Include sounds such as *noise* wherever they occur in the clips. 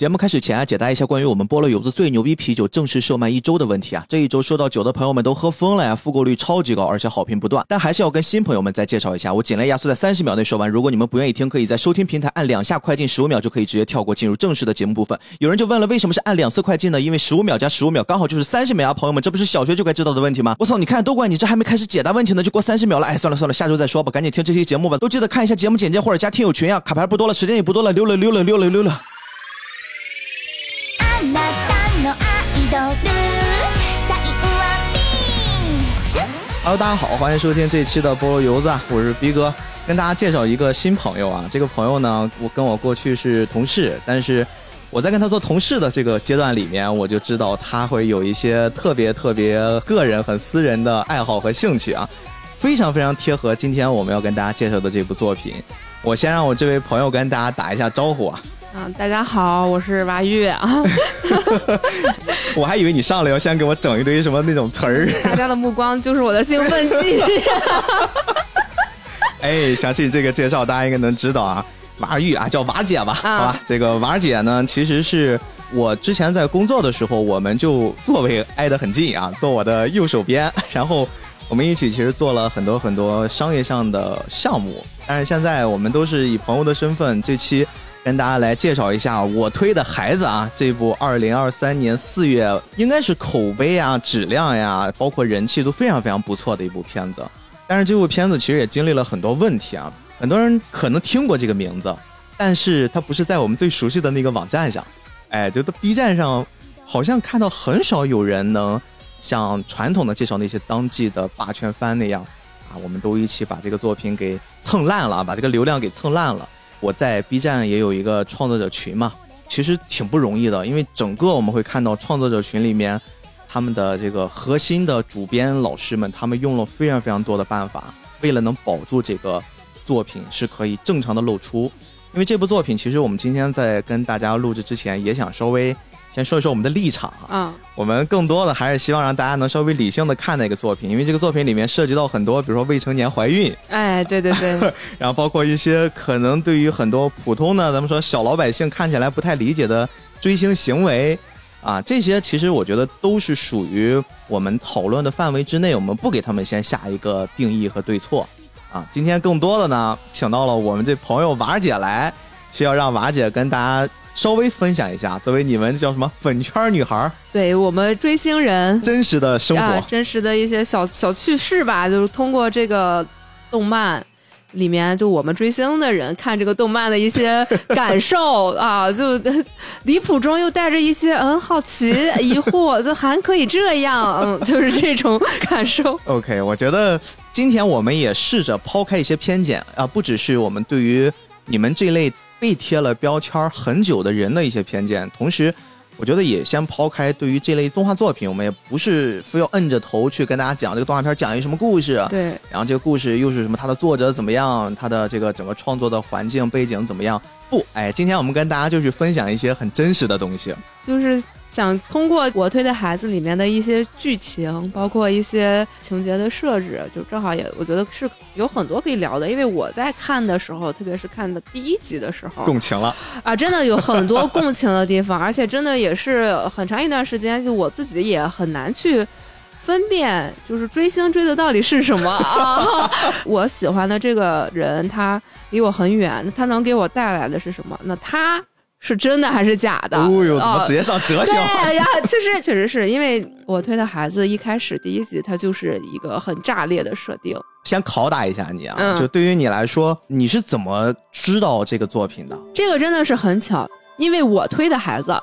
节目开始前啊，解答一下关于我们菠萝油子最牛逼啤酒正式售卖一周的问题啊。这一周收到酒的朋友们都喝疯了呀，复购率超级高，而且好评不断。但还是要跟新朋友们再介绍一下，我尽量压缩在三十秒内说完。如果你们不愿意听，可以在收听平台按两下快进，十五秒就可以直接跳过进入正式的节目部分。有人就问了，为什么是按两次快进呢？因为十五秒加十五秒刚好就是三十秒啊，朋友们，这不是小学就该知道的问题吗？我操，你看都怪你，这还没开始解答问题呢，就过三十秒了。哎，算了算了，下周再说吧，赶紧听这期节目吧。都记得看一下节目简介或者加听友群啊。卡牌不多了，时间也不多了，溜了溜了溜了溜了。Hello，大家好，欢迎收听这期的菠萝油子，我是逼哥，跟大家介绍一个新朋友啊。这个朋友呢，我跟我过去是同事，但是我在跟他做同事的这个阶段里面，我就知道他会有一些特别特别个人、很私人的爱好和兴趣啊，非常非常贴合今天我们要跟大家介绍的这部作品。我先让我这位朋友跟大家打一下招呼啊。嗯，大家好，我是娃玉啊。*laughs* 我还以为你上来要先给我整一堆什么那种词儿。*laughs* 大家的目光就是我的兴奋剂。*laughs* 哎，相信这个介绍大家应该能知道啊。娃玉啊，叫娃姐吧，好吧。这个娃姐呢，其实是我之前在工作的时候，我们就座位挨得很近啊，坐我的右手边。然后我们一起其实做了很多很多商业上的项目，但是现在我们都是以朋友的身份，这期。跟大家来介绍一下我推的孩子啊，这部二零二三年四月应该是口碑啊、质量呀，包括人气都非常非常不错的一部片子。但是这部片子其实也经历了很多问题啊，很多人可能听过这个名字，但是它不是在我们最熟悉的那个网站上，哎，就在 B 站上，好像看到很少有人能像传统的介绍那些当季的霸权番那样啊，我们都一起把这个作品给蹭烂了，把这个流量给蹭烂了。我在 B 站也有一个创作者群嘛，其实挺不容易的，因为整个我们会看到创作者群里面，他们的这个核心的主编老师们，他们用了非常非常多的办法，为了能保住这个作品是可以正常的露出，因为这部作品其实我们今天在跟大家录制之前也想稍微。先说一说我们的立场啊，我们更多的还是希望让大家能稍微理性的看那个作品，因为这个作品里面涉及到很多，比如说未成年怀孕，哎，对对对，*laughs* 然后包括一些可能对于很多普通的咱们说小老百姓看起来不太理解的追星行为啊，这些其实我觉得都是属于我们讨论的范围之内，我们不给他们先下一个定义和对错啊。今天更多的呢，请到了我们这朋友娃姐来，需要让娃姐跟大家。稍微分享一下，作为你们叫什么粉圈女孩，对我们追星人真实的生活，真实的一些小小趣事吧，就是通过这个动漫里面，就我们追星的人看这个动漫的一些感受啊，*laughs* 就离谱中又带着一些嗯好奇、疑惑，就还可以这样，*laughs* 嗯，就是这种感受。OK，我觉得今天我们也试着抛开一些偏见啊，不只是我们对于你们这类。被贴了标签很久的人的一些偏见，同时，我觉得也先抛开对于这类动画作品，我们也不是非要摁着头去跟大家讲这个动画片讲一什么故事，对，然后这个故事又是什么，它的作者怎么样，它的这个整个创作的环境背景怎么样？不，哎，今天我们跟大家就去分享一些很真实的东西，就是。想通过我推的孩子里面的一些剧情，包括一些情节的设置，就正好也我觉得是有很多可以聊的。因为我在看的时候，特别是看的第一集的时候，共情了啊，*laughs* 真的有很多共情的地方，而且真的也是很长一段时间，就我自己也很难去分辨，就是追星追的到底是什么 *laughs* 啊？我喜欢的这个人，他离我很远，他能给我带来的是什么？那他。是真的还是假的？哦呦，怎么直接上哲学？对呀，其实确实是因为我推的孩子一开始第一集他就是一个很炸裂的设定。先拷打一下你啊，就对于你来说，你是怎么知道这个作品的？这个真的是很巧，因为我推的孩子，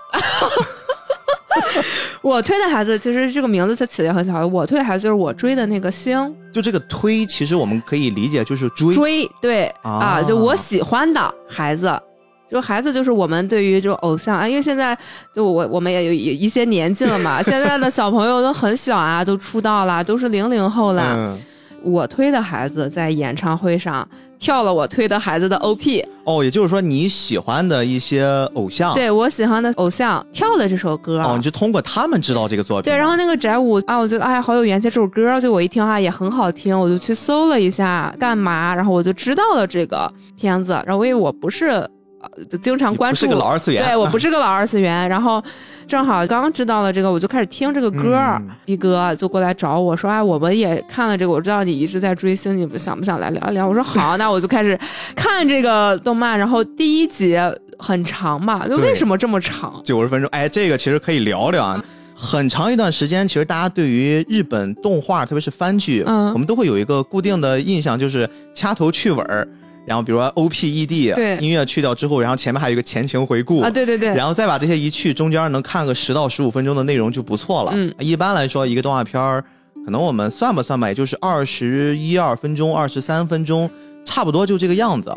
*laughs* 我推的孩子，其实这个名字它起的很巧。我推的孩子就是我追的那个星。就这个推，其实我们可以理解就是追追，对啊，就我喜欢的孩子。就孩子就是我们对于这种偶像啊，因为现在就我我们也有一些年纪了嘛，*laughs* 现在的小朋友都很小啊，都出道了，都是零零后了。我推的孩子在演唱会上跳了我推的孩子的 OP。哦，也就是说你喜欢的一些偶像，对我喜欢的偶像跳了这首歌。哦，你就通过他们知道这个作品。对，然后那个宅舞啊，我觉得哎好有元气，这首歌就我一听啊也很好听，我就去搜了一下干嘛，然后我就知道了这个片子。然后因为我不是。就经常关注。是个老二次元。对我 *laughs* 不是个老二次元。然后正好刚知道了这个，我就开始听这个歌。一哥就过来找我说：“哎，我们也看了这个，我知道你一直在追星，你们想不想来聊一聊？”我说：“好，*laughs* 那我就开始看这个动漫。然后第一集很长嘛，那为什么这么长？九十分钟。哎，这个其实可以聊聊啊。很长一段时间，其实大家对于日本动画，特别是番剧，嗯，我们都会有一个固定的印象，就是掐头去尾儿。然后比如说 O P E D，对，音乐去掉之后，然后前面还有一个前情回顾啊，对对对，然后再把这些一去，中间能看个十到十五分钟的内容就不错了。嗯，一般来说，一个动画片儿，可能我们算吧算吧，也就是二十一二分钟、二十三分钟，差不多就这个样子。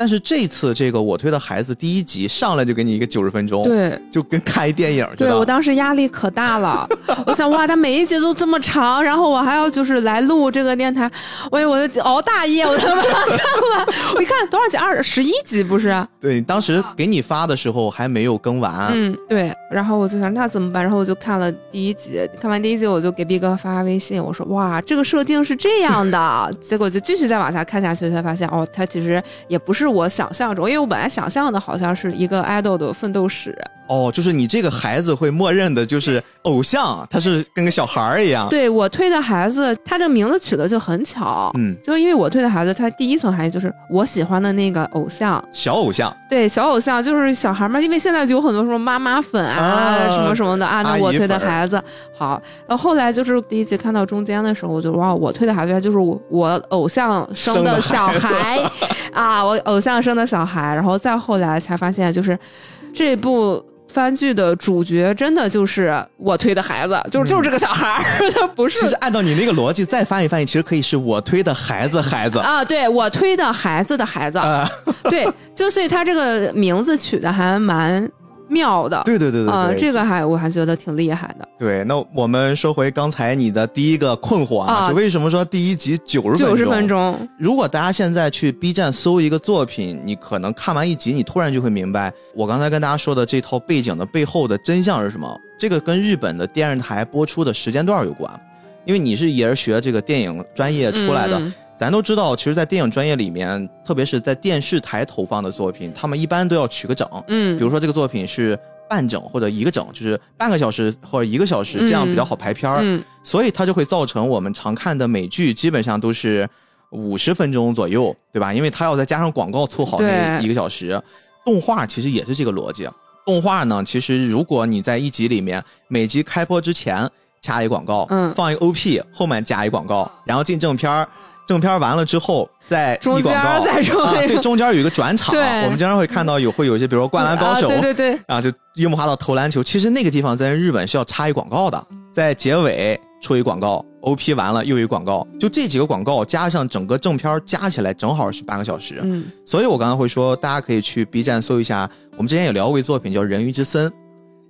但是这次这个我推的孩子第一集上来就给你一个九十分钟，对，就跟看一电影。对我当时压力可大了，*laughs* 我想哇，他每一集都这么长，然后我还要就是来录这个电台，我我熬大夜，我他妈看完，我一看多少集，二十一集不是？对，当时给你发的时候还没有更完。嗯，对。然后我就想那怎么办？然后我就看了第一集，看完第一集我就给毕哥发微信，我说哇，这个设定是这样的。结果就继续再往下看下去，才发现哦，他其实也不是我想象中，因为我本来想象的好像是一个 idol 的奋斗史。哦，就是你这个孩子会默认的就是偶像，他是跟个小孩儿一样。对我推的孩子，他这名字取的就很巧，嗯，就因为我推的孩子，他第一层含义就是我喜欢的那个偶像，小偶像。对，小偶像就是小孩嘛，因为现在就有很多什么妈妈粉啊，什么什么的啊。那我推的孩子好，然后后来就是第一集看到中间的时候，我就哇，我推的孩子就是我我偶像生的小孩 *laughs* 啊，我偶像生的小孩，然后再后来才发现就是这部。番剧的主角真的就是我推的孩子，就是就是这个小孩儿，*laughs* 他不是。其实按照你那个逻辑再翻译翻译，其实可以是我推的孩子孩子啊，对我推的孩子的孩子，对，就所以他这个名字取的还蛮。妙的，对对对对，啊，这个还我还觉得挺厉害的。对，那我们说回刚才你的第一个困惑啊，就为什么说第一集九十九十分钟？如果大家现在去 B 站搜一个作品，你可能看完一集，你突然就会明白我刚才跟大家说的这套背景的背后的真相是什么。这个跟日本的电视台播出的时间段有关，因为你是也是学这个电影专业出来的。咱都知道，其实，在电影专业里面，特别是在电视台投放的作品，他们一般都要取个整。嗯，比如说这个作品是半整或者一个整，就是半个小时或者一个小时，这样比较好排片儿。嗯，所以它就会造成我们常看的美剧基本上都是五十分钟左右，对吧？因为它要再加上广告凑好那一个小时。动画其实也是这个逻辑。动画呢，其实如果你在一集里面每集开播之前加一广告，嗯，放一个 OP，后面加一广告，然后进正片儿。正片完了之后，再中间再说，对，中间有一个转场，我们经常会看到有会有一些，比如说《灌篮高手》，对对对，啊，就樱木花道投篮球，其实那个地方在日本是要插一广告的，在结尾出一广告，OP 完了又一广告，就这几个广告加上整个正片加起来正好是半个小时，嗯，所以我刚刚会说，大家可以去 B 站搜一下，我们之前也聊过一作品叫《人鱼之森》。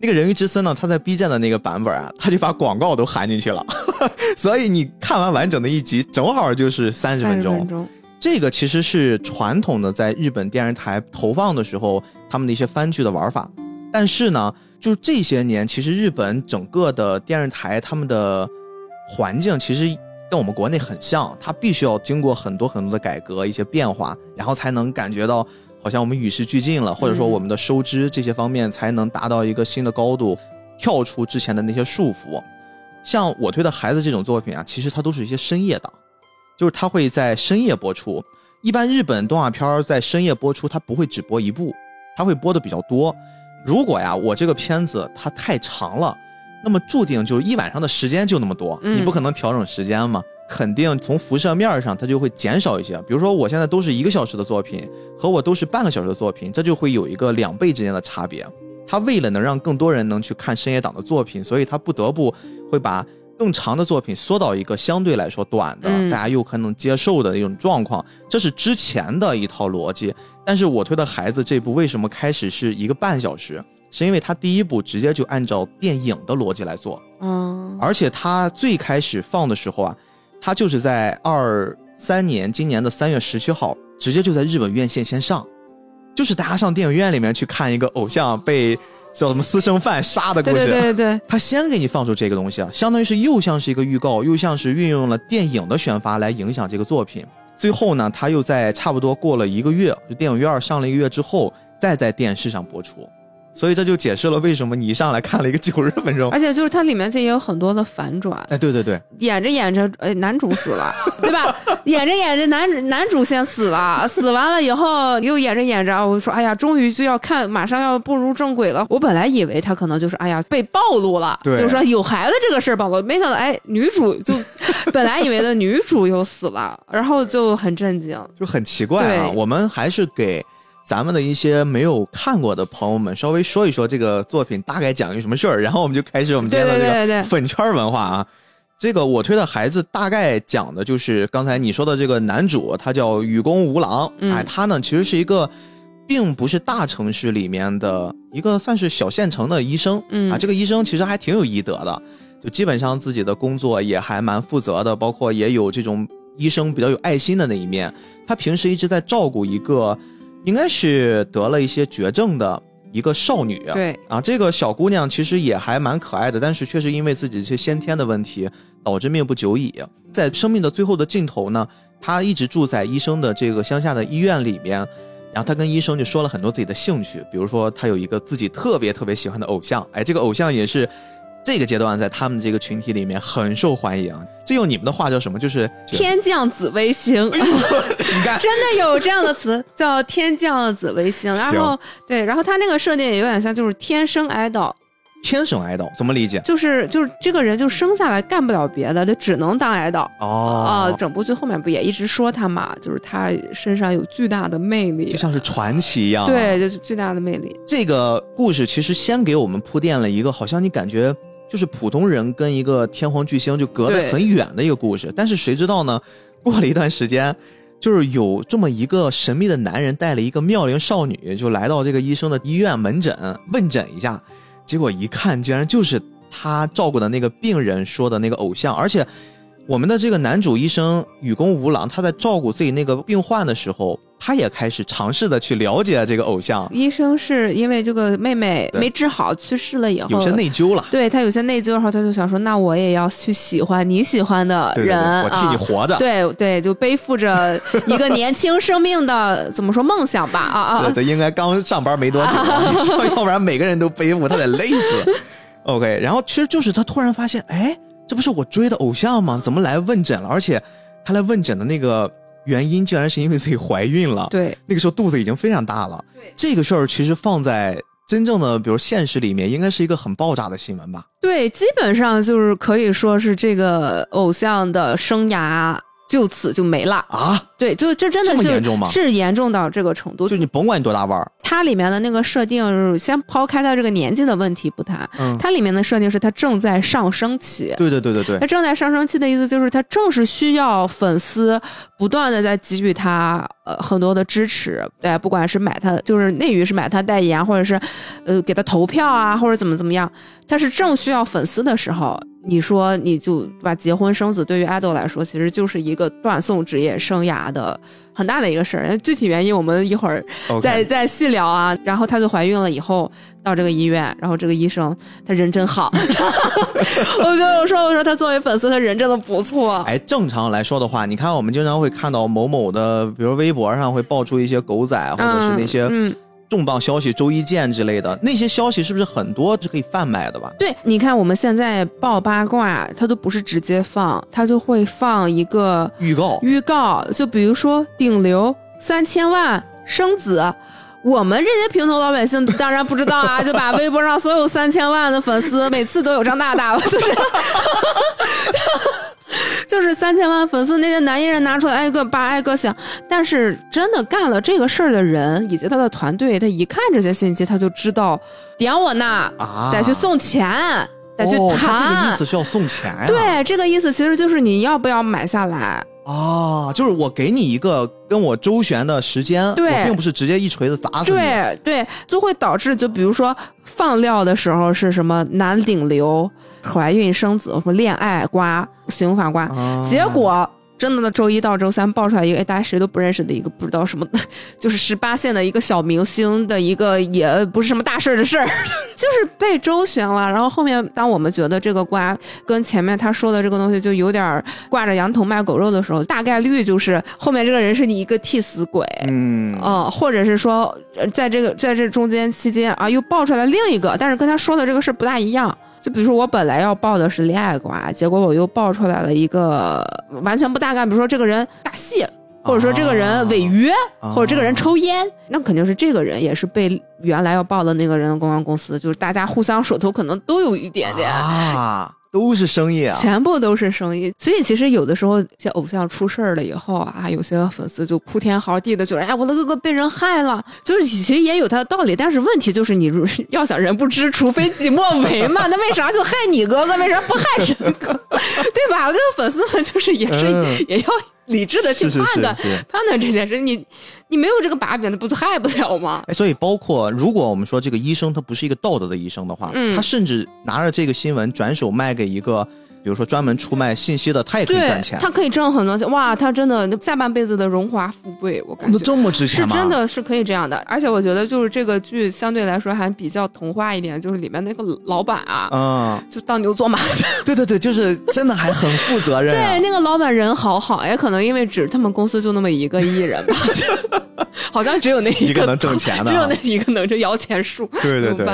那个人鱼之森呢？他在 B 站的那个版本啊，他就把广告都含进去了，*laughs* 所以你看完完整的一集，正好就是三十分钟。这个其实是传统的在日本电视台投放的时候，他们的一些番剧的玩法。但是呢，就这些年，其实日本整个的电视台他们的环境其实跟我们国内很像，它必须要经过很多很多的改革、一些变化，然后才能感觉到。好像我们与时俱进了，或者说我们的收支这些方面才能达到一个新的高度，跳出之前的那些束缚。像我推的孩子这种作品啊，其实它都是一些深夜档，就是它会在深夜播出。一般日本动画片在深夜播出，它不会只播一部，它会播的比较多。如果呀，我这个片子它太长了，那么注定就一晚上的时间就那么多，你不可能调整时间嘛。肯定从辐射面上，它就会减少一些。比如说，我现在都是一个小时的作品，和我都是半个小时的作品，这就会有一个两倍之间的差别。他为了能让更多人能去看深夜档的作品，所以他不得不会把更长的作品缩到一个相对来说短的，大家又可能接受的一种状况。这是之前的一套逻辑。但是我推的孩子这部为什么开始是一个半小时？是因为他第一部直接就按照电影的逻辑来做，嗯，而且他最开始放的时候啊。他就是在二三年，今年的三月十七号，直接就在日本院线先上，就是大家上电影院里面去看一个偶像被叫什么私生饭杀的故事。对对对对，他先给你放出这个东西啊，相当于是又像是一个预告，又像是运用了电影的宣发来影响这个作品。最后呢，他又在差不多过了一个月，就电影院上了一个月之后，再在电视上播出。所以这就解释了为什么你一上来看了一个九十分钟，*laughs* 而且就是它里面这也有很多的反转。哎，对对对，演着演着，哎，男主死了，对吧？*laughs* 演着演着，男男主先死了，死完了以后又演着演着，我说，哎呀，终于就要看，马上要步入正轨了。我本来以为他可能就是，哎呀，被暴露了，就是说有孩子这个事儿暴露，没想到，哎，女主就 *laughs* 本来以为的女主又死了，然后就很震惊，就很奇怪啊。我们还是给。咱们的一些没有看过的朋友们，稍微说一说这个作品大概讲一个什么事儿，然后我们就开始我们今天的这个粉圈文化啊。这个我推的孩子大概讲的就是刚才你说的这个男主，他叫雨宫无郎，哎，他呢其实是一个并不是大城市里面的一个算是小县城的医生，啊，这个医生其实还挺有医德的，就基本上自己的工作也还蛮负责的，包括也有这种医生比较有爱心的那一面。他平时一直在照顾一个。应该是得了一些绝症的一个少女，对啊，这个小姑娘其实也还蛮可爱的，但是确实因为自己一些先天的问题，导致命不久矣。在生命的最后的尽头呢，她一直住在医生的这个乡下的医院里面，然后她跟医生就说了很多自己的兴趣，比如说她有一个自己特别特别喜欢的偶像，哎，这个偶像也是。这个阶段在他们这个群体里面很受欢迎，这用你们的话叫什么？就是天降紫微星。*laughs* 你看，真的有这样的词叫天降紫微星。然后对，然后他那个设定也有点像，就是天生爱豆。天生爱豆怎么理解？就是就是这个人就生下来干不了别的，就只能当爱豆。哦啊，整部剧后面不也一直说他嘛？就是他身上有巨大的魅力，就像是传奇一样。对，就是巨大的魅力。这个故事其实先给我们铺垫了一个，好像你感觉。就是普通人跟一个天皇巨星就隔得很远的一个故事，但是谁知道呢？*laughs* 过了一段时间，就是有这么一个神秘的男人带了一个妙龄少女，就来到这个医生的医院门诊问诊一下，结果一看，竟然就是他照顾的那个病人说的那个偶像，而且我们的这个男主医生雨宫无郎，他在照顾自己那个病患的时候。他也开始尝试的去了解这个偶像。医生是因为这个妹妹没治好去世了以后，有些内疚了。对他有些内疚，然后他就想说，那我也要去喜欢你喜欢的人，我替你活着。对对，就背负着一个年轻生命的怎么说梦想吧？啊啊！这应该刚上班没多久，*laughs* 要不然每个人都背负，他得累死。OK，然后其实就是他突然发现，哎，这不是我追的偶像吗？怎么来问诊了？而且他来问诊的那个。原因竟然是因为自己怀孕了，对，那个时候肚子已经非常大了。对，这个事儿其实放在真正的比如现实里面，应该是一个很爆炸的新闻吧？对，基本上就是可以说是这个偶像的生涯。就此就没了啊！对，就这真的是严重吗？是严重到这个程度。就你甭管你多大腕儿，它里面的那个设定，先抛开它这个年纪的问题不谈，它里面的设定是它正在上升期。对对对对对。它正在上升期的意思就是，它正是需要粉丝不断的在给予他呃很多的支持，对，不管是买他，就是内娱是买他代言，或者是呃给他投票啊，或者怎么怎么样，他是正需要粉丝的时候。你说你就把结婚生子，对于爱豆来说，其实就是一个断送职业生涯的很大的一个事儿。具体原因我们一会儿再再细聊啊。然后她就怀孕了以后到这个医院，然后这个医生他人真好，*laughs* 我觉得我说我说他作为粉丝他人真的不错。哎，正常来说的话，你看我们经常会看到某某的，比如微博上会爆出一些狗仔或者是那些。重磅消息，周一见之类的那些消息是不是很多是可以贩卖的吧？对，你看我们现在报八卦，它都不是直接放，它就会放一个预告。预告就比如说顶流三千万生子，我们这些平头老百姓当然不知道啊，就把微博上所有三千万的粉丝每次都有张大大，就是。*laughs* *laughs* 就是三千万粉丝，那些男艺人拿出来挨个扒挨个想，但是真的干了这个事儿的人以及他的团队，他一看这些信息，他就知道点我呢，得去送钱，得去谈。这个意思是要送钱呀？对，这个意思其实就是你要不要买下来。啊，就是我给你一个跟我周旋的时间，对，并不是直接一锤子砸死你。对对，就会导致，就比如说放料的时候是什么男顶流怀孕生子什么恋爱瓜刑法瓜，结果真的呢周一到周三爆出来一个，哎，大家谁都不认识的一个不知道什么，*laughs* 就是十八线的一个小明星的一个，也不是什么大事儿的事儿，*laughs* 就是被周旋了。然后后面当我们觉得这个瓜跟前面他说的这个东西就有点挂着羊头卖狗肉的时候，大概率就是后面这个人是你一个替死鬼，嗯，呃，或者是说在这个在这中间期间啊，又爆出来另一个，但是跟他说的这个事不大一样。就比如说，我本来要报的是恋爱瓜，结果我又报出来了一个完全不搭嘎。比如说，这个人打戏，或者说这个人违约，或者这个人抽烟，那肯定是这个人也是被原来要报的那个人的公关公司，就是大家互相手头可能都有一点点啊。都是生意啊，全部都是生意。所以其实有的时候，像偶像出事儿了以后啊，有些粉丝就哭天嚎地的，就是哎，我的哥哥被人害了。就是其实也有他的道理，但是问题就是，你 *laughs* 要想人不知，除非己莫为嘛。*laughs* 那为啥就害你哥哥？为啥不害人哥？*laughs* 对吧？我觉得粉丝们就是也是也要。理智的去判断判断这件事，你你没有这个把柄，那不就害不了吗？所以包括如果我们说这个医生他不是一个道德的医生的话，他甚至拿着这个新闻转手卖给一个。比如说专门出卖信息的，他也可以赚钱。他可以挣很多钱，哇！他真的下半辈子的荣华富贵，我感觉这么值钱吗？是真的是可以这样的。而且我觉得就是这个剧相对来说还比较童话一点，就是里面那个老板啊，嗯，就当牛做马的。*laughs* 对对对，就是真的还很负责任。*laughs* 对，那个老板人好好，也可能因为只他们公司就那么一个艺人吧，*laughs* 好像只有那一个能挣钱的，只有那一个能挣摇钱树。对对对，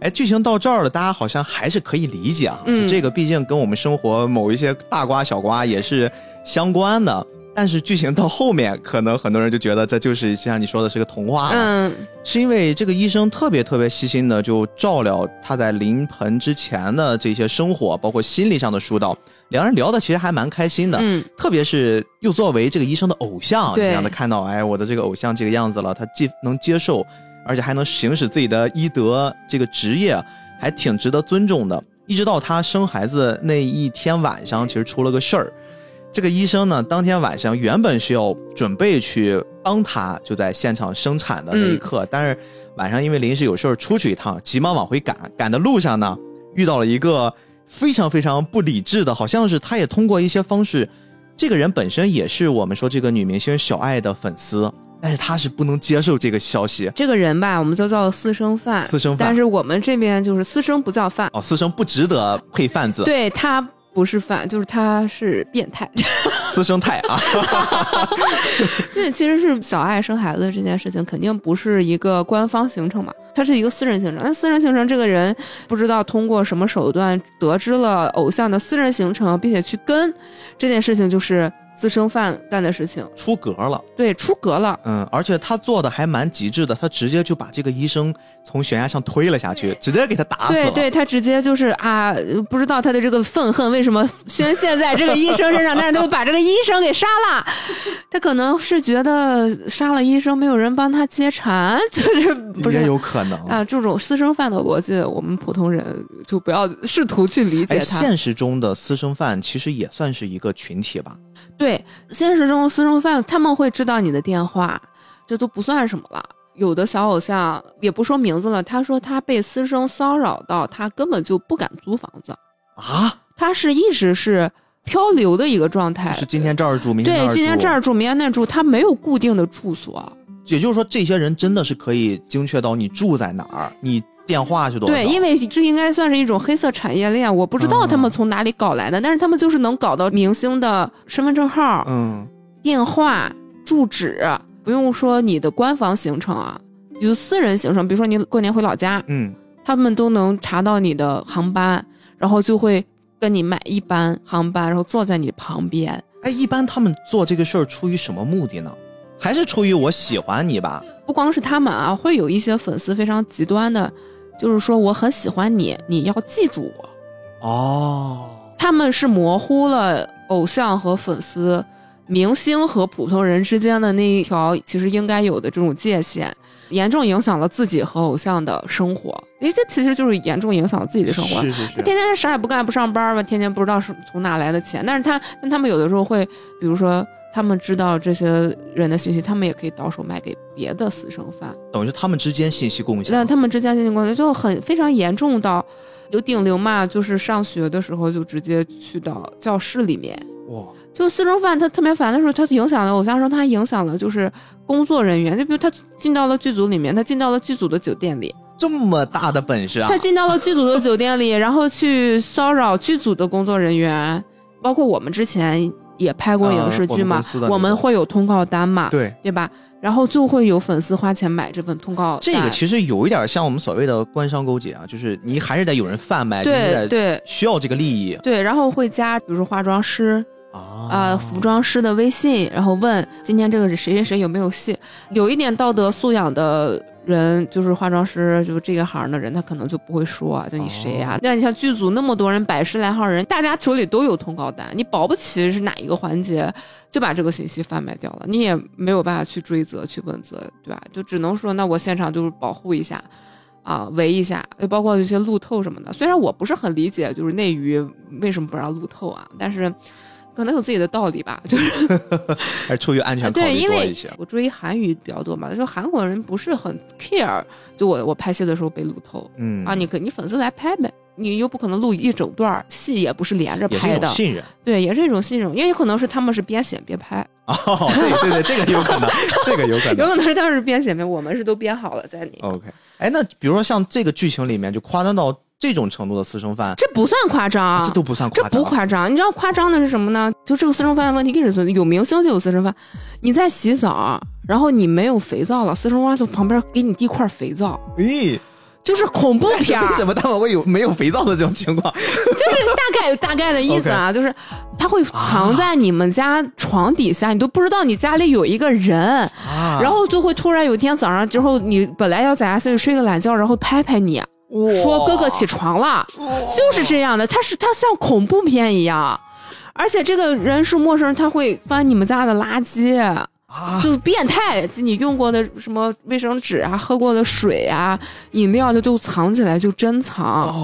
哎，剧情到这儿了，大家好像还是可以理解啊。嗯，这个毕竟跟我们生活某一些。大瓜小瓜也是相关的，但是剧情到后面，可能很多人就觉得这就是像你说的是个童话了。嗯，是因为这个医生特别特别细心的就照料他在临盆之前的这些生活，包括心理上的疏导，两人聊的其实还蛮开心的。嗯，特别是又作为这个医生的偶像，这样的看到，哎，我的这个偶像这个样子了，他既能接受，而且还能行使自己的医德这个职业，还挺值得尊重的。一直到他生孩子那一天晚上，其实出了个事儿。这个医生呢，当天晚上原本是要准备去帮他，就在现场生产的那一刻，但是晚上因为临时有事儿出去一趟，急忙往回赶。赶的路上呢，遇到了一个非常非常不理智的，好像是他也通过一些方式，这个人本身也是我们说这个女明星小爱的粉丝。但是他是不能接受这个消息。这个人吧，我们就叫私生饭。私生饭。但是我们这边就是私生不叫饭。哦，私生不值得配饭子。对他不是饭，就是他是变态。*laughs* 私生态啊。*laughs* 对，其实是小爱生孩子这件事情，肯定不是一个官方行程嘛，它是一个私人行程。那私人行程，这个人不知道通过什么手段得知了偶像的私人行程，并且去跟这件事情，就是。私生饭干的事情出格了，对，出格了。嗯，而且他做的还蛮极致的，他直接就把这个医生从悬崖上推了下去，直接给他打死了。对，对他直接就是啊，不知道他的这个愤恨为什么宣泄在这个医生身上，但是他把这个医生给杀了。*laughs* 他可能是觉得杀了医生没有人帮他接产，*laughs* 就是不也有可能啊。这种私生饭的逻辑，我们普通人就不要试图去理解他。现实中的私生饭其实也算是一个群体吧。对，现实中私生饭他们会知道你的电话，这都不算什么了。有的小偶像也不说名字了，他说他被私生骚扰到，他根本就不敢租房子啊，他是一直是漂流的一个状态，是今天这儿住，明天对，今天这儿住，明天那住，他没有固定的住所。也就是说，这些人真的是可以精确到你住在哪儿，你。电话是多对，因为这应该算是一种黑色产业链，我不知道他们从哪里搞来的，但是他们就是能搞到明星的身份证号、嗯，电话、住址，不用说你的官方行程啊，就私人行程，比如说你过年回老家，嗯，他们都能查到你的航班，然后就会跟你买一班航班，然后坐在你旁边。哎，一般他们做这个事儿出于什么目的呢？还是出于我喜欢你吧？不光是他们啊，会有一些粉丝非常极端的。就是说我很喜欢你，你要记住我。哦，他们是模糊了偶像和粉丝、明星和普通人之间的那一条其实应该有的这种界限，严重影响了自己和偶像的生活。诶，这其实就是严重影响了自己的生活。是是是。他天天啥也不干，不上班吧，天天不知道是从哪来的钱。但是他，但他们有的时候会，比如说。他们知道这些人的信息，他们也可以倒手卖给别的私生饭，等于他们之间信息共享。那他们之间信息共享就很非常严重到有顶流嘛，就是上学的时候就直接去到教室里面哇，就私生饭他特别烦的时候，他影响了偶像说他影响了就是工作人员，就比如他进到了剧组里面，他进到了剧组的酒店里，这么大的本事啊！他进到了剧组的酒店里，然后去骚扰剧组的工作人员，包括我们之前也拍过影视剧嘛，我们会有通告单嘛，对对吧？然后就会有粉丝花钱买这份通告。这个其实有一点像我们所谓的官商勾结啊，就是你还是得有人贩卖，对对，需要这个利益。对，然后会加，比如说化妆师啊，服装师的微信，然后问今天这个是谁谁谁有没有戏，有一点道德素养的。人就是化妆师，就是这个行的人，他可能就不会说，就你谁呀？那你像剧组那么多人，百十来号人，大家手里都有通告单，你保不齐是哪一个环节就把这个信息贩卖掉了，你也没有办法去追责、去问责，对吧？就只能说，那我现场就是保护一下，啊，围一下，又包括一些路透什么的。虽然我不是很理解，就是内娱为什么不让路透啊，但是。可能有自己的道理吧，就是 *laughs* 还是出于安全考虑多一些。我追韩语比较多嘛，就韩国人不是很 care，就我我拍戏的时候被路透，嗯啊，你可你粉丝来拍呗，你又不可能录一整段戏，也不是连着拍的，信任，对，也是一种信任，也有可能是他们是边写边拍。哦，对对对，这个有可能，*laughs* 这个有可能，有可能是他们是边写边，我们是都编好了在里。OK，哎，那比如说像这个剧情里面就夸张到。这种程度的私生饭，这不算夸张，这都不算夸张，这不夸张。你知道夸张的是什么呢？就这个私生饭的问题一直是有明星就有私生饭。你在洗澡，然后你没有肥皂了，私生饭从旁边给你递块肥皂。咦，就是恐怖片。为什么他们会有没有肥皂的这种情况？*laughs* 就是大概大概的意思啊，就是他会藏在你们家床底下，你都不知道你家里有一个人，然后就会突然有一天早上之后，你本来要在家睡睡个懒觉，然后拍拍你。说哥哥起床了，就是这样的。他是他像恐怖片一样，而且这个人是陌生人，他会翻你们家的垃圾，就是变态。你用过的什么卫生纸啊，喝过的水啊，饮料的就藏起来，就珍藏，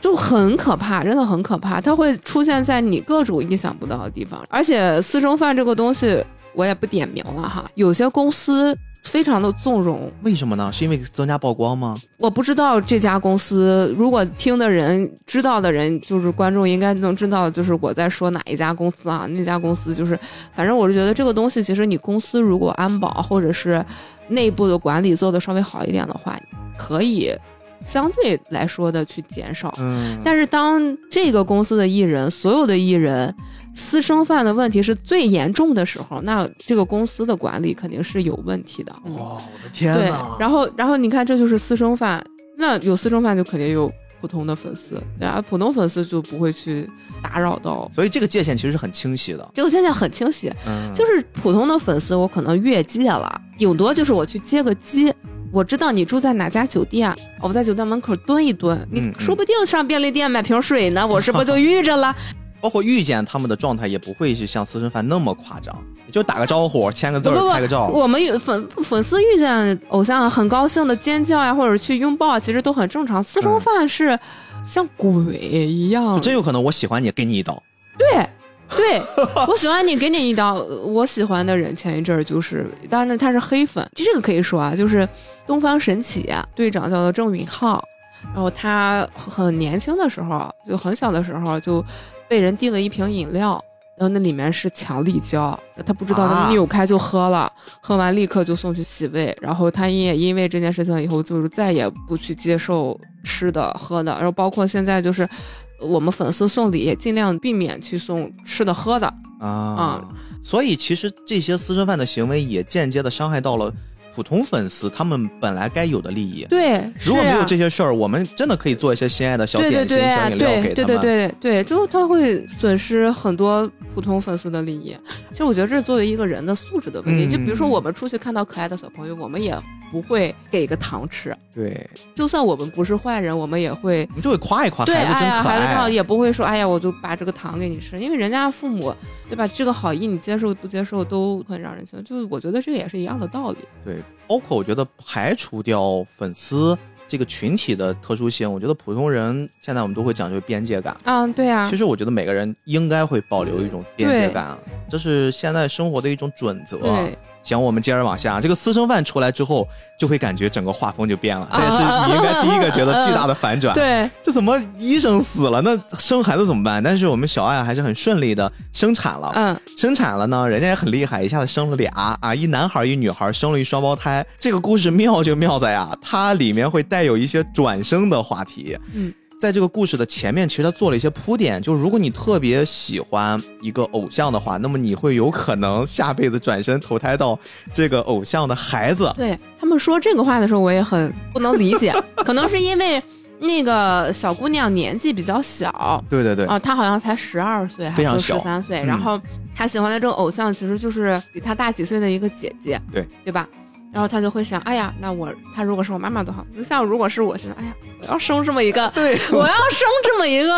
就很可怕，真的很可怕。他会出现在你各种意想不到的地方。而且私生饭这个东西，我也不点名了哈，有些公司。非常的纵容，为什么呢？是因为增加曝光吗？我不知道这家公司，如果听的人知道的人，就是观众应该能知道，就是我在说哪一家公司啊？那家公司就是，反正我是觉得这个东西，其实你公司如果安保或者是内部的管理做的稍微好一点的话，可以相对来说的去减少。嗯，但是当这个公司的艺人，所有的艺人。私生饭的问题是最严重的时候，那这个公司的管理肯定是有问题的。哇，我的天呐！对，然后，然后你看，这就是私生饭，那有私生饭就肯定有普通的粉丝，对啊，普通粉丝就不会去打扰到。所以这个界限其实是很清晰的。这个界限很清晰，嗯，就是普通的粉丝，我可能越界了，顶多就是我去接个机，我知道你住在哪家酒店，我在酒店门口蹲一蹲，你说不定上便利店买瓶水呢，我是不就遇着了？包括遇见他们的状态也不会是像私生饭那么夸张，就打个招呼、签个字、拍个照。我们粉粉丝遇见偶像很高兴的尖叫呀，或者去拥抱，其实都很正常。私生饭是像鬼一样，真有可能我喜欢你，给你一刀。对，对 *laughs* 我喜欢你，给你一刀。我喜欢的人前一阵儿就是，当然他是黑粉，这个可以说啊，就是东方神起队长叫做郑允浩，然后他很年轻的时候，就很小的时候就。被人递了一瓶饮料，然后那里面是强力胶，他不知道，他扭开就喝了，喝完立刻就送去洗胃。然后他也因为这件事情以后，就是再也不去接受吃的喝的，然后包括现在就是我们粉丝送礼，也尽量避免去送吃的喝的啊。所以其实这些私生饭的行为也间接的伤害到了。普通粉丝他们本来该有的利益，对，如果没有这些事儿，我们真的可以做一些心爱的小点心、小饮料给他们。对对对对，就他会损失很多普通粉丝的利益。其实我觉得这是作为一个人的素质的问题。就比如说我们出去看到可爱的小朋友，我们也。不会给个糖吃，对，就算我们不是坏人，我们也会，我们就会夸一夸孩子真可爱，也不会说，哎呀，我就把这个糖给你吃，因为人家父母，对吧？这个好意你接受不接受都很让人心，就我觉得这个也是一样的道理。对，包括我觉得排除掉粉丝这个群体的特殊性，我觉得普通人现在我们都会讲究边界感。嗯，对啊。其实我觉得每个人应该会保留一种边界感，这是现在生活的一种准则。对。行，我们接着往下。这个私生饭出来之后，就会感觉整个画风就变了。这也是你应该第一个觉得巨大的反转。对，这怎么医生死了？那生孩子怎么办？但是我们小爱还是很顺利的生产了。嗯，生产了呢，人家也很厉害，一下子生了俩啊，一男孩一女孩，生了一双胞胎。这个故事妙就妙在呀，它里面会带有一些转生的话题。嗯。在这个故事的前面，其实他做了一些铺垫，就是如果你特别喜欢一个偶像的话，那么你会有可能下辈子转身投胎到这个偶像的孩子。对他们说这个话的时候，我也很不能理解，*laughs* 可能是因为那个小姑娘年纪比较小，对对对，啊，她好像才十二岁，非常小，十三岁，然后她喜欢的这个偶像其实就是比她大几岁的一个姐姐，对。对吧？然后他就会想，哎呀，那我他如果是我妈妈多好。就像如果是我现在，哎呀，我要生这么一个，对，*laughs* 我要生这么一个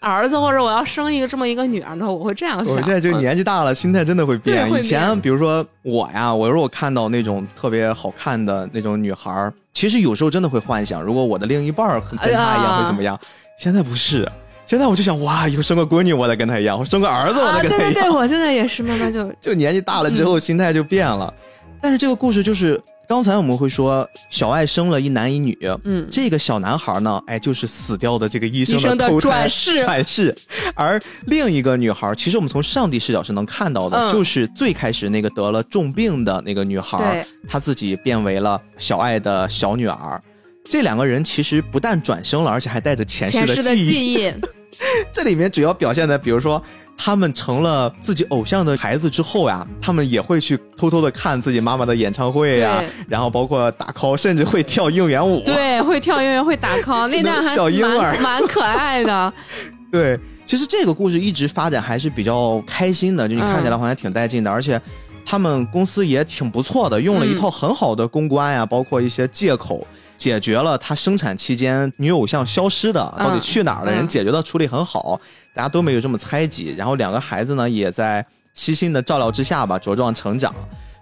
儿子，或者我要生一个这么一个女儿的话，我会这样想。我现在就年纪大了，心态真的会变。以前比如说我呀，我如果看到那种特别好看的那种女孩，其实有时候真的会幻想，如果我的另一半跟她一样会怎么样。现在不是，现在我就想，哇，以后生个闺女我得跟她一样，我生个儿子我得跟她一样。对对对，我现在也是，慢慢就就年纪大了之后，心态就变了。但是这个故事就是刚才我们会说小爱生了一男一女，嗯，这个小男孩呢，哎，就是死掉的这个医生的转世转世，而另一个女孩，其实我们从上帝视角是能看到的，就是最开始那个得了重病的那个女孩，她自己变为了小爱的小女儿。这两个人其实不但转生了，而且还带着前世的记忆。*laughs* 这里面主要表现的，比如说。他们成了自己偶像的孩子之后呀，他们也会去偷偷的看自己妈妈的演唱会呀，然后包括打 call，甚至会跳应援舞。*laughs* 对，会跳应援，会打 call，*laughs* 那段还蛮蛮可爱的。*laughs* 对，其实这个故事一直发展还是比较开心的，就你看起来好像挺带劲的，而且他们公司也挺不错的，用了一套很好的公关呀，包括一些借口。解决了他生产期间女偶像消失的到底去哪儿了？人解决的处理很好，大家都没有这么猜忌。然后两个孩子呢，也在悉心的照料之下吧，茁壮成长。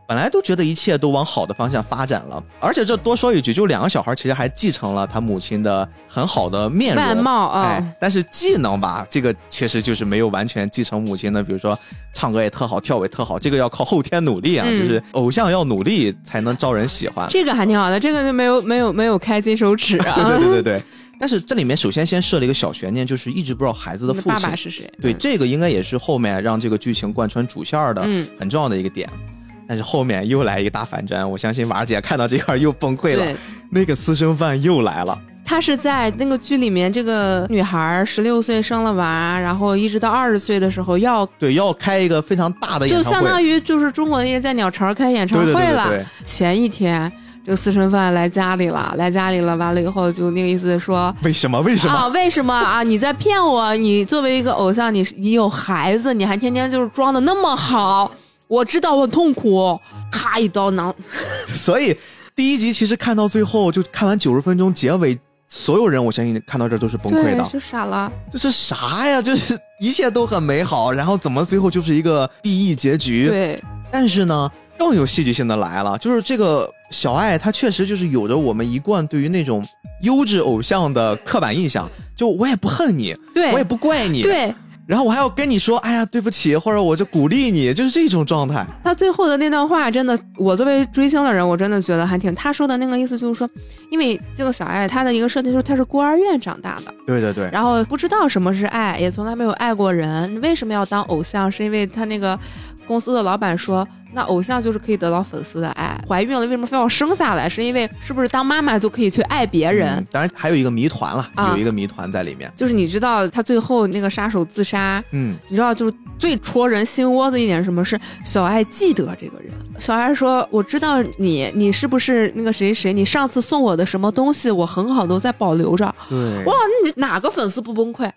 本来都觉得一切都往好的方向发展了，而且这多说一句，就两个小孩其实还继承了他母亲的很好的面容、外貌啊，但是技能吧，这个其实就是没有完全继承母亲的。比如说唱歌也特好，跳舞也特好，这个要靠后天努力啊，就是偶像要努力才能招人喜欢。这个还挺好的，这个就没有没有没有开金手指啊。对对对对对。但是这里面首先先设了一个小悬念，就是一直不知道孩子的父亲是谁。对，这个应该也是后面让这个剧情贯穿主线的很重要的一个点。但是后面又来一个大反转，我相信娃儿姐看到这块又崩溃了。那个私生饭又来了。他是在那个剧里面，这个女孩十六岁生了娃，然后一直到二十岁的时候要对要开一个非常大的演唱会，就相当于就是中国那些在鸟巢开演唱会了。前一天这个私生饭来家里了，来家里了，完了以后就那个意思说为什么为什么啊为什么啊你在骗我？你作为一个偶像，你你有孩子，你还天天就是装的那么好。我知道我很痛苦，咔一刀囊。*laughs* 所以第一集其实看到最后，就看完九十分钟结尾，所有人我相信看到这都是崩溃的，就傻了。就是啥呀？就是一切都很美好，然后怎么最后就是一个 BE 结局？对。但是呢，更有戏剧性的来了，就是这个小爱，她确实就是有着我们一贯对于那种优质偶像的刻板印象。就我也不恨你，对我也不怪你，对。然后我还要跟你说，哎呀，对不起，或者我就鼓励你，就是这种状态。他最后的那段话，真的，我作为追星的人，我真的觉得还挺。他说的那个意思就是说，因为这个小爱，他的一个设定就是他是孤儿院长大的，对对对，然后不知道什么是爱，也从来没有爱过人。为什么要当偶像？是因为他那个。公司的老板说：“那偶像就是可以得到粉丝的爱。怀孕了为什么非要生下来？是因为是不是当妈妈就可以去爱别人？当然还有一个谜团了，有一个谜团在里面。就是你知道他最后那个杀手自杀，嗯，你知道就是最戳人心窝子一点什么是小爱记得这个人。小爱说：我知道你，你是不是那个谁谁？你上次送我的什么东西，我很好都在保留着。对，哇，你哪个粉丝不崩溃？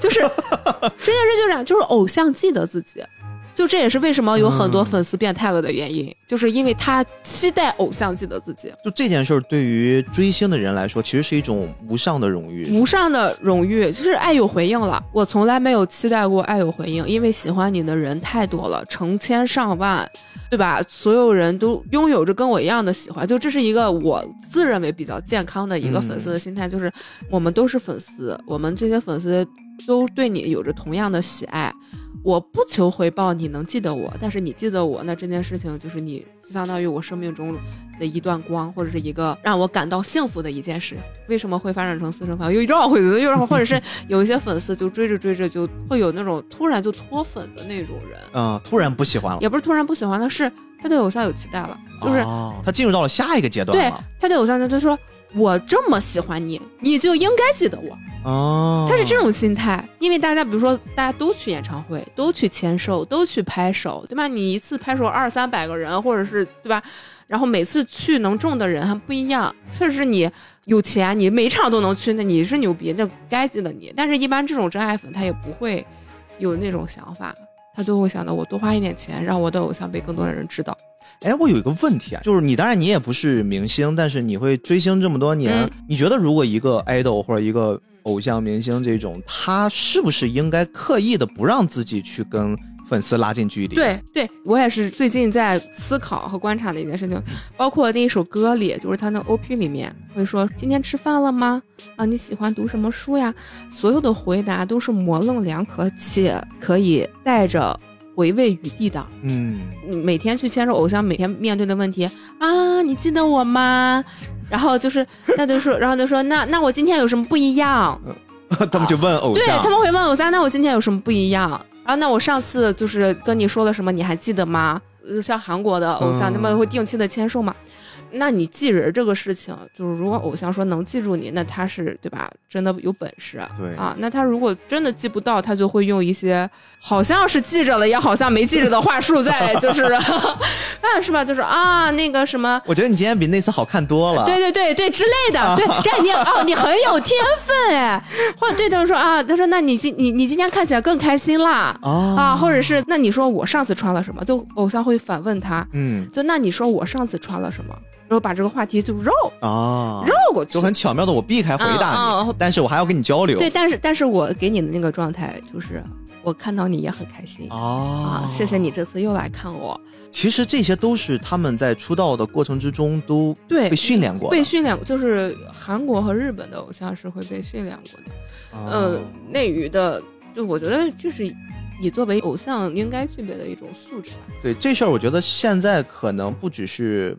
就是这件事就这样，就是偶像记得自己。”就这也是为什么有很多粉丝变态了的原因，就是因为他期待偶像记得自己。就这件事儿，对于追星的人来说，其实是一种无上的荣誉。无上的荣誉就是爱有回应了。我从来没有期待过爱有回应，因为喜欢你的人太多了，成千上万，对吧？所有人都拥有着跟我一样的喜欢，就这是一个我自认为比较健康的一个粉丝的心态，就是我们都是粉丝，我们这些粉丝都对你有着同样的喜爱。我不求回报，你能记得我，但是你记得我，那这件事情就是你就相当于我生命中的一段光，或者是一个让我感到幸福的一件事。为什么会发展成私生饭？又绕回去了，又绕，或者是 *laughs* 有一些粉丝就追着追着就会有那种突然就脱粉的那种人，嗯，突然不喜欢了，也不是突然不喜欢的，是他对偶像有期待了，就是他进入到了下一个阶段。对，他对偶像就他说我这么喜欢你，你就应该记得我。哦，他是这种心态，因为大家比如说大家都去演唱会，都去签售，都去拍手，对吧？你一次拍手二三百个人，或者是对吧？然后每次去能中的人还不一样。确实你有钱，你每场都能去，那你是牛逼，那该记得你。但是，一般这种真爱粉他也不会有那种想法，他就会想到我多花一点钱，让我的偶像被更多的人知道。哎，我有一个问题啊，就是你当然你也不是明星，但是你会追星这么多年，你觉得如果一个 idol 或者一个偶像明星这种，他是不是应该刻意的不让自己去跟粉丝拉近距离？对，对我也是最近在思考和观察的一件事情，包括那一首歌里，就是他那 OP 里面会说今天吃饭了吗？啊，你喜欢读什么书呀？所有的回答都是模棱两可且可以带着回味余地的。嗯，你每天去牵手偶像，每天面对的问题啊，你记得我吗？然后就是，那就说，然后就说，那那我今天有什么不一样？*laughs* 他们就问偶像，对他们会问偶像，那我今天有什么不一样？然后那我上次就是跟你说了什么，你还记得吗？像韩国的偶像，他们会定期的签售嘛？那你记人这个事情，就是如果偶像说能记住你，那他是对吧？真的有本事。对啊，那他如果真的记不到，他就会用一些好像是记着了，也好像没记着的话术在，*laughs* 就是啊，是吧？就是啊，那个什么，我觉得你今天比那次好看多了。对对对对之类的，对，概念哦，你很有天分哎。或者对他说啊，他说那你今你你今天看起来更开心啦啊，或者是那你说我上次穿了什么？就偶像会反问他，嗯，就那你说我上次穿了什么？然后把这个话题就绕啊，绕过去，就很巧妙的我避开回答你，但是我还要跟你交流。对，但是但是我给你的那个状态就是，我看到你也很开心啊，谢谢你这次又来看我。其实这些都是他们在出道的过程之中都对被训练过，被训练过，就是韩国和日本的偶像是会被训练过的。嗯，内娱的，就我觉得就是你作为偶像应该具备的一种素质吧。对这事儿，我觉得现在可能不只是。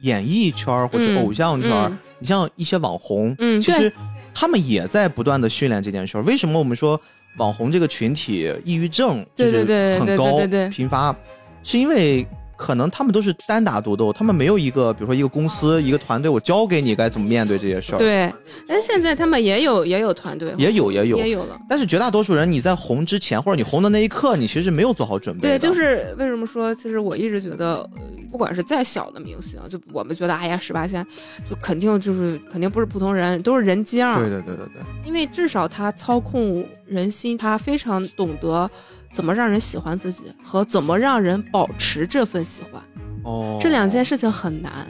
演艺圈或者偶像圈，你像一些网红，其实他们也在不断的训练这件事儿。为什么我们说网红这个群体抑郁症就是很高频发，是因为。可能他们都是单打独斗，他们没有一个，比如说一个公司、一个团队，我教给你该怎么面对这些事儿。对，但现在他们也有也有团队，也有也有也有了。但是绝大多数人，你在红之前或者你红的那一刻，你其实没有做好准备。对，就是为什么说，其实我一直觉得，不管是再小的明星，就我们觉得，哎呀，十八线就肯定就是肯定不是普通人，都是人精。对对对对对。因为至少他操控人心，他非常懂得。怎么让人喜欢自己和怎么让人保持这份喜欢，哦，这两件事情很难。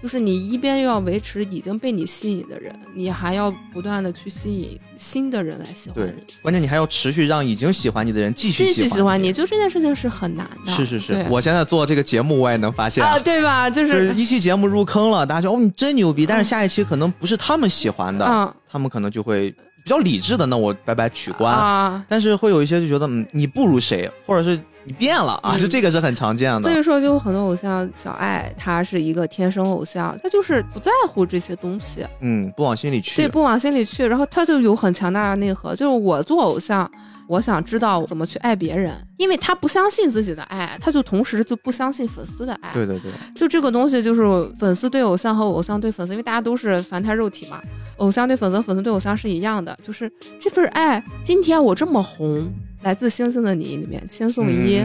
就是你一边又要维持已经被你吸引的人，你还要不断的去吸引新的人来喜欢你。关键你还要持续让已经喜欢你的人继续继续喜欢你，就这件事情是很难的。是是是，我现在做这个节目，我也能发现啊，对吧？就是一期节目入坑了，大家说哦你真牛逼，但是下一期可能不是他们喜欢的，他们可能就会。比较理智的，那我拜拜取关啊。但是会有一些就觉得，嗯，你不如谁，或者是你变了啊，是这个是很常见的。所以说，就有很多偶像，小爱他是一个天生偶像，他就是不在乎这些东西，嗯，不往心里去，对，不往心里去，然后他就有很强大的内核，就是我做偶像。我想知道怎么去爱别人，因为他不相信自己的爱，他就同时就不相信粉丝的爱。对对对，就这个东西就是粉丝对偶像和偶像对粉丝，因为大家都是凡胎肉体嘛，偶像对粉丝，粉丝对偶像是一样的，就是这份爱。今天我这么红，来自星星的你里面，千颂伊，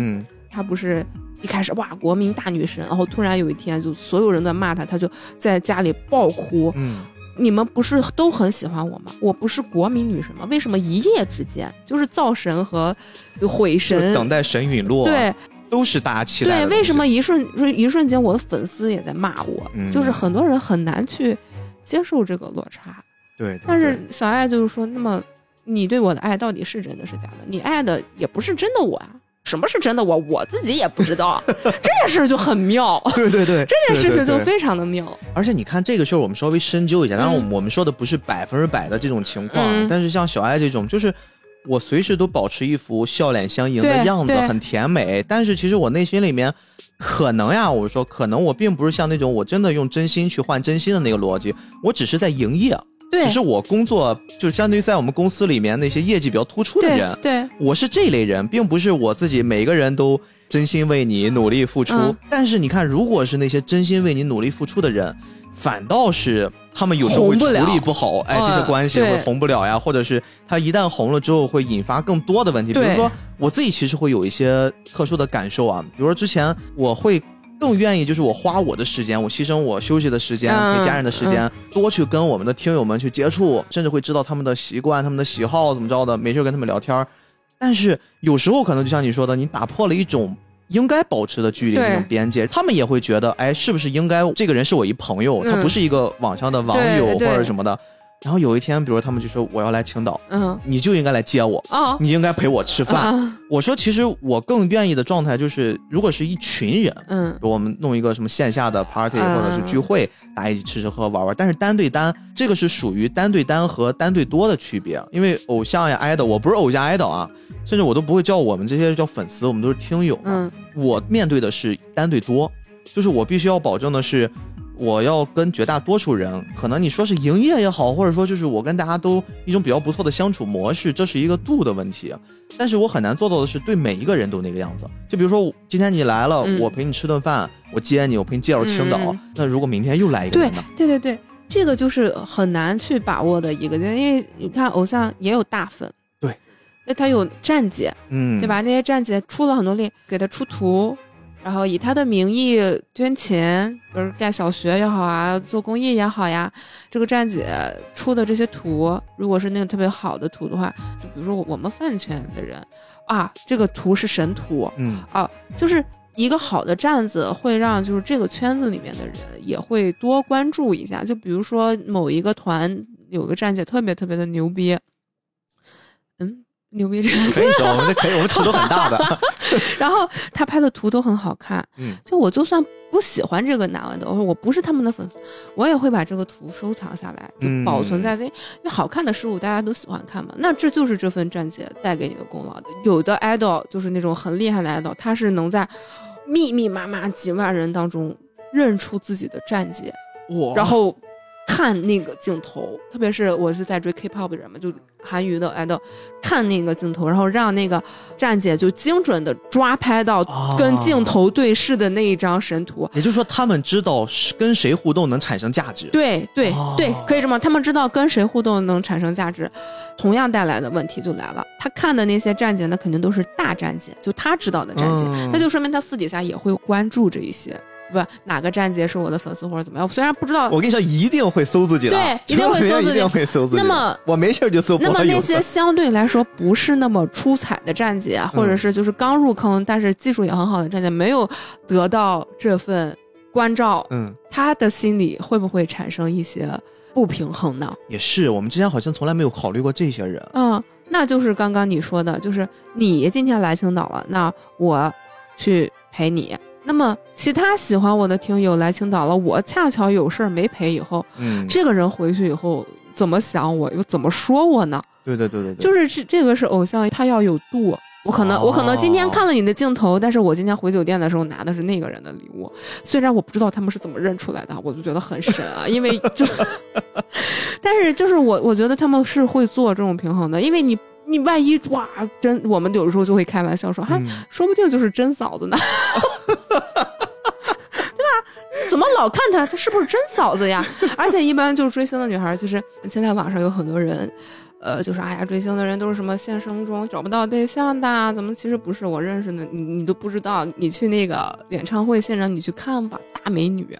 她不是一开始哇国民大女神，然后突然有一天就所有人都在骂她，她就在家里爆哭。嗯。你们不是都很喜欢我吗？我不是国民女神吗？为什么一夜之间就是造神和毁神？等待神陨落，对，都是大家期待。对，为什么一瞬一瞬间我的粉丝也在骂我？就是很多人很难去接受这个落差。对，但是小爱就是说，那么你对我的爱到底是真的是假的？你爱的也不是真的我啊。什么是真的我？我自己也不知道。*laughs* 这件事就很妙。对对对，这件事情就非常的妙。而且你看这个事儿，我们稍微深究一下。当然，我们说的不是百分之百的这种情况，但是像小爱这种，就是我随时都保持一副笑脸相迎的样子，很甜美。但是其实我内心里面，可能呀，我说可能我并不是像那种我真的用真心去换真心的那个逻辑，我只是在营业。对，只是我工作就是相当于在我们公司里面那些业绩比较突出的人。对，我是这类人，并不是我自己每个人都真心为你努力付出。但是你看，如果是那些真心为你努力付出的人，反倒是。他们有时候会处理不好，哎，这些关系会红不了呀，或者是他一旦红了之后会引发更多的问题。比如说我自己其实会有一些特殊的感受啊，比如说之前我会更愿意就是我花我的时间，我牺牲我休息的时间陪家人的时间，多去跟我们的听友们去接触，甚至会知道他们的习惯、他们的喜好怎么着的，没事跟他们聊天但是有时候可能就像你说的，你打破了一种。应该保持的距离那种边界，他们也会觉得，哎，是不是应该这个人是我一朋友，他不是一个网上的网友或者什么的。然后有一天，比如他们就说我要来青岛，嗯，你就应该来接我，哦，你应该陪我吃饭。我说，其实我更愿意的状态就是，如果是一群人，嗯，我们弄一个什么线下的 party 或者是聚会，大家一起吃吃喝喝玩玩。但是单对单，这个是属于单对单和单对多的区别。因为偶像呀，idol，我不是偶像 idol 啊，甚至我都不会叫我们这些叫粉丝，我们都是听友。嗯，我面对的是单对多，就是我必须要保证的是。我要跟绝大多数人，可能你说是营业也好，或者说就是我跟大家都一种比较不错的相处模式，这是一个度的问题。但是我很难做到的是对每一个人都那个样子。就比如说今天你来了，我陪你吃顿饭，我接你，我陪你介绍青岛。那如果明天又来一个人呢？对对对，这个就是很难去把握的一个，因为你看偶像也有大粉，对，那他有站姐，嗯，对吧？那些站姐出了很多力，给他出图。然后以他的名义捐钱，比如盖小学也好啊，做公益也好呀。这个站姐出的这些图，如果是那个特别好的图的话，就比如说我们饭圈的人啊，这个图是神图，嗯啊，就是一个好的站子会让就是这个圈子里面的人也会多关注一下。就比如说某一个团有个站姐特别特别的牛逼。嗯牛逼！可以，我们可以，我们尺度很大的。*laughs* 然后他拍的图都很好看，嗯，就我就算不喜欢这个男的，我说我不是他们的粉丝，我也会把这个图收藏下来，就保存在这，因为好看的事物大家都喜欢看嘛。那这就是这份站姐带给你的功劳的。有的 idol 就是那种很厉害的 idol，他是能在密密麻麻几万人当中认出自己的站姐，然后。看那个镜头，特别是我是在追 K-pop 的人嘛，就韩娱的爱豆，看那个镜头，然后让那个站姐就精准的抓拍到跟镜头对视的那一张神图。也就是说，他们知道跟谁互动能产生价值。对对对，可以这么，他们知道跟谁互动能产生价值，同样带来的问题就来了。他看的那些站姐，那肯定都是大站姐，就他知道的站姐，那就说明他私底下也会关注这一些。不，哪个站姐是我的粉丝或者怎么样？虽然不知道，我跟你说，一定会搜自己的，对，*laughs* 一定会搜自己，一定会搜自己。那么我没事就搜。那么那些相对来说不是那么出彩的站姐，或者是就是刚入坑但是技术也很好的站姐，没有得到这份关照，嗯，他的心里会不会产生一些不平衡呢？也是，我们之前好像从来没有考虑过这些人。嗯，那就是刚刚你说的，就是你今天来青岛了，那我去陪你。那么，其他喜欢我的听友来青岛了，我恰巧有事儿没陪。以后，嗯，这个人回去以后怎么想我，又怎么说我呢？对对对对对，就是这这个是偶像，他要有度。我可能我可能今天看了你的镜头，但是我今天回酒店的时候拿的是那个人的礼物。虽然我不知道他们是怎么认出来的，我就觉得很神啊，*laughs* 因为就，*laughs* 但是就是我我觉得他们是会做这种平衡的，因为你。你万一哇真，我们有的时候就会开玩笑说，哈，说不定就是真嫂子呢，*laughs* 对吧？怎么老看他，他是不是真嫂子呀？*laughs* 而且一般就是追星的女孩，就是现在网上有很多人，呃，就是哎呀，追星的人都是什么现实中找不到对象的，怎么其实不是我认识的，你你都不知道，你去那个演唱会现场你去看吧，大美女，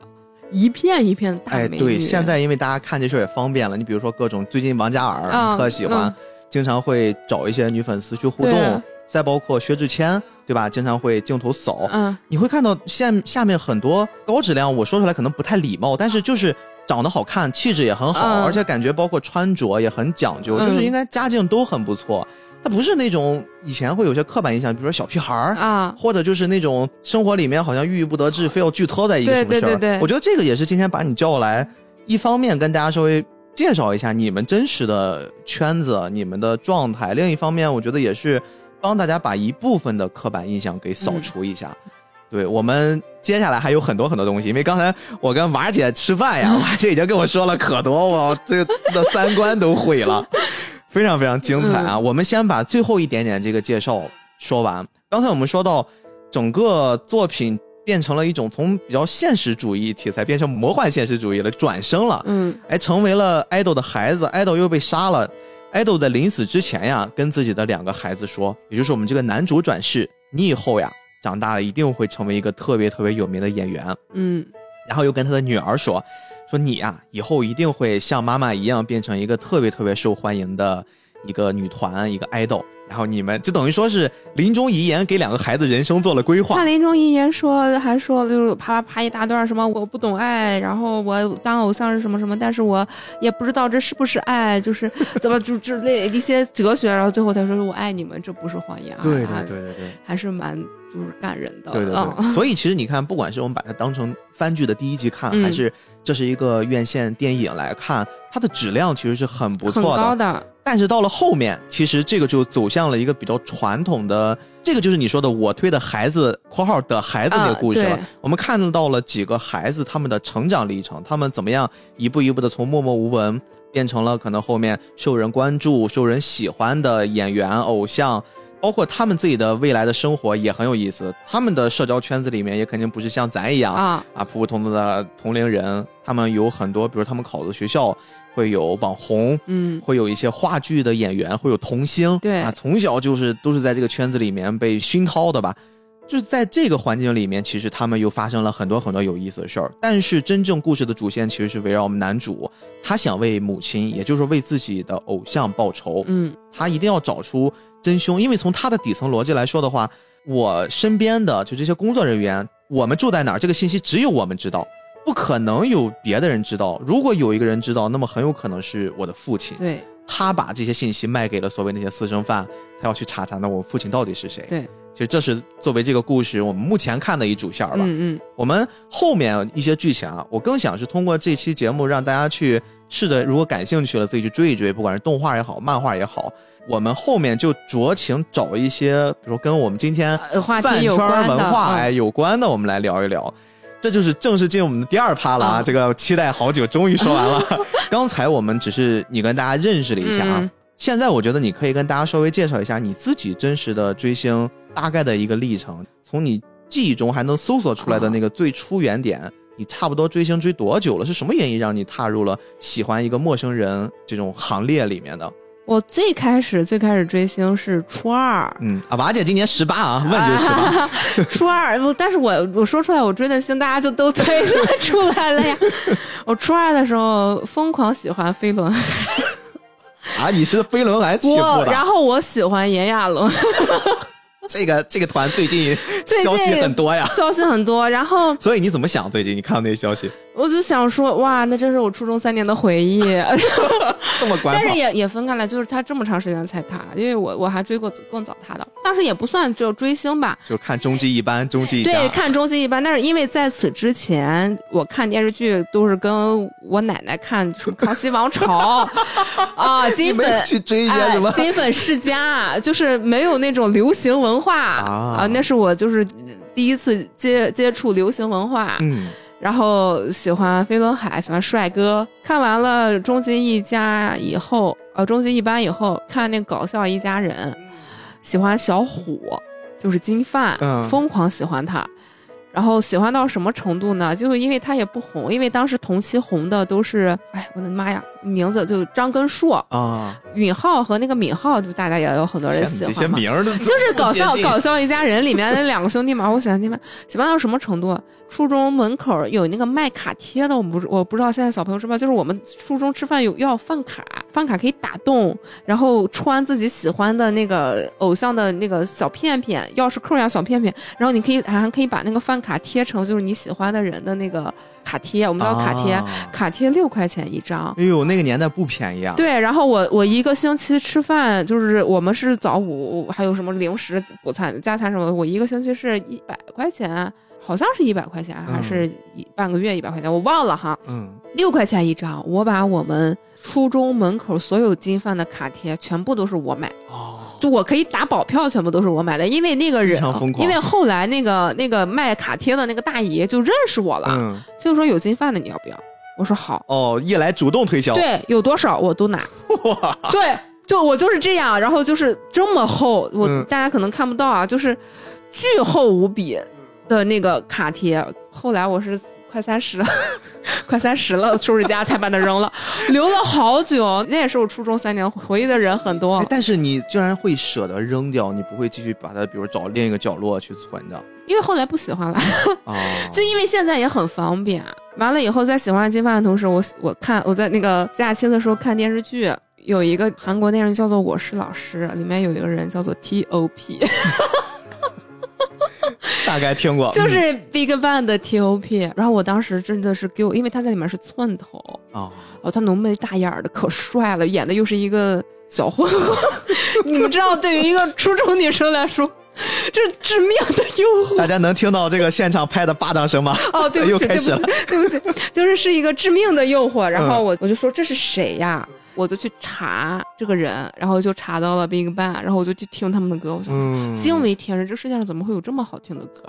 一片一片大美女。哎，对，现在因为大家看这事儿也方便了，你比如说各种最近王嘉尔特喜欢。经常会找一些女粉丝去互动，再包括薛之谦，对吧？经常会镜头扫，嗯，你会看到下下面很多高质量，我说出来可能不太礼貌，但是就是长得好看，气质也很好，而且感觉包括穿着也很讲究，就是应该家境都很不错。他不是那种以前会有些刻板印象，比如说小屁孩儿啊，或者就是那种生活里面好像郁郁不得志，非要剧拖在一个什么事儿。我觉得这个也是今天把你叫过来，一方面跟大家稍微。介绍一下你们真实的圈子、你们的状态。另一方面，我觉得也是帮大家把一部分的刻板印象给扫除一下。对我们接下来还有很多很多东西，因为刚才我跟娃姐吃饭呀，娃姐已经跟我说了可多，我这个的三观都毁了，*laughs* 非常非常精彩啊！我们先把最后一点点这个介绍说完。刚才我们说到整个作品。变成了一种从比较现实主义题材变成魔幻现实主义了，转生了。嗯，哎，成为了爱豆的孩子，爱豆又被杀了。爱豆在临死之前呀，跟自己的两个孩子说，也就是我们这个男主转世，你以后呀长大了一定会成为一个特别特别有名的演员。嗯，然后又跟他的女儿说，说你呀以后一定会像妈妈一样变成一个特别特别受欢迎的一个女团，一个爱豆。然后你们就等于说是临终遗言，给两个孩子人生做了规划。他临终遗言说，还说就是啪啪啪一大段什么我不懂爱，然后我当偶像是什么什么，但是我也不知道这是不是爱，就是怎么就之类一些哲学。然后最后他说我爱你们，这不是谎言。对对对对对，还是蛮就是感人的。对对对，所以其实你看，不管是我们把它当成番剧的第一集看，还是这是一个院线电影来看，它的质量其实是很不错的。高的。但是到了后面，其实这个就走向了一个比较传统的，这个就是你说的我推的孩子（括号的孩子）那个故事了。我们看到了几个孩子他们的成长历程，他们怎么样一步一步的从默默无闻变成了可能后面受人关注、受人喜欢的演员、偶像，包括他们自己的未来的生活也很有意思。他们的社交圈子里面也肯定不是像咱一样啊啊普普通通的同龄人，他们有很多，比如他们考的学校。会有网红，嗯，会有一些话剧的演员，会有童星，对。啊，从小就是都是在这个圈子里面被熏陶的吧，就是在这个环境里面，其实他们又发生了很多很多有意思的事儿。但是真正故事的主线其实是围绕我们男主，他想为母亲，也就是为自己的偶像报仇，嗯，他一定要找出真凶，因为从他的底层逻辑来说的话，我身边的就这些工作人员，我们住在哪儿，这个信息只有我们知道。不可能有别的人知道。如果有一个人知道，那么很有可能是我的父亲。对，他把这些信息卖给了所谓那些私生饭，他要去查查，那我父亲到底是谁？对，其实这是作为这个故事我们目前看的一主线吧。嗯嗯。我们后面一些剧情啊，我更想是通过这期节目让大家去试着，如果感兴趣了，自己去追一追，不管是动画也好，漫画也好，我们后面就酌情找一些，比如跟我们今天饭圈文化哎有关的，我们来聊一聊。这就是正式进入我们的第二趴了啊！这个期待好久，终于说完了。*laughs* 刚才我们只是你跟大家认识了一下啊，现在我觉得你可以跟大家稍微介绍一下你自己真实的追星大概的一个历程，从你记忆中还能搜索出来的那个最初原点，你差不多追星追多久了？是什么原因让你踏入了喜欢一个陌生人这种行列里面的？我最开始最开始追星是初二，嗯啊，娃姐今年十八啊，问就是十八。*laughs* 初二，但是我我说出来我追的星，大家就都推测出来了呀。我初二的时候疯狂喜欢飞轮海。*laughs* 啊，你是飞轮海起步的。然后我喜欢炎亚纶。*laughs* 这个这个团最近消息很多呀，消息很多。然后，所以你怎么想？最近你看到那些消息？我就想说，哇，那真是我初中三年的回忆。*laughs* 这么官但是也也分开了，就是他这么长时间才他，因为我我还追过更早他的，当时也不算就追星吧，就看终极一班，终极一对，看终极一班。但是因为在此之前，我看电视剧都是跟我奶奶看《康熙王朝》*laughs* 啊，金粉去追一些什么金粉世家，就是没有那种流行文化啊，那是我就是第一次接接触流行文化。嗯。然后喜欢飞轮海，喜欢帅哥。看完了《终极一家》以后，呃，《终极一班》以后，看那《搞笑一家人》，喜欢小虎，就是金范，疯狂喜欢他。然后喜欢到什么程度呢？就是因为他也不红，因为当时同期红的都是，哎，我的妈呀，名字就张根硕啊，允浩和那个敏浩，就大家也有很多人喜欢嘛。就是搞笑搞笑一家人里面那两个兄弟嘛，我喜欢他们，喜欢到什么程度？初中门口有那个卖卡贴的，我不我不知道现在小朋友知不知道，就是我们初中吃饭有要饭卡，饭卡可以打洞，然后穿自己喜欢的那个偶像的那个小片片，钥匙扣一样小片片，然后你可以还可以把那个饭。卡贴成就是你喜欢的人的那个卡贴，我们叫卡贴，卡贴六块钱一张。哎呦，那个年代不便宜啊。对，然后我我一个星期吃饭，就是我们是早午还有什么零食、补餐、加餐什么的，我一个星期是一百块钱，好像是一百块钱，还是一半个月一百块钱，我忘了哈。嗯，六块钱一张，我把我们初中门口所有金饭的卡贴全部都是我买。哦。就我可以打保票，全部都是我买的，因为那个人，因为后来那个那个卖卡贴的那个大爷就认识我了，就说有金饭的你要不要？我说好。哦，一来主动推销。对，有多少我都拿。哇。对，就我就是这样，然后就是这么厚，我大家可能看不到啊，就是巨厚无比的那个卡贴。后来我是。快三十了，快三十了，收拾家才把它扔了，留了好久。那也是我初中三年回忆的人很多。但是你居然会舍得扔掉，你不会继续把它，比如找另一个角落去存着？因为后来不喜欢了，*laughs* 就因为现在也很方便。完了以后，在喜欢金发的同时，我我看我在那个假期的时候看电视剧，有一个韩国电视剧叫做《我是老师》，里面有一个人叫做 T O P。*laughs* *laughs* 大概听过，*laughs* 就是 BigBang 的 T.O.P，然后我当时真的是给我，因为他在里面是寸头哦，哦，他浓眉大眼的可帅了，演的又是一个小混混，*laughs* 你们知道，对于一个初中女生来说，这是致命的诱惑。大家能听到这个现场拍的巴掌声吗？哦，对不起，对不起，对不起，就是是一个致命的诱惑。然后我我就说这是谁呀？我就去查这个人，然后就查到了 BigBang，然后我就去听他们的歌，我想惊为天人，这世界上怎么会有这么好听的歌？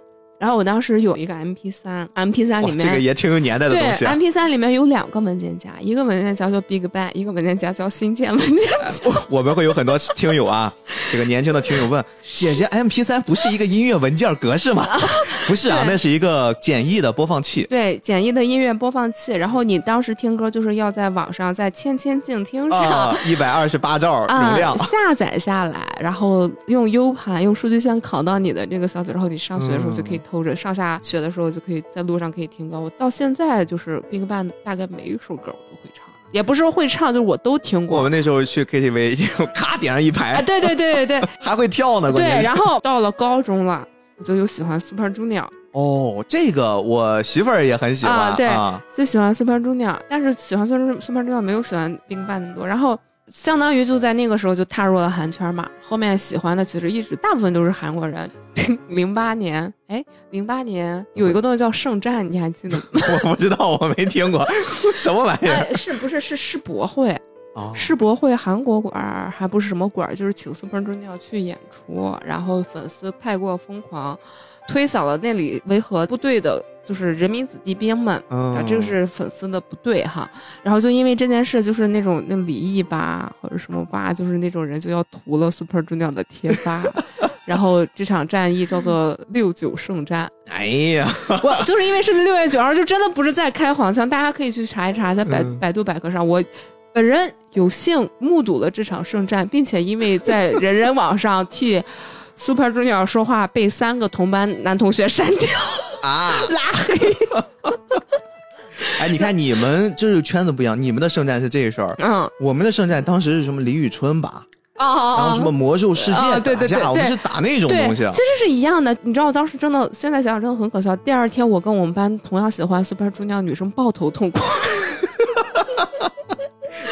然后我当时有一个 M P 三，M P 三里面这个也挺有年代的东西。对，M P 三里面有两个文件夹，一个文件夹叫 BigBang，一个文件夹叫新建文件夹。我们会有很多听友啊，*laughs* 这个年轻的听友问：姐姐，M P 三不是一个音乐文件格式吗？*laughs* 不是啊，那是一个简易的播放器。对，简易的音乐播放器。然后你当时听歌就是要在网上，在千千静听上，一百二十八兆容量下载下来，然后用 U 盘用数据线拷到你的这个小嘴，然后你上学的时候就可以偷着上下学的时候就可以在路上可以听歌。我到现在就是 BigBang 大概每一首歌我都会唱，也不是说会唱，就是我都听过。我们那时候去 KTV，咔点上一排，对对对对对，*laughs* 还会跳呢。对，然后到了高中了，我就又喜欢 Super Junior。哦，这个我媳妇儿也很喜欢，对，就喜欢 Super Junior，但是喜欢 Super Super Junior 没有喜欢 BigBang 那么多。然后相当于就在那个时候就踏入了韩圈嘛。后面喜欢的其实一直大部分都是韩国人。*laughs* 零八年，哎，零八年有一个东西叫圣战，你还记得吗？*laughs* 我不知道，我没听过，*laughs* 什么玩意儿？是不是是世博会？世博会韩国馆还不是什么馆，就是请 Super Junior 去演出，然后粉丝太过疯狂。推搡了那里维和部队的，就是人民子弟兵们，啊，这个是粉丝的不对哈。然后就因为这件事，就是那种那李毅吧，或者什么吧，就是那种人就要涂了 Super Junior 的贴吧。*laughs* 然后这场战役叫做六九圣战。哎呀，我就是因为是六月九号，就真的不是在开黄腔，大家可以去查一查，在百百度百科上，我本人有幸目睹了这场圣战，并且因为在人人网上替。Super Junior 说话被三个同班男同学删掉啊，拉黑。哎，你看你们就是圈子不一样，你们的圣战是这事儿，嗯，我们的圣战当时是什么李宇春吧，哦，然后什么魔兽世界对对对，我们是打那种东西，其实是一样的。你知道当时真的，现在想想真的很可笑。第二天我跟我们班同样喜欢 Super Junior 女生抱头痛哭。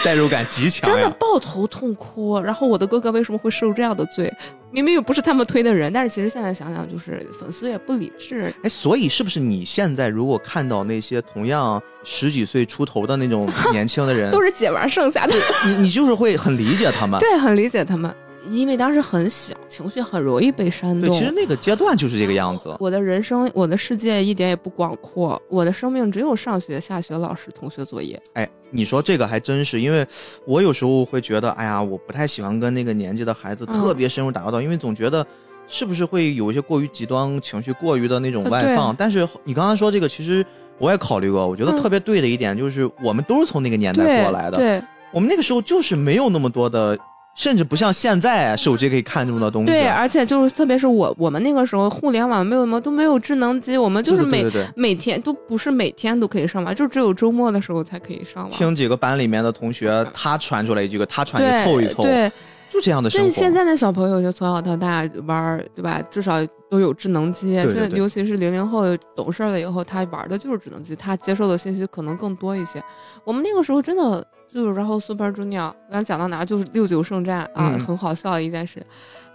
*laughs* 代入感极强，真的抱头痛哭。然后我的哥哥为什么会受这样的罪？明明又不是他们推的人，但是其实现在想想，就是粉丝也不理智。哎，所以是不是你现在如果看到那些同样十几岁出头的那种年轻的人，*laughs* 都是姐玩剩下的，你你就是会很理解他们，*laughs* 对，很理解他们。因为当时很小，情绪很容易被煽动。对，其实那个阶段就是这个样子。我的人生，我的世界一点也不广阔，我的生命只有上学、下学、老师、同学、作业。哎，你说这个还真是，因为我有时候会觉得，哎呀，我不太喜欢跟那个年纪的孩子特别深入打交道，因为总觉得是不是会有一些过于极端、情绪过于的那种外放。但是你刚刚说这个，其实我也考虑过，我觉得特别对的一点就是，我们都是从那个年代过来的，对，我们那个时候就是没有那么多的。甚至不像现在，手机可以看这么多东西。对，而且就是特别是我我们那个时候，互联网没有什么，都没有智能机，我们就是每每天都不是每天都可以上网，就只有周末的时候才可以上网。听几个班里面的同学，他传出来一句，他传去凑一凑，对，就这样的生活。现在的小朋友就从小到大玩，对吧？至少都有智能机。现在尤其是零零后懂事了以后，他玩的就是智能机，他接受的信息可能更多一些。我们那个时候真的。就是然后 Super Junior，刚讲到哪就是六九圣战啊，很好笑的一件事。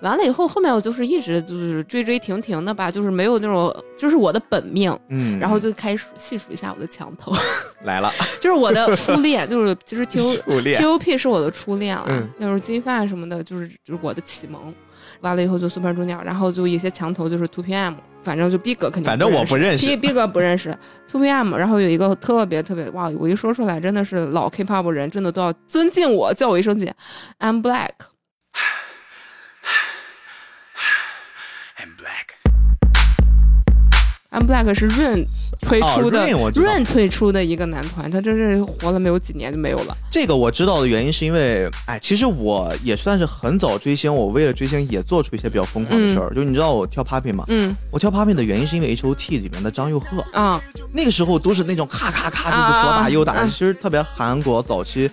完了以后，后面我就是一直就是追追停停的吧，就是没有那种，就是我的本命。嗯，然后就开始细数一下我的墙头，*laughs* 来了，就是我的初恋，就是其实 *laughs* T O T O P 是我的初恋了，就是金发什么的，就是就是我的启蒙。完了以后就 Super Junior，然后就一些墙头就是 Two P M。反正就 Big 肯定，反正我不认识，Big 不认识，Two PM，然后有一个特别特别哇，我一说出来真的是老 K-pop 人，真的都要尊敬我，叫我一声姐，I'm Black。I'm Black 是 Rain 推出的，Rain 推出的一个男团，他真是活了没有几年就没有了。这个我知道的原因是因为，哎，其实我也算是很早追星，我为了追星也做出一些比较疯狂的事儿。就你知道我跳 Popping 吗？嗯，我跳 Popping 的原因是因为 H.O.T 里面的张佑赫啊，那个时候都是那种咔咔咔就是左打右打，其实特别韩国早期。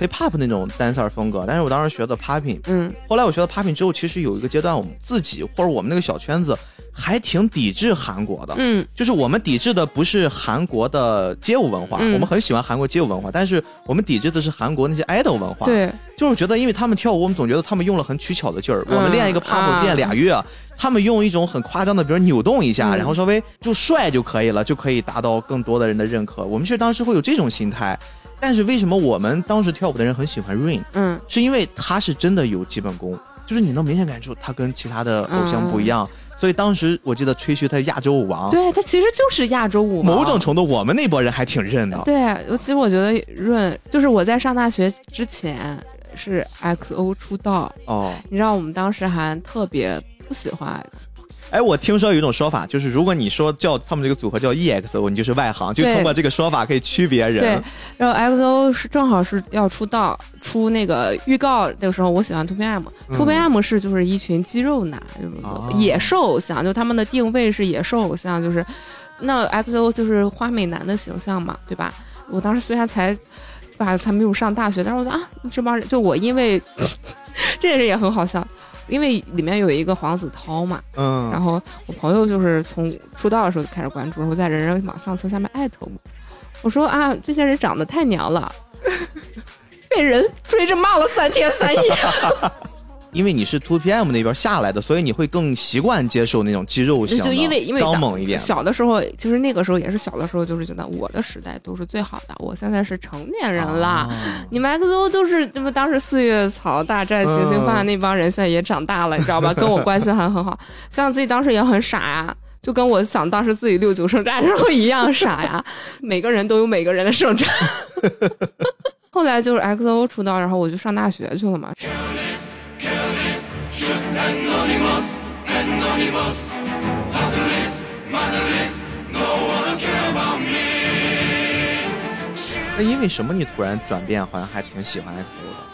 Hip Hop 那种 dancer 风格，但是我当时学的 Popping，嗯，后来我学了 Popping 之后，其实有一个阶段，我们自己或者我们那个小圈子还挺抵制韩国的，嗯，就是我们抵制的不是韩国的街舞文化，我们很喜欢韩国街舞文化，但是我们抵制的是韩国那些 idol 文化，对，就是觉得因为他们跳舞，我们总觉得他们用了很取巧的劲儿，我们练一个 Pop 练俩月，他们用一种很夸张的，比如扭动一下，然后稍微就帅就可以了，就可以达到更多的人的认可，我们其实当时会有这种心态。但是为什么我们当时跳舞的人很喜欢 Rain？嗯，是因为他是真的有基本功，就是你能明显感受他跟其他的偶像不一样。所以当时我记得吹嘘他亚洲舞王，对他其实就是亚洲舞王。某种程度，我们那波人还挺认的。对，其实我觉得 Rain 就是我在上大学之前是 XO 出道哦，你知道我们当时还特别不喜欢。哎，我听说有一种说法，就是如果你说叫他们这个组合叫 EXO，你就是外行，就通过这个说法可以区别人。对，然后 XO 是正好是要出道，出那个预告那个时候，我喜欢 Two PM，Two PM 是就是一群肌肉男，就是野兽偶像，就他们的定位是野兽偶像，就是那 XO 就是花美男的形象嘛，对吧？我当时虽然才吧才没有上大学，但是我觉得啊，这帮人就我因为 *laughs* 这件事也很好笑。因为里面有一个黄子韬嘛，嗯，然后我朋友就是从出道的时候就开始关注，然后在人人网相册下面艾特我，我说啊，这些人长得太娘了，*laughs* 被人追着骂了三天三夜。因为你是 Two PM 那边下来的，所以你会更习惯接受那种肌肉型的，刚猛一点。小的时候，其实那个时候也是小的时候，就是觉得我的时代都是最好的。我现在是成年人了，你们 XO 都是这么当时四叶草大战行星饭那帮人，现在也长大了，你知道吧？跟我关系还很好，*laughs* 像自己当时也很傻呀，就跟我想当时自己六九圣战时候一样傻呀。*laughs* 每个人都有每个人的圣战。*laughs* 后来就是 XO 出道，然后我就上大学去了嘛。那因为什么你突然转变，好像还挺喜欢 XO 的？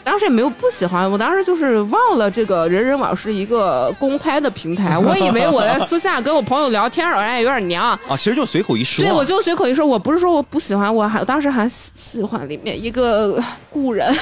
当时也没有不喜欢，我当时就是忘了这个人人网是一个公开的平台，*laughs* 我以为我在私下跟我朋友聊天，哎，有点娘啊。其实就随口一说，对，我就随口一说，我不是说我不喜欢，我还当时还喜欢里面一个故人。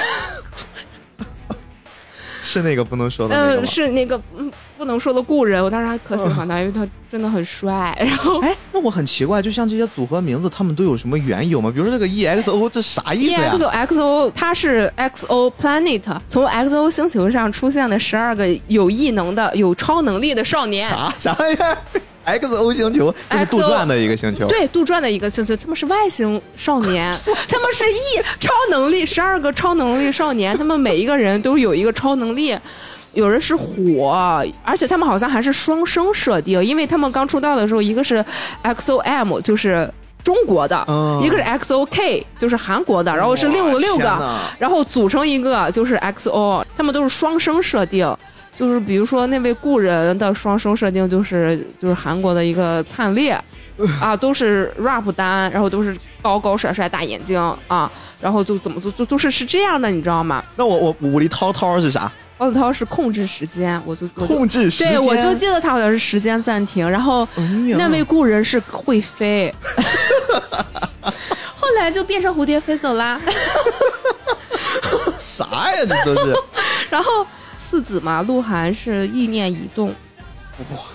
是那个不能说的那个嗯，是那个嗯不能说的故人。我当时还可喜欢他，因为他真的很帅。然后，哎，那我很奇怪，就像这些组合名字，他们都有什么缘由吗？比如说这个 EXO，这啥意思呀？EXO，它是 XO Planet，从 XO 星球上出现的十二个有异能的、有超能力的少年。啥啥玩意儿？X O 星球，这是杜撰的一个星球。对，杜撰的一个星球，他们是外星少年，*laughs* 他们是异超能力，十二个超能力少年，他们每一个人都有一个超能力，有人是火，而且他们好像还是双生设定，因为他们刚出道的时候，一个是 X O M，就是中国的，一个是 X O K，就是韩国的，然后是六六个，然后组成一个就是 X O，他们都是双生设定。就是比如说那位故人的双生设定就是就是韩国的一个灿烈，*laughs* 啊，都是 rap 单，然后都是高高帅帅大眼睛啊，然后就怎么做就就是是这样的，你知道吗？那我我武力滔滔是啥？涛涛是控制时间，我就控制时间，对我就记得他好像是时间暂停，然后那位故人是会飞，*laughs* 后来就变成蝴蝶飞走啦。*laughs* *laughs* 啥呀？这都是，然后。四子嘛，鹿晗是意念移动。我靠，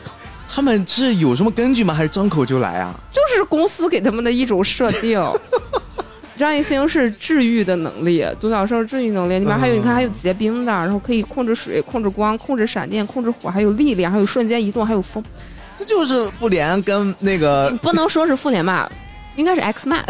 他们是有什么根据吗？还是张口就来啊？就是公司给他们的一种设定。张艺兴是治愈的能力，独角兽治愈能力里面还有你看还有结冰的，然后可以控制水、控制光、控制闪电、控制火，还有力量，还有瞬间移动，还有风。这就是复联跟那个不能说是复联吧，*laughs* 应该是 X Man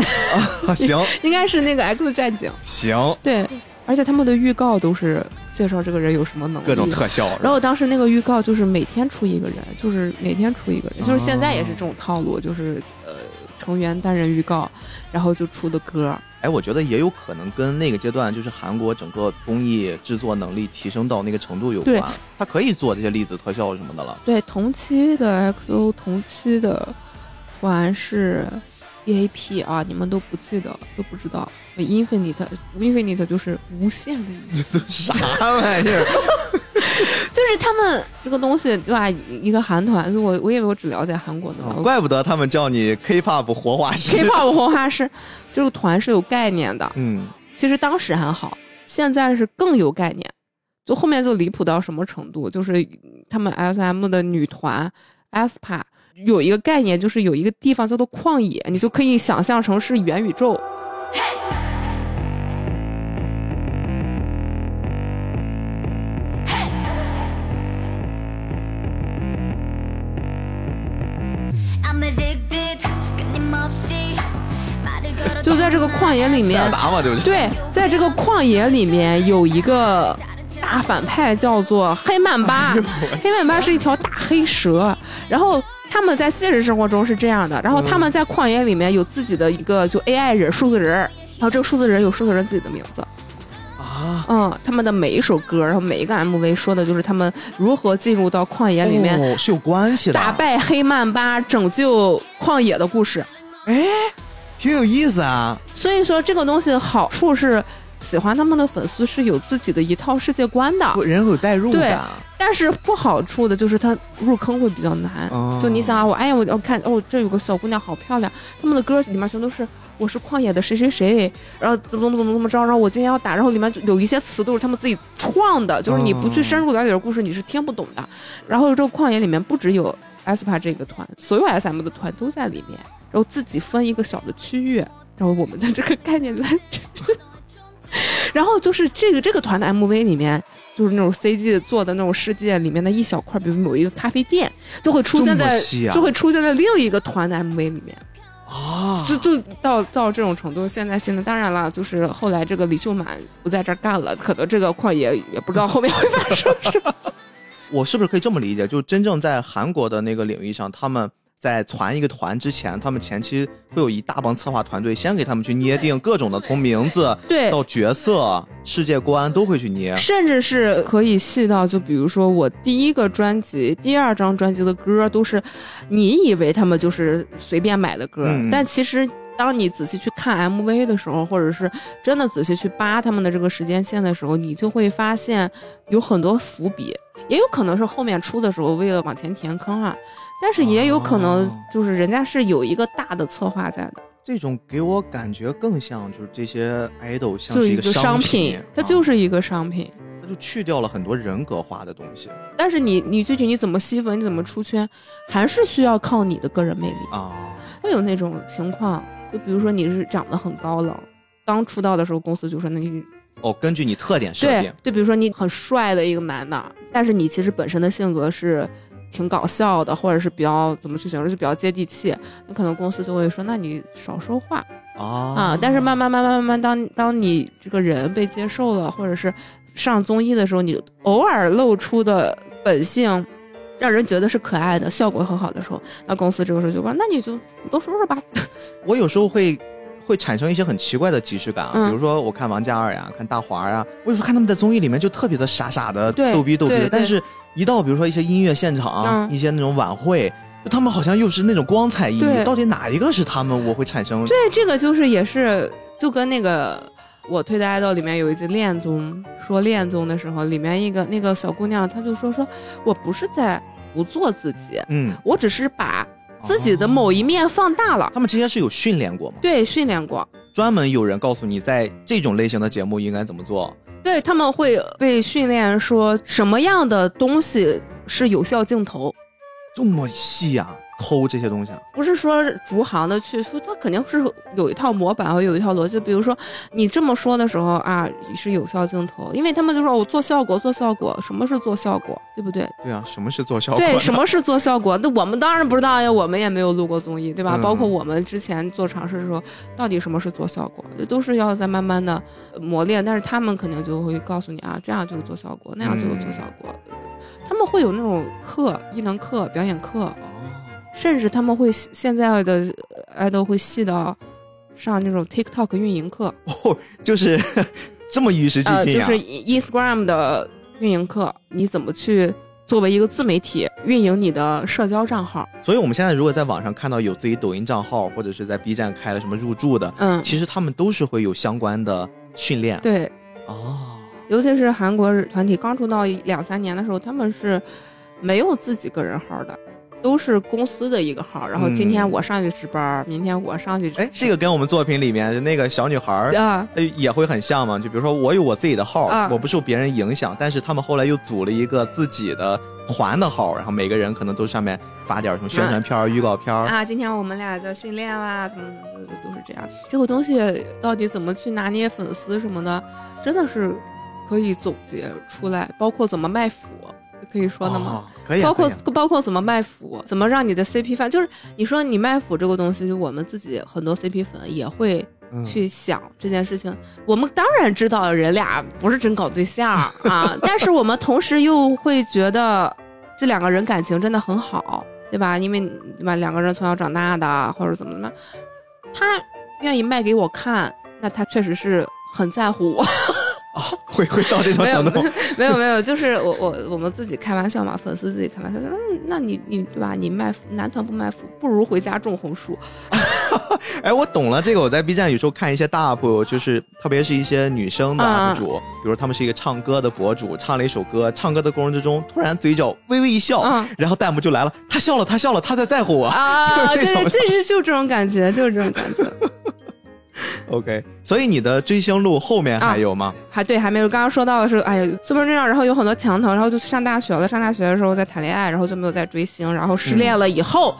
啊。行，*laughs* 应该是那个 X 战警。行，对，而且他们的预告都是介绍这个人有什么能力，各种特效。然后当时那个预告就是每天出一个人，就是每天出一个人，就是现在也是这种套路，就是呃成员单人预告，然后就出的歌。哎，我觉得也有可能跟那个阶段就是韩国整个工艺制作能力提升到那个程度有关，他可以做这些粒子特效什么的了。对，同期的 XO 同期的团是 EAP 啊，你们都不记得，都不知道。Infinite，Infinite 就是无限的意思。*laughs* 啥玩意儿？*laughs* 就是他们这个东西对吧？一个韩团，我我以为我只了解韩国的，怪不得他们叫你 K-pop 活化石。K-pop 活化石，这个团是有概念的。嗯，其实当时还好，现在是更有概念。就后面就离谱到什么程度？就是他们 SM 的女团 aespa 有一个概念，就是有一个地方叫做旷野，你就可以想象成是元宇宙。就在这个旷野里面，对，在这个旷野里面有一个大反派叫做 *laughs* 黑曼巴，黑曼巴。是一条大黑蛇。然后他们在现实生活中是这样的，然后他们在旷野里面有自己的一个就 AI 人数字人，然后这个数字人有数字人自己的名字。啊，嗯，他们的每一首歌，然后每一个 MV 说的就是他们如何进入到旷野里面是有关系的，打败黑曼巴，拯救旷野的故事，哎。挺有意思啊，所以说这个东西好处是，喜欢他们的粉丝是有自己的一套世界观的，人有代入感。但是不好处的就是他入坑会比较难。就你想啊，我哎呀，我要看哦，这有个小姑娘好漂亮，他们的歌里面全都是我是旷野的谁谁谁，然后怎么怎么怎么怎么着，然后我今天要打，然后里面有一些词都是他们自己创的，就是你不去深入了解故事，你是听不懂的。然后这个旷野里面不只有 aespa 这个团，所有 SM 的团都在里面。然后自己分一个小的区域，然后我们的这个概念在，*laughs* 然后就是这个这个团的 MV 里面，就是那种 CG 做的那种世界里面的一小块，比如某一个咖啡店，就会出现在就会出现在另一个团的 MV 里面啊，就就到到这种程度。现在现在当然了，就是后来这个李秀满不在这儿干了，可能这个矿也也不知道后面会发生什么。*laughs* 我是不是可以这么理解？就真正在韩国的那个领域上，他们。在传一个团之前，他们前期会有一大帮策划团队，先给他们去捏定各种的，从名字对到角色、世界观都会去捏，甚至是可以细到，就比如说我第一个专辑、第二张专辑的歌都是，你以为他们就是随便买的歌，但其实当你仔细去看 MV 的时候，或者是真的仔细去扒他们的这个时间线的时候，你就会发现有很多伏笔，也有可能是后面出的时候为了往前填坑啊。但是也有可能，就是人家是有一个大的策划在的。这种给我感觉更像，就是这些 idol 像是一个商品，它就是一个商品，它就去掉了很多人格化的东西。但是你你具体你怎么吸粉，你怎么出圈，还是需要靠你的个人魅力啊。会有那种情况，就比如说你是长得很高冷，刚出道的时候公司就说那你哦，根据你特点设定，对，比如说你很帅的一个男的，但是你其实本身的性格是。挺搞笑的，或者是比较怎么去形容，就比较接地气。那可能公司就会说，那你少说话啊。但是慢慢慢慢慢慢，当当你这个人被接受了，或者是上综艺的时候，你偶尔露出的本性，让人觉得是可爱的，效果很好的时候，那公司这个时候就说，那你就多说说吧。*laughs* 我有时候会会产生一些很奇怪的即视感啊，比如说我看王嘉尔呀，看大华呀，我有时候看他们在综艺里面就特别的傻傻的，逗逼逗逼的，但是。一到比如说一些音乐现场，一些那种晚会，就他们好像又是那种光彩熠熠。到底哪一个是他们？我会产生对这个就是也是就跟那个我推的爱豆里面有一集恋综，说恋综的时候，里面一个那个小姑娘，她就说说我不是在不做自己，嗯，我只是把自己的某一面放大了。他们之前是有训练过吗？对，训练过，专门有人告诉你在这种类型的节目应该怎么做。对他们会被训练说什么样的东西是有效镜头，这么细呀？抠这些东西啊？不是说逐行的去说，他肯定是有一套模板和有一套逻辑。比如说你这么说的时候啊，是有效镜头，因为他们就说我做效果，做效果，什么是做效果，对不对？对啊，什么是做效果？对，什么是做效果？那我们当然不知道呀，我们也没有录过综艺，对吧？*laughs* 包括我们之前做尝试的时候，到底什么是做效果，这都是要在慢慢的磨练。但是他们肯定就会告诉你啊，这样就是做效果，那样就是做效果。他们会有那种课，艺能课、表演课。甚至他们会现在的爱豆会细到上那种 TikTok 运营课哦，就是 *laughs* 这么与时俱进啊就是 Instagram 的运营课，你怎么去作为一个自媒体运营你的社交账号？所以我们现在如果在网上看到有自己抖音账号，或者是在 B 站开了什么入驻的，嗯，其实他们都是会有相关的训练。对，哦，尤其是韩国团体刚出道两三年的时候，他们是没有自己个人号的。都是公司的一个号，然后今天我上去值班，明天我上去。哎，这个跟我们作品里面那个小女孩啊，也会很像嘛？就比如说我有我自己的号，我不受别人影响，但是他们后来又组了一个自己的团的号，然后每个人可能都上面发点什么宣传片、预告片啊。今天我们俩在训练啦，怎么怎么都是这样。这个东西到底怎么去拿捏粉丝什么的，真的是可以总结出来，包括怎么卖腐。可以说的吗？可以，包括包括怎么卖腐，怎么让你的 CP 粉，就是你说你卖腐这个东西，就我们自己很多 CP 粉也会去想这件事情。我们当然知道人俩不是真搞对象啊，*laughs* 但是我们同时又会觉得这两个人感情真的很好，对吧？因为对吧，两个人从小长大的，或者怎么怎么，他愿意卖给我看，那他确实是很在乎我。*laughs* 啊，会会到这种程度？*laughs* 没有没有，就是我我我们自己开玩笑嘛，粉丝自己开玩笑说，嗯，那你你对吧？你卖男团不卖腐，不如回家种红薯。*laughs* 哎，我懂了，这个我在 B 站有时候看一些大 UP，就是特别是一些女生的 UP 主，比如他们是一个唱歌的博主，唱了一首歌，唱歌的过程之中突然嘴角微微一笑，然后弹幕就来了，他笑了，他笑了，他在在乎我啊，对，就是就这种感觉，就是这种感觉。*laughs* OK，所以你的追星路后面还有吗？还对，还没有。刚刚说到的是，哎呀，Super Junior，然后有很多墙头，然后就上大学了。上大学的时候在谈恋爱，然后就没有再追星，然后失恋了以后，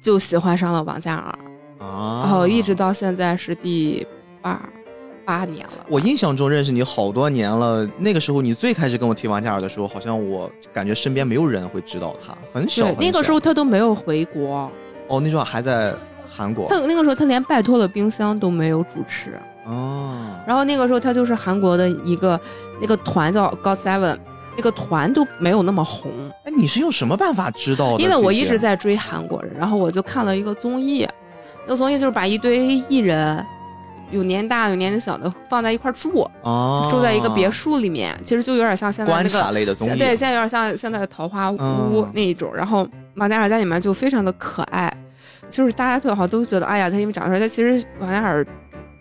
就喜欢上了王嘉尔，啊然后一直到现在是第八八年了。我印象中认识你好多年了，那个时候你最开始跟我提王嘉尔的时候，好像我感觉身边没有人会知道他，很小。那个时候他都没有回国。哦，那时候还在。韩国，他那个时候他连拜托了冰箱都没有主持哦。然后那个时候他就是韩国的一个那个团叫 God Seven，那个团都没有那么红。哎，你是用什么办法知道的？因为我一直在追韩国人，然后我就看了一个综艺，那个综艺就是把一堆艺人，有年大有年纪小的放在一块住，住在一个别墅里面，其实就有点像现在那个类的综艺，对，现在有点像现在的桃花坞那一种。然后马嘉尔在里面就非常的可爱。就是大家最好都觉得，哎呀，他因为长得帅，他其实王嘉尔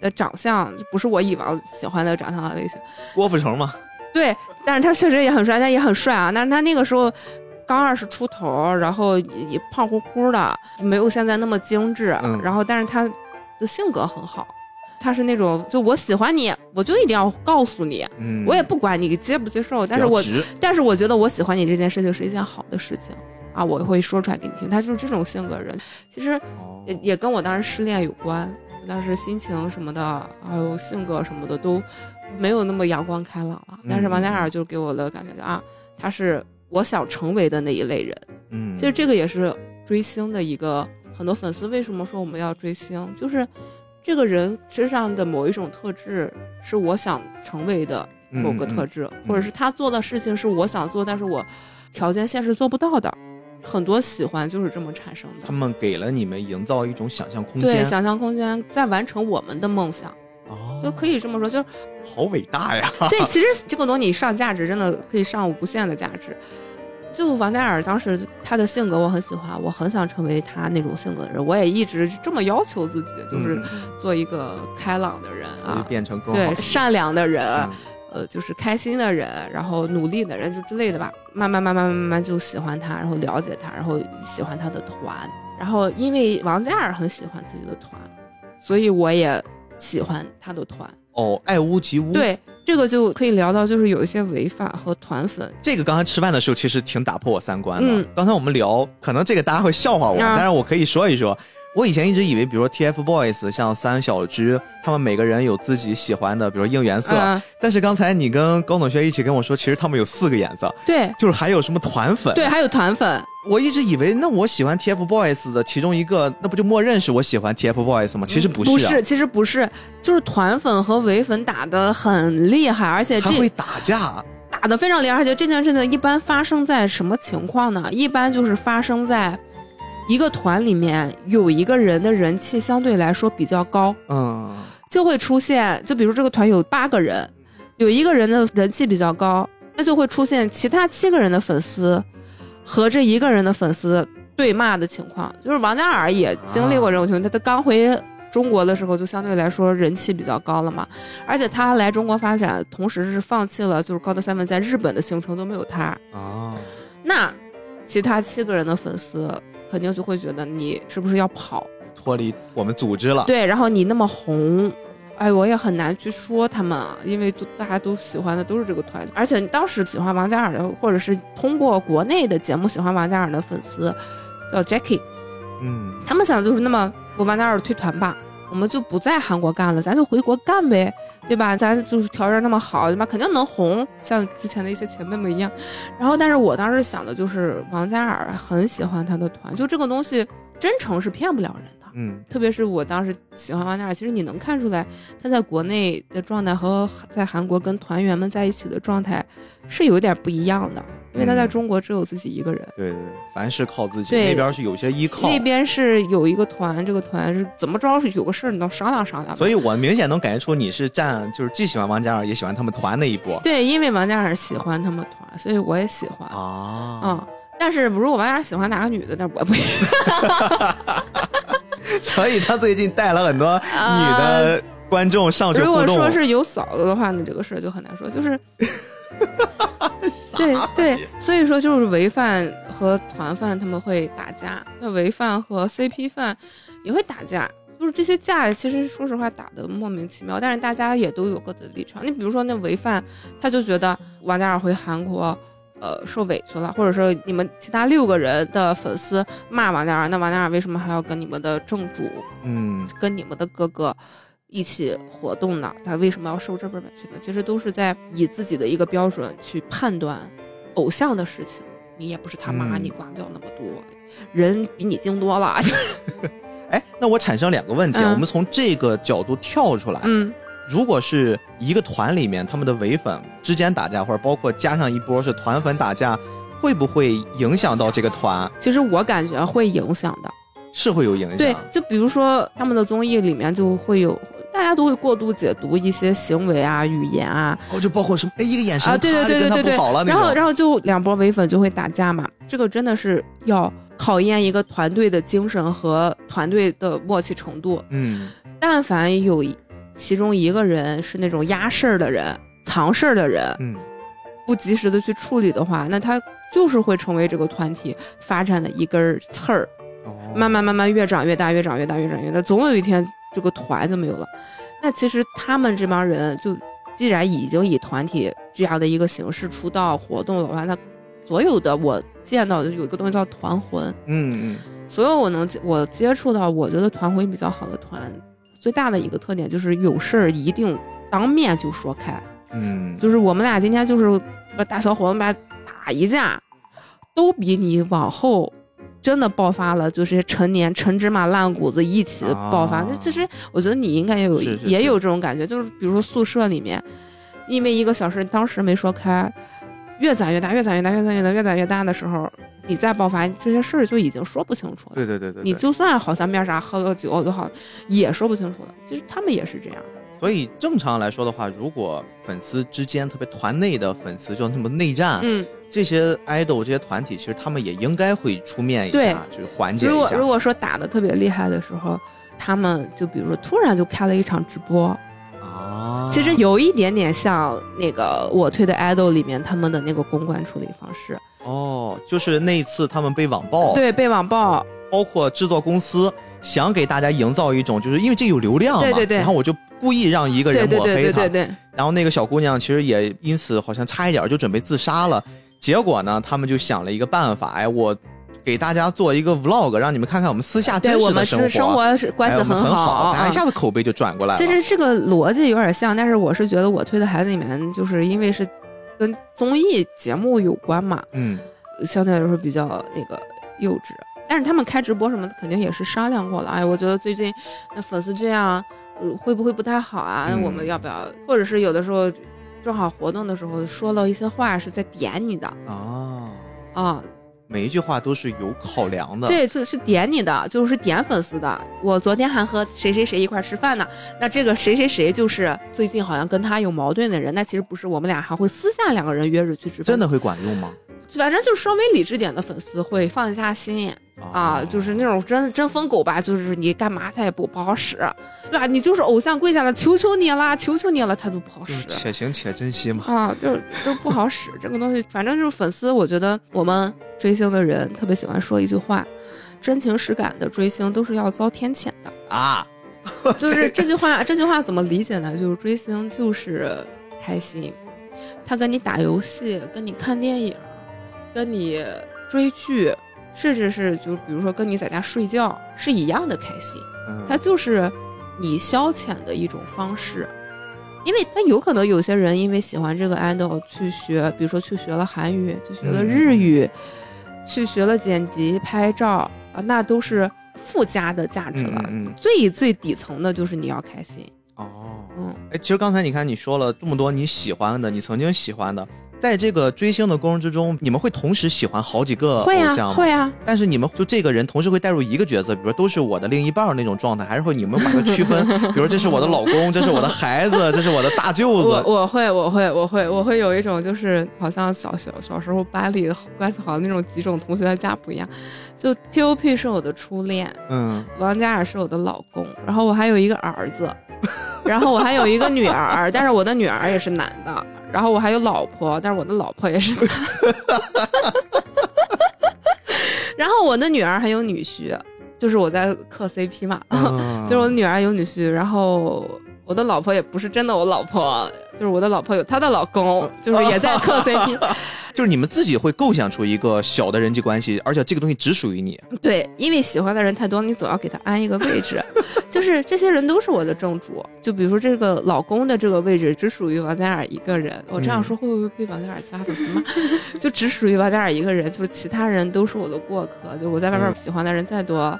的长相不是我以往喜欢的长相的类型。郭富城吗？对，但是他确实也很帅，他也很帅啊。但是他那个时候刚二十出头，然后也胖乎乎的，没有现在那么精致。然后，但是他的性格很好，他是那种就我喜欢你，我就一定要告诉你，我也不管你接不接受，但是我但是我觉得我喜欢你这件事情是一件好的事情。啊，我会说出来给你听。他就是这种性格人，其实也也跟我当时失恋有关。当时心情什么的，还有性格什么的都没有那么阳光开朗了。但是王嘉尔就给我的感觉就啊，他是我想成为的那一类人。嗯，其实这个也是追星的一个很多粉丝为什么说我们要追星，就是这个人身上的某一种特质是我想成为的某个特质，或者是他做的事情是我想做，但是我条件现实做不到的。很多喜欢就是这么产生的。他们给了你们营造一种想象空间，对，想象空间在完成我们的梦想，哦，就可以这么说，就是好伟大呀。*laughs* 对，其实这个东西上价值真的可以上无限的价值。就王嘉尔当时他的性格我很喜欢，我很想成为他那种性格的人，我也一直这么要求自己，就是做一个开朗的人啊，变成更对善良的人。呃，就是开心的人，然后努力的人，就之类的吧。慢慢慢慢慢慢就喜欢他，然后了解他，然后喜欢他的团。然后因为王嘉尔很喜欢自己的团，所以我也喜欢他的团。哦，爱屋及乌。对，这个就可以聊到，就是有一些违法和团粉。这个刚才吃饭的时候，其实挺打破我三观的。刚才我们聊，可能这个大家会笑话我，但是我可以说一说。我以前一直以为，比如说 TFBOYS，像三小只，他们每个人有自己喜欢的，比如应援色。但是刚才你跟高同学一起跟我说，其实他们有四个颜色。对，就是还有什么团粉。对，还有团粉。我一直以为，那我喜欢 TFBOYS 的其中一个，那不就默认是我喜欢 TFBOYS 吗？其实不是。不是，其实不是，就是团粉和唯粉打的很厉害，而且还会打架，打的非常厉害。而且这件事情一般发生在什么情况呢？一般就是发生在。一个团里面有一个人的人气相对来说比较高，嗯，就会出现，就比如这个团有八个人，有一个人的人气比较高，那就会出现其他七个人的粉丝和这一个人的粉丝对骂的情况。就是王嘉尔也经历过这种情况，他他刚回中国的时候就相对来说人气比较高了嘛，而且他来中国发展，同时是放弃了就是高德三文在日本的行程都没有他啊，那其他七个人的粉丝。肯定就会觉得你是不是要跑，脱离我们组织了？对，然后你那么红，哎，我也很难去说他们，因为大家都喜欢的都是这个团，而且当时喜欢王嘉尔的，或者是通过国内的节目喜欢王嘉尔的粉丝，叫 Jackie，嗯，他们想的就是那么，我王嘉尔退团吧。我们就不在韩国干了，咱就回国干呗，对吧？咱就是条件那么好，对吧？肯定能红，像之前的一些前辈们一样。然后，但是我当时想的就是，王嘉尔很喜欢他的团，就这个东西，真诚是骗不了人的。嗯，特别是我当时喜欢王嘉尔，其实你能看出来他在国内的状态和在韩国跟团员们在一起的状态是有点不一样的。因为他在中国只有自己一个人，对对，凡事靠自己。那边是有些依靠，那边是有一个团，这个团是怎么着是有个事儿，你都商量商量。所以我明显能感觉出你是站，就是既喜欢王嘉尔，也喜欢他们团那一波。对，因为王嘉尔喜欢他们团，所以我也喜欢啊。嗯，但是如果王嘉尔喜欢哪个女的，那我不。*laughs* 所以他最近带了很多女的观众上去。如果说是有嫂子的话，那这个事儿就很难说，就是。*laughs* 对对，所以说就是违饭和团饭他们会打架，那违饭和 CP 饭也会打架，就是这些架其实说实话打的莫名其妙，但是大家也都有各自的立场。你比如说那违饭，他就觉得王嘉尔回韩国，呃，受委屈了，或者说你们其他六个人的粉丝骂王嘉尔，那王嘉尔为什么还要跟你们的正主，嗯，跟你们的哥哥？一起活动呢，他为什么要受这份委屈呢？其实都是在以自己的一个标准去判断偶像的事情。你也不是他妈，你管不了那么多，人比你精多了。*laughs* 哎，那我产生两个问题，我们从这个角度跳出来。嗯，如果是一个团里面他们的伪粉之间打架，或者包括加上一波是团粉打架，会不会影响到这个团？其实我感觉会影响的，是会有影响。对，就比如说他们的综艺里面就会有。大家都会过度解读一些行为啊、语言啊，哦，就包括什么哎，一个眼神啊，对对对对对对，然后然后就两波唯粉就会打架嘛，这个真的是要考验一个团队的精神和团队的默契程度。嗯，但凡有其中一个人是那种压事儿的人、藏事儿的人，嗯，不及时的去处理的话，那他就是会成为这个团体发展的一根刺儿，慢慢慢慢越长越大，越长越大，越长越大，总有一天。这个团就没有了，那其实他们这帮人就既然已经以团体这样的一个形式出道活动的话，那所有的我见到的有一个东西叫团魂，嗯嗯，所有我能我接触到我觉得团魂比较好的团，最大的一个特点就是有事儿一定当面就说开，嗯，就是我们俩今天就是把大小伙子们俩打一架，都比你往后。真的爆发了，就是陈年陈芝麻烂谷子一起爆发。就其实我觉得你应该也有也有这种感觉，就是比如说宿舍里面，因为一个小事当时没说开，越攒越大，越攒越大，越攒越大，越攒越大的时候，你再爆发这些事儿就已经说不清楚了。对对对对，你就算好像面啥喝个酒就好，也说不清楚了。其实他们也是这样。所以正常来说的话，如果粉丝之间特别团内的粉丝就那么内战，嗯。这些 idol 这些团体，其实他们也应该会出面一下，就是缓解一下。如果如果说打的特别厉害的时候，他们就比如说突然就开了一场直播，啊，其实有一点点像那个我推的 idol 里面他们的那个公关处理方式。哦，就是那一次他们被网暴，对，被网暴，包括制作公司想给大家营造一种，就是因为这有流量嘛，对对对，然后我就。故意让一个人抹黑他，然后那个小姑娘其实也因此好像差一点就准备自杀了。结果呢，他们就想了一个办法，哎，我给大家做一个 vlog，让你们看看我们私下真实的生活，生活是关系很好，大家一下子口碑就转过来了。其实这个逻辑有点像，但是我是觉得我推的孩子里面，就是因为是跟综艺节目有关嘛，嗯，相对来说比较那个幼稚。但是他们开直播什么的，肯定也是商量过了。哎，我觉得最近那粉丝这样，会不会不太好啊？那我们要不要？或者是有的时候。正好活动的时候说了一些话，是在点你的啊啊，每一句话都是有考量的。对，是是点你的，就是点粉丝的。我昨天还和谁谁谁一块吃饭呢，那这个谁谁谁就是最近好像跟他有矛盾的人。那其实不是，我们俩还会私下两个人约着去吃饭。真的会管用吗？反正就稍微理智点的粉丝会放下心。啊，就是那种真真疯狗吧，就是你干嘛他也不不好使，对吧？你就是偶像跪下了，求求你了，求求你了，他都不好使。且行且珍惜嘛。啊，就都不好使这个东西。反正就是粉丝，我觉得我们追星的人特别喜欢说一句话：真情实感的追星都是要遭天谴的啊。就是这句话，这句话怎么理解呢？就是追星就是开心，他跟你打游戏，跟你看电影，跟你追剧。甚至是就比如说跟你在家睡觉是一样的开心，它就是你消遣的一种方式，因为它有可能有些人因为喜欢这个 idol 去学，比如说去学了韩语，去学了日语，去学了剪辑拍照啊，那都是附加的价值了。最最底层的就是你要开心。哦，嗯，哎，其实刚才你看你说了这么多你喜欢的，你曾经喜欢的。在这个追星的过程之中，你们会同时喜欢好几个偶像吗？会啊，但是你们就这个人同时会带入一个角色，比如说都是我的另一半那种状态，还是会你们把它区分？*laughs* 比如这是我的老公，这是我的孩子，*laughs* 这是我的大舅子。我我会我会我会我会有一种就是好像小小小时候班里关系好的那种几种同学的家不一样，就 T O P 是我的初恋，嗯，王嘉尔是我的老公，然后我还有一个儿子，然后我还有一个女儿，但是我的女儿也是男的。然后我还有老婆，但是我的老婆也是男。*laughs* 然后我的女儿还有女婿，就是我在磕 CP 嘛，*laughs* 就是我的女儿有女婿，然后我的老婆也不是真的我老婆，就是我的老婆有她的老公，就是也在磕 CP。*laughs* 就是你们自己会构想出一个小的人际关系，而且这个东西只属于你。对，因为喜欢的人太多，你总要给他安一个位置。*laughs* 就是这些人都是我的正主，就比如说这个老公的这个位置只属于王嘉尔一个人。我这样说会不会被王嘉尔其他粉丝骂？*laughs* 就只属于王嘉尔一个人，就其他人都是我的过客。就我在外面喜欢的人再多，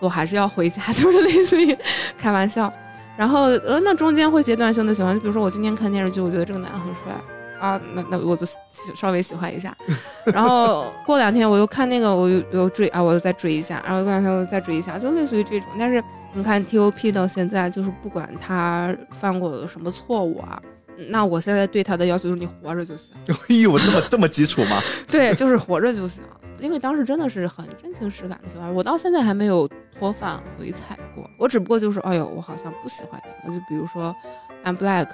我还是要回家，就是类似于开玩笑。然后呃，那中间会阶段性的喜欢，就比如说我今天看电视剧，我觉得这个男的很帅。啊，那那我就稍微喜欢一下，*laughs* 然后过两天我又看那个，我又又追啊，我又再追一下，然后过两天我又再追一下，就类似于这种。但是你看 T O P 到现在，就是不管他犯过什么错误啊，那我现在对他的要求就是你活着就行。*laughs* 哎呦，这么这么基础吗？*laughs* 对，就是活着就行。因为当时真的是很真情实感的喜欢，我到现在还没有脱饭回踩过。我只不过就是，哎呦，我好像不喜欢你了。就比如说，I'm Black。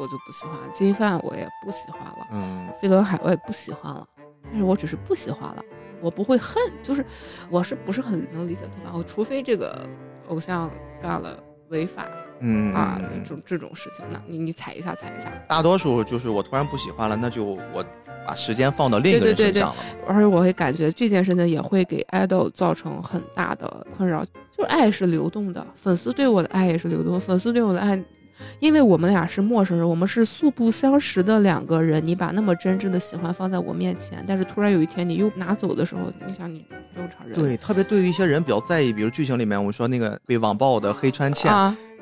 我就不喜欢金范，我也不喜欢了。嗯，飞轮海我也不喜欢了，但是我只是不喜欢了，我不会恨，就是我是不是很能理解对方？我除非这个偶像干了违法，嗯啊，这种这种事情，那你你踩一下踩一下。大多数就是我突然不喜欢了，那就我把时间放到另一个人身上了。而且我会感觉这件事情也会给爱豆造成很大的困扰，就是爱是流动的，粉丝对我的爱也是流动，粉丝对我的爱。因为我们俩是陌生人，我们是素不相识的两个人。你把那么真挚的喜欢放在我面前，但是突然有一天你又拿走的时候，你想你正常人对，特别对于一些人比较在意，比如剧情里面我们说那个被网暴的黑川茜，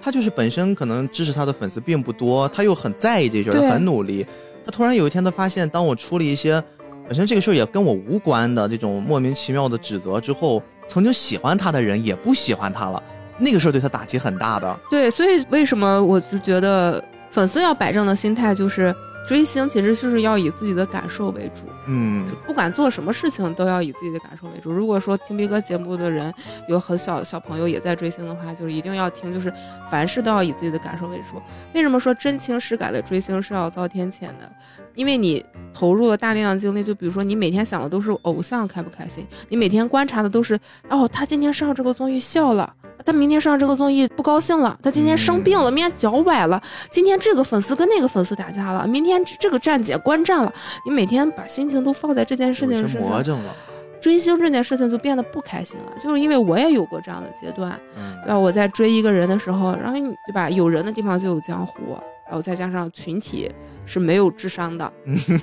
他就是本身可能支持他的粉丝并不多，他又很在意这事儿，很努力。他突然有一天他发现，当我出了一些本身这个事儿也跟我无关的这种莫名其妙的指责之后，曾经喜欢他的人也不喜欢他了。那个事儿对他打击很大的，对，所以为什么我就觉得粉丝要摆正的心态就是追星，其实就是要以自己的感受为主，嗯，不管做什么事情都要以自己的感受为主。如果说听逼哥节目的人有很小的小朋友也在追星的话，就是一定要听，就是凡事都要以自己的感受为主。为什么说真情实感的追星是要遭天谴的？因为你投入了大量精力，就比如说你每天想的都是偶像开不开心，你每天观察的都是哦，他今天上这个综艺笑了。他明天上这个综艺不高兴了，他今天生病了，明天脚崴了，今天这个粉丝跟那个粉丝打架了，明天这个站姐观战了，你每天把心情都放在这件事情上，魔怔了。追星这件事情就变得不开心了，就是因为我也有过这样的阶段，对吧？我在追一个人的时候，然后对吧？有人的地方就有江湖。然后再加上群体是没有智商的，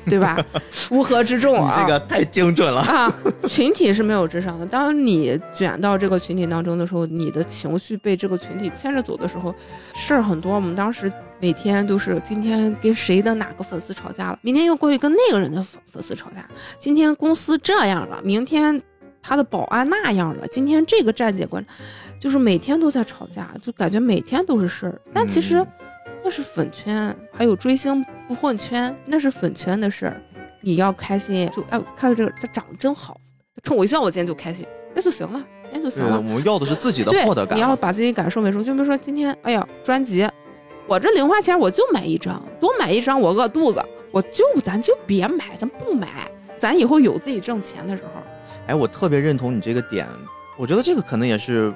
对吧？乌合之众 *laughs* 啊，这个太精准了啊！群体是没有智商的。当你卷到这个群体当中的时候，你的情绪被这个群体牵着走的时候，事儿很多。我们当时每天都是今天跟谁的哪个粉丝吵架了，明天又过去跟那个人的粉粉丝吵架。今天公司这样了，明天他的保安那样了。今天这个站姐关，就是每天都在吵架，就感觉每天都是事儿。但其实。那是粉圈，还有追星不混圈，那是粉圈的事儿。你要开心，就哎，看到这个他长得真好，冲我一笑，我今天就开心，那就行了，今天就行了。我们要的是自己的获得感。你要把自己感受为主，就比如说今天，哎呀，专辑，我这零花钱我就买一张，多买一张我饿肚子，我就咱就别买，咱不买，咱以后有自己挣钱的时候。哎，我特别认同你这个点，我觉得这个可能也是。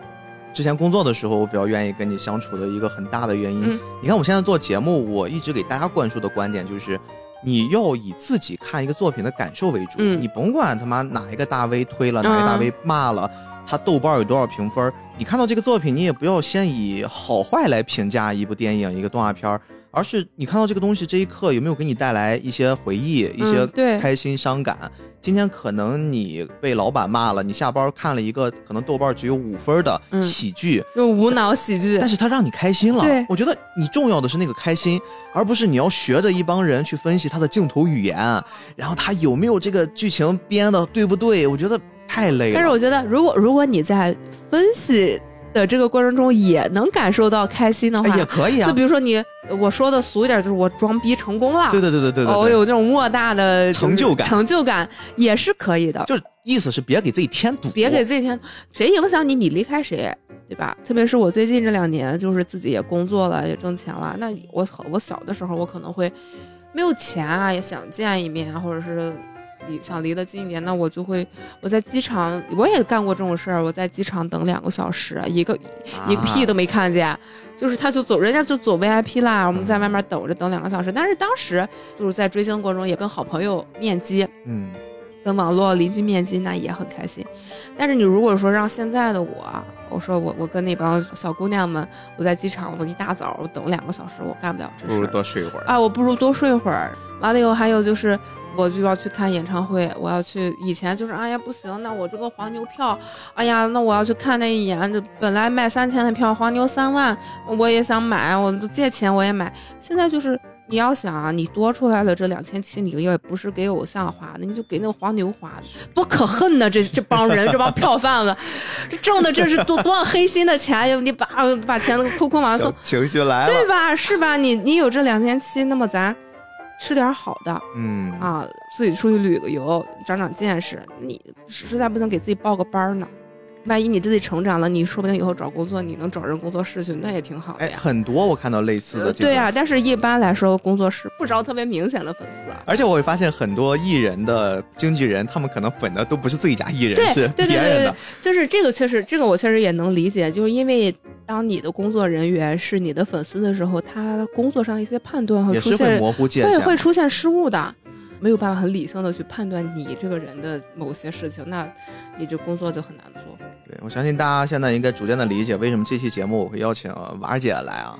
之前工作的时候，我比较愿意跟你相处的一个很大的原因。你看，我现在做节目，我一直给大家灌输的观点就是，你要以自己看一个作品的感受为主。你甭管他妈哪一个大 V 推了，哪个大 V 骂了，他豆瓣有多少评分，你看到这个作品，你也不要先以好坏来评价一部电影、一个动画片，而是你看到这个东西这一刻有没有给你带来一些回忆、一些开心、伤感。今天可能你被老板骂了，你下班看了一个可能豆瓣只有五分的喜剧，就无脑喜剧，但是他让你开心了。我觉得你重要的是那个开心，而不是你要学着一帮人去分析他的镜头语言，然后他有没有这个剧情编的对不对？我觉得太累了。但是我觉得，如果如果你在分析。的这个过程中也能感受到开心的话，也可以啊。就比如说你，我说的俗一点，就是我装逼成功了。对对对对对对，我有那种莫大的成就感，成就感也是可以的。就是意思是别给自己添堵，别给自己添，谁影响你，你离开谁，对吧？特别是我最近这两年，就是自己也工作了，也挣钱了。那我我小的时候，我可能会没有钱啊，也想见一面，或者是。离想离得近一点，那我就会我在机场，我也干过这种事儿。我在机场等两个小时，一个一个屁都没看见，就是他就走，人家就走 VIP 啦，我们在外面等着等两个小时。但是当时就是在追星过程中，也跟好朋友面基，嗯，跟网络邻居面基，那也很开心。但是你如果说让现在的我，我说我我跟那帮小姑娘们，我在机场，我一大早我等两个小时，我干不了这事。不如多睡一会儿啊！我不如多睡会儿。完了以后还有就是。我就要去看演唱会，我要去。以前就是，哎呀不行，那我这个黄牛票，哎呀，那我要去看那一眼，就本来卖三千的票，黄牛三万，我也想买，我都借钱我也买。现在就是你要想啊，你多出来的这两千七，你也不是给偶像花的，你就给那个黄牛花的，多可恨呢！这这帮人，这帮票贩子，这挣的这是多多少黑心的钱，你把把钱扣扣完送，情绪来了，对吧？是吧？你你有这两千七，那么咱。吃点好的，嗯啊，自己出去旅个游，长长见识。你实在不行，给自己报个班呢。万一你自己成长了，你说不定以后找工作，你能找人工作室去，那也挺好的呀。很多我看到类似的。对呀，但是一般来说，工作室不招特别明显的粉丝。而且我会发现，很多艺人的经纪人，他们可能粉的都不是自己家艺人，是别人的。就是这个确实，这个我确实也能理解，就是因为。当你的工作人员是你的粉丝的时候，他工作上一些判断会出现模糊界限，会会出现失误的，没有办法很理性的去判断你这个人的某些事情，那你这工作就很难做。对，我相信大家现在应该逐渐的理解为什么这期节目我会邀请瓦姐来啊。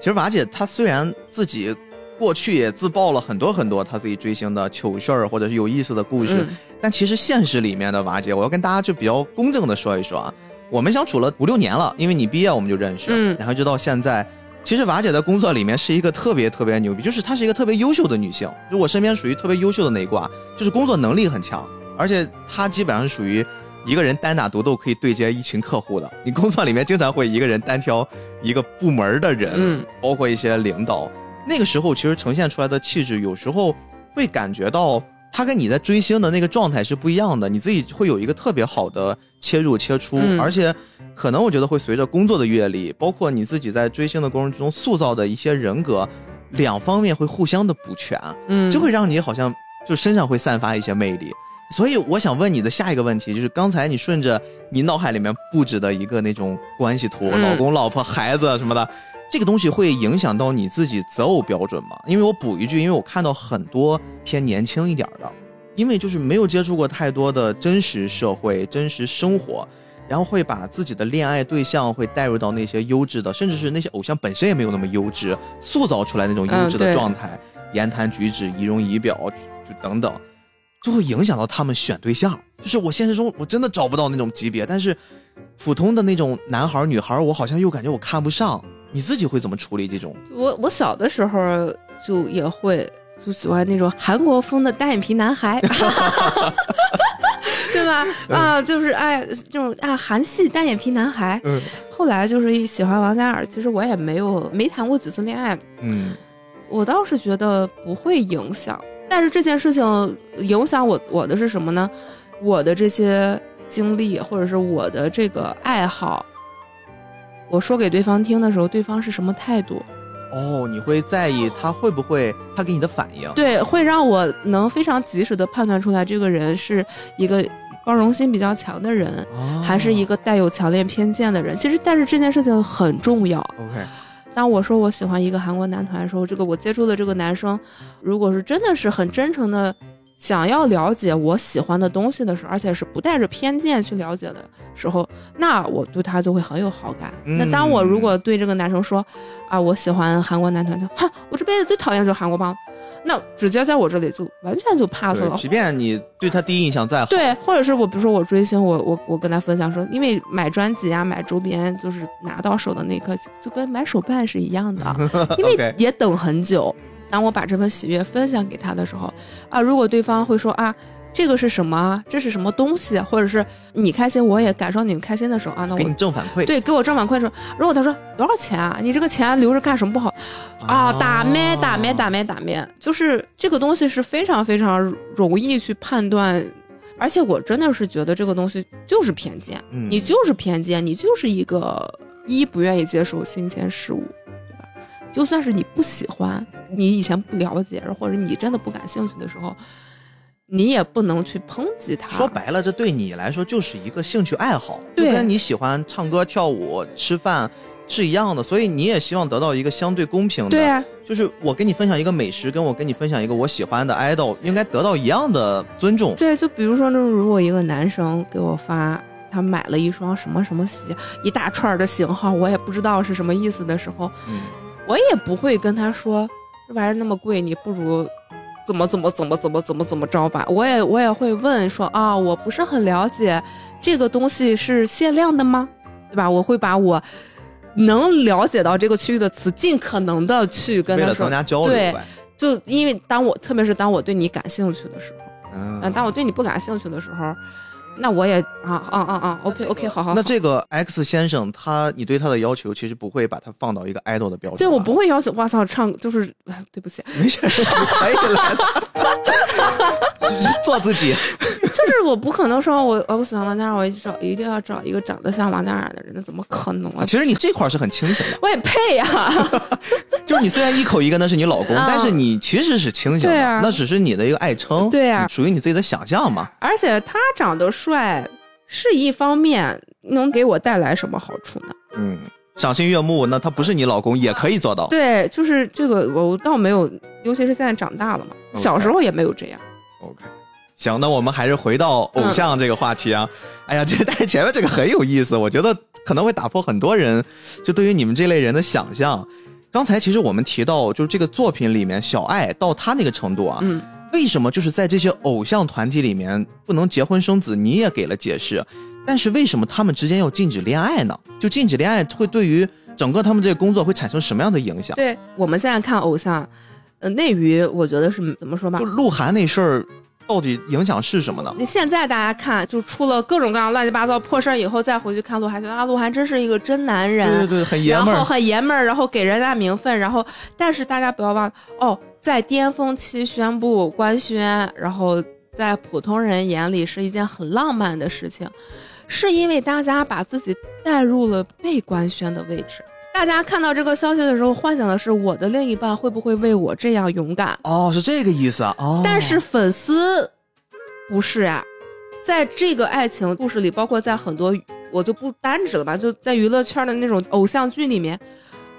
其实瓦姐她虽然自己过去也自曝了很多很多她自己追星的糗事儿或者是有意思的故事，但其实现实里面的瓦姐，我要跟大家就比较公正的说一说啊。我们相处了五六年了，因为你毕业我们就认识，嗯，然后就到现在。其实瓦姐在工作里面是一个特别特别牛逼，就是她是一个特别优秀的女性，就我身边属于特别优秀的那一挂，就是工作能力很强，而且她基本上是属于一个人单打独斗可以对接一群客户的。你工作里面经常会一个人单挑一个部门的人，嗯，包括一些领导，那个时候其实呈现出来的气质，有时候会感觉到。他跟你在追星的那个状态是不一样的，你自己会有一个特别好的切入切出，而且可能我觉得会随着工作的阅历，包括你自己在追星的过程中塑造的一些人格，两方面会互相的补全，嗯，就会让你好像就身上会散发一些魅力。所以我想问你的下一个问题，就是刚才你顺着你脑海里面布置的一个那种关系图，老公、老婆、孩子什么的，这个东西会影响到你自己择偶标准吗？因为我补一句，因为我看到很多偏年轻一点的，因为就是没有接触过太多的真实社会、真实生活，然后会把自己的恋爱对象会带入到那些优质的，甚至是那些偶像本身也没有那么优质，塑造出来那种优质的状态，言谈举止、仪容仪表就等等。就会影响到他们选对象，就是我现实中我真的找不到那种级别，但是普通的那种男孩女孩，我好像又感觉我看不上。你自己会怎么处理这种？我我小的时候就也会就喜欢那种韩国风的单眼皮男孩，*laughs* 对吧？啊，就是哎，这种啊韩系单眼皮男孩。嗯。后来就是喜欢王嘉尔，其实我也没有没谈过几次恋爱。嗯。我倒是觉得不会影响。但是这件事情影响我我的是什么呢？我的这些经历或者是我的这个爱好，我说给对方听的时候，对方是什么态度？哦，你会在意他会不会他给你的反应？对，会让我能非常及时的判断出来，这个人是一个包容心比较强的人，还是一个带有强烈偏见的人。其实，但是这件事情很重要。OK。当我说我喜欢一个韩国男团的时候，这个我接触的这个男生，如果是真的是很真诚的想要了解我喜欢的东西的时候，而且是不带着偏见去了解的时候，那我对他就会很有好感。那当我如果对这个男生说，啊，我喜欢韩国男团，就哈，我这辈子最讨厌就是韩国帮。那直接在我这里就完全就 pass 了。即便你对他第一印象再好，对，或者是我比如说我追星，我我我跟他分享说，因为买专辑啊、买周边，就是拿到手的那一刻，就跟买手办是一样的，*laughs* 因为也等很久。当我把这份喜悦分享给他的时候，啊，如果对方会说啊。这个是什么？这是什么东西？或者是你开心，我也感受你们开心的时候啊，那我给你正反馈。对，给我正反馈的时候，如果他说多少钱啊？你这个钱留着干什么不好？啊，打咩打咩打咩打咩，就是这个东西是非常非常容易去判断，而且我真的是觉得这个东西就是偏见，你就是偏见，你就是一个一不愿意接受新鲜事物？就算是你不喜欢，你以前不了解，或者你真的不感兴趣的时候。你也不能去抨击他。说白了，这对你来说就是一个兴趣爱好，就跟你喜欢唱歌、跳舞、吃饭是一样的。所以你也希望得到一个相对公平的。对啊，就是我跟你分享一个美食，跟我跟你分享一个我喜欢的 idol，应该得到一样的尊重。对，就比如说，那如果一个男生给我发他买了一双什么什么鞋，一大串的型号，我也不知道是什么意思的时候，我也不会跟他说这玩意儿那么贵，你不如。怎么怎么怎么怎么怎么怎么着吧？我也我也会问说啊，我不是很了解，这个东西是限量的吗？对吧？我会把我能了解到这个区域的词，尽可能的去跟他说。为了增加交流。对，就因为当我特别是当我对你感兴趣的时候，嗯，当我对你不感兴趣的时候。那我也啊啊啊啊，OK OK，好好。那这个 X 先生，他你对他的要求其实不会把他放到一个 idol 的标准。对，我不会要求。哇操，唱就是，对不起，*laughs* 没事，*laughs* 可以来 *laughs* 做自己。就是我不可能说，我我不喜欢王嘉尔，我找一定要找一个长得像王嘉尔的人，那怎么可能啊？其实你这块是很清醒的。我也配呀。就是你虽然一口一个那是你老公，但是你其实是清醒的，那只是你的一个爱称，对呀，属于你自己的想象嘛。而且他长得帅是一方面，能给我带来什么好处呢？嗯，赏心悦目，那他不是你老公也可以做到。对，就是这个我倒没有，尤其是现在长大了嘛，小时候也没有这样。OK。行，那我们还是回到偶像这个话题啊。哎呀，这但是前面这个很有意思，我觉得可能会打破很多人就对于你们这类人的想象。刚才其实我们提到，就是这个作品里面小爱到他那个程度啊，嗯，为什么就是在这些偶像团体里面不能结婚生子？你也给了解释，但是为什么他们之间要禁止恋爱呢？就禁止恋爱会对于整个他们这个工作会产生什么样的影响？对我们现在看偶像，呃，内娱我觉得是怎么说吧？就鹿晗那事儿。到底影响是什么呢？你现在大家看，就出了各种各样乱七八糟破事儿以后，再回去看鹿晗，觉得啊，鹿晗真是一个真男人，对对对，很爷们儿，然后很爷们儿，然后给人家名分，然后但是大家不要忘哦，在巅峰期宣布官宣，然后在普通人眼里是一件很浪漫的事情，是因为大家把自己带入了被官宣的位置。大家看到这个消息的时候，幻想的是我的另一半会不会为我这样勇敢？哦，是这个意思啊。哦，但是粉丝不是呀，在这个爱情故事里，包括在很多我就不单指了吧，就在娱乐圈的那种偶像剧里面，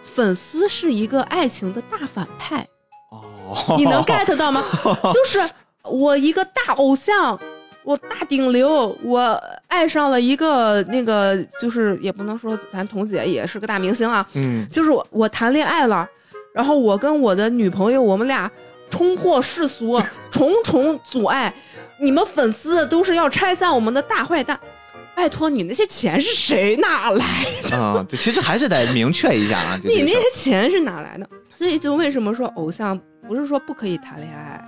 粉丝是一个爱情的大反派。哦，你能 get 到吗？*laughs* 就是我一个大偶像，我大顶流，我爱上了一个那个，就是也不能说咱彤姐也是个大明星啊，嗯，就是我我谈恋爱了，然后我跟我的女朋友，我们俩冲破世俗，重重阻碍，你们粉丝都是要拆散我们的大坏蛋。拜托你那些钱是谁哪来的？啊，对，其实还是得明确一下啊，*laughs* 你那些钱是哪来的？所以就为什么说偶像不是说不可以谈恋爱，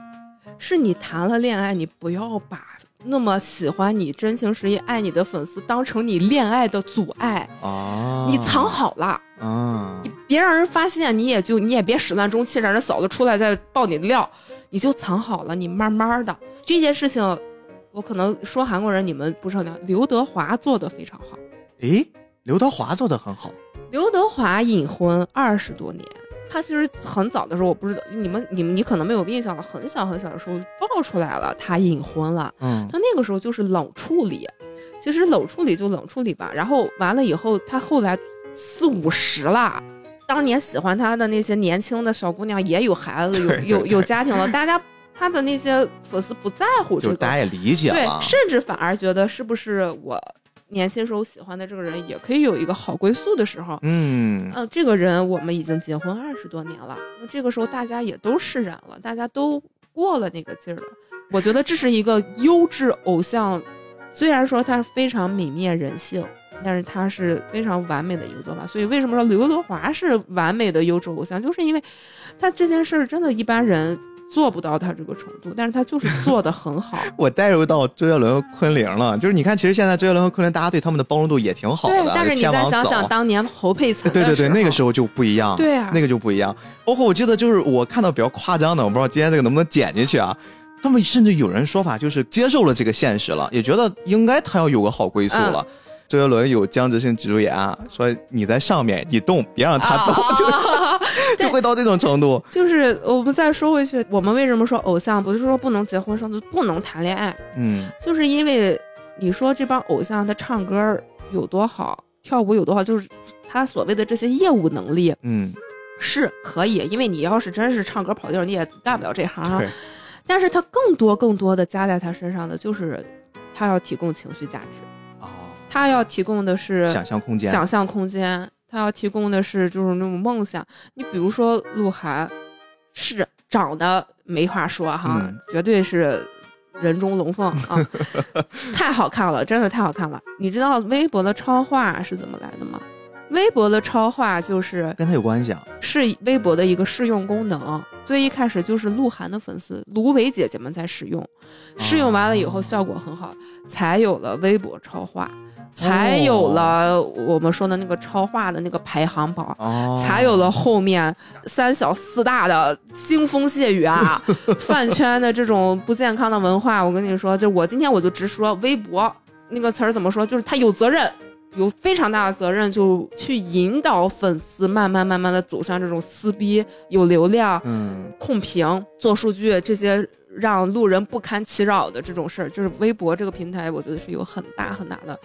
是你谈了恋爱，你不要把那么喜欢你、真情实意爱你的粉丝当成你恋爱的阻碍啊！你藏好了啊，你别让人发现，你也就你也别始乱终弃，让人嫂子出来再爆你的料，你就藏好了，你慢慢的这件事情。我可能说韩国人，你们不是很了刘德华做的非常好。诶，刘德华做的很好。刘德华隐婚二十多年，他其实很早的时候，我不知道你们你们你可能没有印象了，很小很小的时候爆出来了他隐婚了。嗯，他那个时候就是冷处理，其实冷处理就冷处理吧。然后完了以后，他后来四五十了，当年喜欢他的那些年轻的小姑娘也有孩子，有有有家庭了，大家。他的那些粉丝不在乎这个，大家也理解了，对，甚至反而觉得是不是我年轻时候喜欢的这个人也可以有一个好归宿的时候。嗯，嗯，这个人我们已经结婚二十多年了，那这个时候大家也都释然了，大家都过了那个劲儿了。我觉得这是一个优质偶像，虽然说他非常泯灭人性，但是他是非常完美的一个做法。所以为什么说刘德华是完美的优质偶像，就是因为他这件事儿真的一般人。做不到他这个程度，但是他就是 *laughs* 做的很好。我带入到周杰伦和、昆凌了，就是你看，其实现在周杰伦和昆凌，大家对他们的包容度也挺好的。对，但是你再想想当年侯佩岑，对对对，那个时候就不一样。对啊，那个就不一样。包括我记得，就是我看到比较夸张的，我不知道今天这个能不能剪进去啊。他们甚至有人说法就是接受了这个现实了，也觉得应该他要有个好归宿了。周杰伦有僵直性脊柱炎，说你在上面你动，别让他动，就 *laughs* *laughs* 就会到这种程度。*laughs* 就是我们再说回去，我们为什么说偶像不是说不能结婚生子，不能谈恋爱？嗯，就是因为你说这帮偶像他唱歌有多好，跳舞有多好，就是他所谓的这些业务能力，嗯，是可以。因为你要是真是唱歌跑调，你也干不了这行。但是他更多更多的加在他身上的，就是他要提供情绪价值。他要提供的是想象空间，想象空间。他要提供的是就是那种梦想。你比如说鹿晗，是长得没话说哈，绝对是人中龙凤啊，*laughs* 太好看了，真的太好看了。你知道微博的超话是怎么来的吗？微博的超话就是跟他有关系啊，是微博的一个试用功能。最一开始就是鹿晗的粉丝芦苇姐姐们在使用，试用完了以后效果很好，才有了微博超话。才有了我们说的那个超话的那个排行榜，才有了后面三小四大的腥风血雨啊，*laughs* 饭圈的这种不健康的文化。我跟你说，就我今天我就直说，微博那个词儿怎么说？就是他有责任，有非常大的责任，就去引导粉丝慢慢慢慢的走向这种撕逼、有流量、嗯、控评、做数据这些让路人不堪其扰的这种事儿。就是微博这个平台，我觉得是有很大很大的。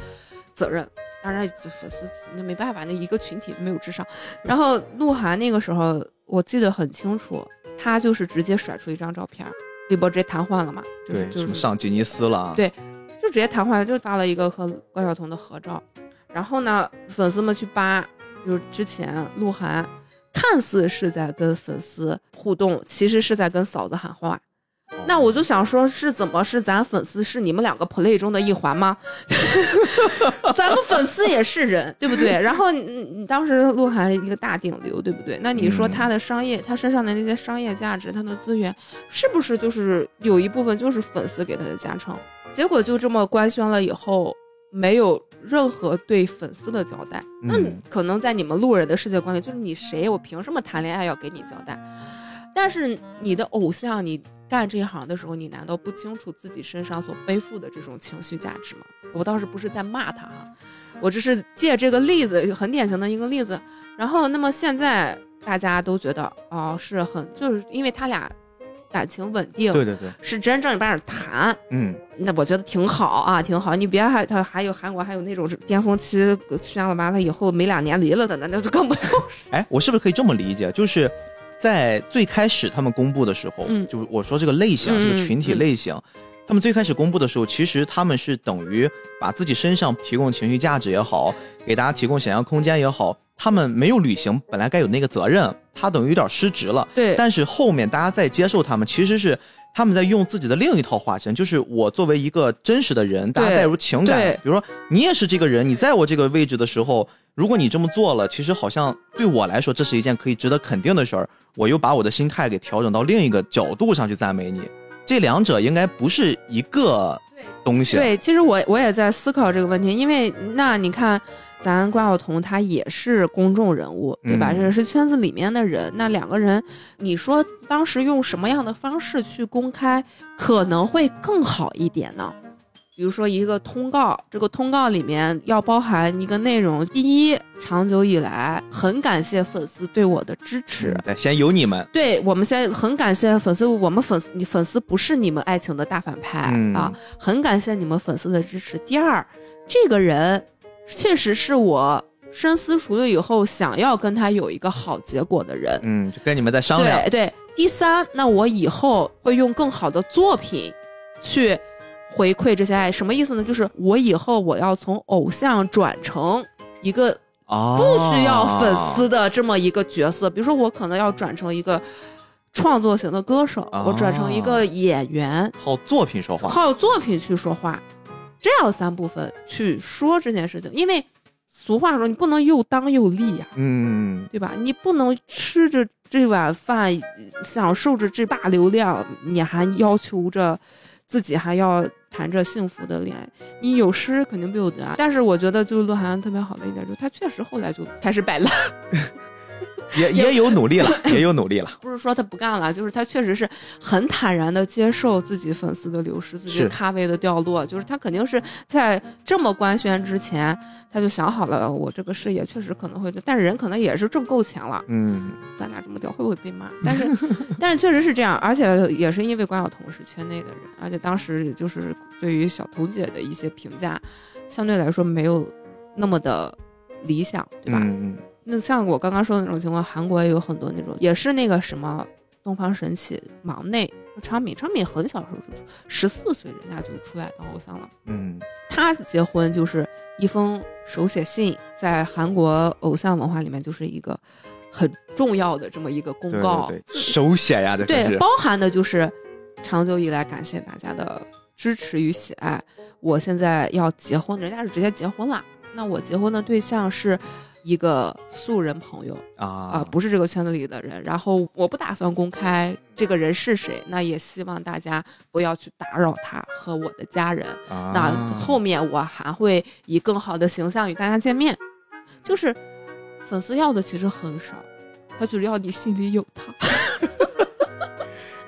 责任，当然粉丝那没办法，那一个群体没有智商。然后鹿晗那个时候我记得很清楚，他就是直接甩出一张照片，微博直接瘫痪了嘛，对，就是上吉尼斯了，对，就直接瘫痪了，就发了一个和关晓彤的合照。然后呢，粉丝们去扒，就是之前鹿晗看似是在跟粉丝互动，其实是在跟嫂子喊话。那我就想说，是怎么是咱粉丝是你们两个 play 中的一环吗？*laughs* 咱们粉丝也是人，对不对？然后你你当时鹿晗一个大顶流，对不对？那你说他的商业，他身上的那些商业价值，他的资源，是不是就是有一部分就是粉丝给他的加成？结果就这么官宣了以后，没有任何对粉丝的交代。那可能在你们路人的世界观里，就是你谁，我凭什么谈恋爱要给你交代？但是你的偶像，你。干这一行的时候，你难道不清楚自己身上所背负的这种情绪价值吗？我倒是不是在骂他哈，我只是借这个例子，很典型的一个例子。然后，那么现在大家都觉得，哦，是很，就是因为他俩感情稳定，对对对，是真正把那谈，嗯，那我觉得挺好啊，挺好。你别还他还有韩国还有那种巅峰期宣了完了以后没两年离了的，那那就更不用。哎，我是不是可以这么理解？就是在最开始他们公布的时候，嗯，就我说这个类型，这个群体类型，他们最开始公布的时候，其实他们是等于把自己身上提供情绪价值也好，给大家提供想象空间也好。他们没有履行本来该有那个责任，他等于有点失职了。对，但是后面大家在接受他们，其实是他们在用自己的另一套化身，就是我作为一个真实的人，大家带入情感。比如说你也是这个人，你在我这个位置的时候，如果你这么做了，其实好像对我来说这是一件可以值得肯定的事儿。我又把我的心态给调整到另一个角度上去赞美你，这两者应该不是一个东西。对，其实我我也在思考这个问题，因为那你看。咱关晓彤她也是公众人物，对吧？这是圈子里面的人。那两个人，你说当时用什么样的方式去公开可能会更好一点呢？比如说一个通告，这个通告里面要包含一个内容：第一，长久以来很感谢粉丝对我的支持。对，先有你们。对我们先很感谢粉丝，我们粉丝，你粉丝不是你们爱情的大反派啊，很感谢你们粉丝的支持。第二，这个人。确实是我深思熟虑以后想要跟他有一个好结果的人，嗯，就跟你们在商量。对对，第三，那我以后会用更好的作品去回馈这些爱，什么意思呢？就是我以后我要从偶像转成一个不需要粉丝的这么一个角色，比如说我可能要转成一个创作型的歌手，我转成一个演员，靠作品说话，靠作品去说话。这样三部分去说这件事情，因为俗话说你不能又当又立呀，嗯，对吧？你不能吃着这碗饭，享受着这大流量，你还要求着自己还要谈着幸福的恋爱，你有失肯定必有得。但是我觉得，就是鹿晗特别好的一点，就是他确实后来就开始摆烂。*laughs* 也也有努力了，*laughs* 也有努力了。不是说他不干了，就是他确实是很坦然的接受自己粉丝的流失，自己咖位的掉落。就是他肯定是在这么官宣之前，他就想好了，我这个事业确实可能会，但是人可能也是挣够钱了。嗯，咱俩这么掉会不会被骂？但是，但是确实是这样，而且也是因为关晓彤是圈内的人，而且当时也就是对于小彤姐的一些评价，相对来说没有那么的理想，对吧？嗯。那像我刚刚说的那种情况，韩国也有很多那种，也是那个什么东方神起忙内昌敏，昌敏很小时候就十四岁，人家就出来当偶像了。嗯，他结婚就是一封手写信，在韩国偶像文化里面就是一个很重要的这么一个公告。对，手写呀，对，包含的就是长久以来感谢大家的支持与喜爱。我现在要结婚，人家是直接结婚了。那我结婚的对象是。一个素人朋友啊啊，不是这个圈子里的人。然后我不打算公开这个人是谁，那也希望大家不要去打扰他和我的家人。那后面我还会以更好的形象与大家见面。就是粉丝要的其实很少，他只要你心里有他。*laughs*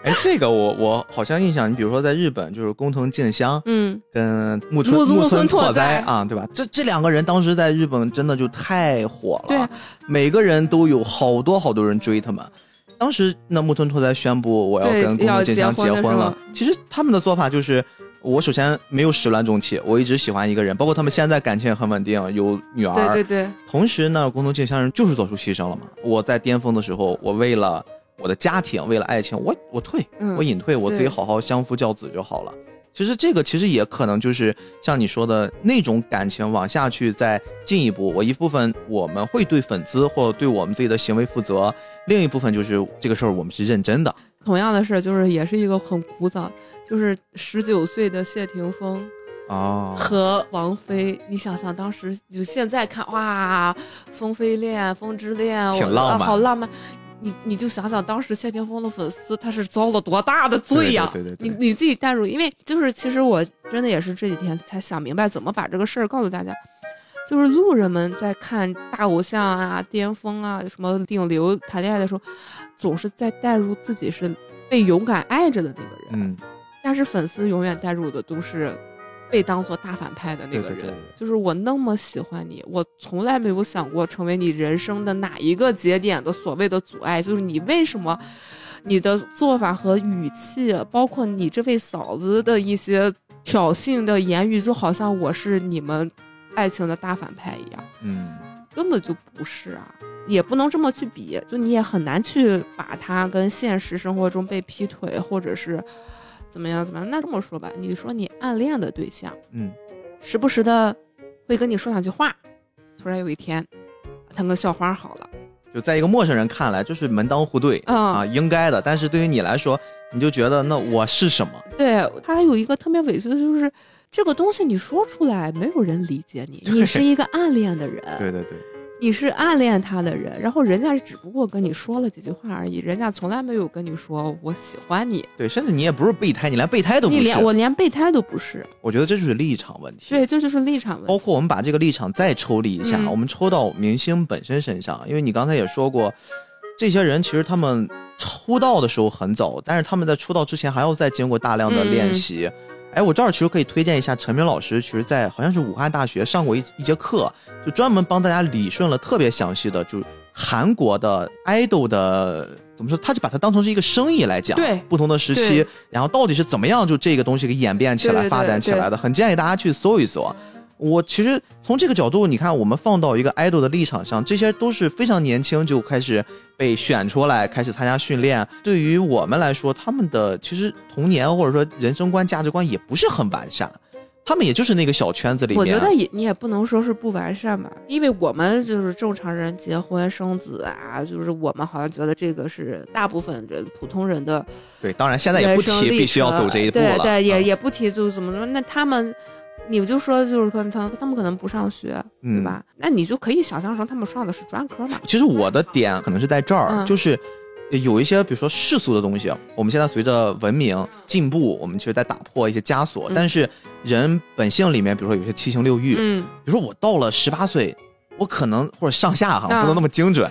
哎，这个我我好像印象，你比如说在日本，就是工藤静香，嗯，跟木村木村拓哉啊，对吧？这这两个人当时在日本真的就太火了，对，每个人都有好多好多人追他们。当时那木村拓哉宣布我要跟工藤静香结婚了，其实他们的做法就是，我首先没有始乱终弃，我一直喜欢一个人，包括他们现在感情也很稳定，有女儿，对对对。同时呢，工藤静香人就是做出牺牲了嘛。我在巅峰的时候，我为了。我的家庭为了爱情，我我退，我隐退，我自己好好相夫教子就好了。其实这个其实也可能就是像你说的那种感情往下去再进一步。我一部分我们会对粉丝或对我们自己的行为负责，另一部分就是这个事儿我们是认真的。同样的事就是也是一个很古早，就是十九岁的谢霆锋啊和王菲。你想想当时就现在看哇，风飞恋、风之恋，挺浪漫，好浪漫。你你就想想当时谢霆锋的粉丝他是遭了多大的罪呀？对对对，你你自己代入，因为就是其实我真的也是这几天才想明白怎么把这个事儿告诉大家，就是路人们在看大偶像啊、巅峰啊、什么顶流谈恋爱的时候，总是在代入自己是被勇敢爱着的那个人，嗯，但是粉丝永远代入的都是。被当做大反派的那个人，就是我那么喜欢你，我从来没有想过成为你人生的哪一个节点的所谓的阻碍。就是你为什么你的做法和语气，包括你这位嫂子的一些挑衅的言语，就好像我是你们爱情的大反派一样。嗯，根本就不是啊，也不能这么去比，就你也很难去把他跟现实生活中被劈腿或者是怎么样怎么样。那这么说吧，你说你暗恋的对象，嗯，时不时的会跟你说两句话，突然有一天，他跟校花好了。就在一个陌生人看来，就是门当户对啊，应该的。但是对于你来说，你就觉得那我是什么？对他还有一个特别委屈的就是，这个东西你说出来，没有人理解你，你是一个暗恋的人。对对对。你是暗恋他的人，然后人家只不过跟你说了几句话而已，人家从来没有跟你说我喜欢你。对，甚至你也不是备胎，你连备胎都不是。你连我连备胎都不是。我觉得这就是立场问题。对，这就是立场问题。包括我们把这个立场再抽离一下，我们抽到明星本身身上，因为你刚才也说过，这些人其实他们出道的时候很早，但是他们在出道之前还要再经过大量的练习。哎，我这儿其实可以推荐一下陈明老师，其实在好像是武汉大学上过一一节课，就专门帮大家理顺了特别详细的，就是韩国的 idol 的怎么说，他就把它当成是一个生意来讲，对不同的时期，然后到底是怎么样就这个东西给演变起来、发展起来的，很建议大家去搜一搜。我其实从这个角度，你看，我们放到一个 idol 的立场上，这些都是非常年轻就开始被选出来，开始参加训练。对于我们来说，他们的其实童年或者说人生观、价值观也不是很完善，他们也就是那个小圈子里面。我觉得也你也不能说是不完善吧，因为我们就是正常人结婚生子啊，就是我们好像觉得这个是大部分人普通人的。对，当然现在也不提必须要走这一步了。对对，也也不提就是怎么说，那他们。你们就说就是可能他他们可能不上学，对吧？那你就可以想象成他们上的是专科嘛。其实我的点可能是在这儿，就是有一些比如说世俗的东西，我们现在随着文明进步，我们其实在打破一些枷锁。但是人本性里面，比如说有些七情六欲，嗯，比如说我到了十八岁，我可能或者上下哈，不能那么精准，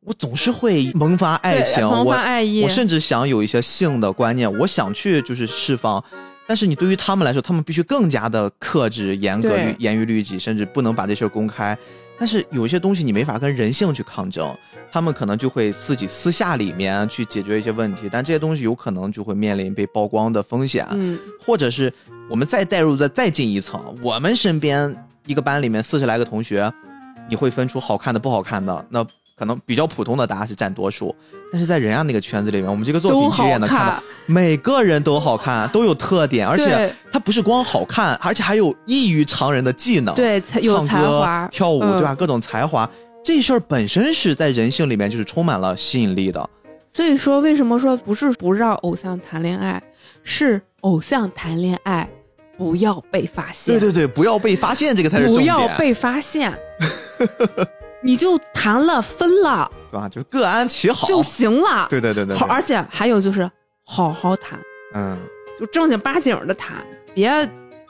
我总是会萌发爱情，萌发爱意，我甚至想有一些性的观念，我想去就是释放。但是你对于他们来说，他们必须更加的克制、严格、严于律己，甚至不能把这事儿公开。但是有一些东西你没法跟人性去抗争，他们可能就会自己私下里面去解决一些问题。但这些东西有可能就会面临被曝光的风险。嗯，或者是我们再带入的再进一层，我们身边一个班里面四十来个同学，你会分出好看的、不好看的。那可能比较普通的大家是占多数，但是在人家那个圈子里面，我们这个作品其实也能看到，每个人都好看，都有特点，而且他不是光好看，而且还有异于常人的技能，对，有才华，跳舞，对吧？各种才华，这事儿本身是在人性里面就是充满了吸引力的。所以说，为什么说不是不让偶像谈恋爱，是偶像谈恋爱不要被发现？对对对，不要被发现，这个才是重点。不要被发现。*laughs* 你就谈了分了，对吧？就各安其好就行了。对对对对，好，而且还有就是好好谈，嗯，就正经八经的谈，别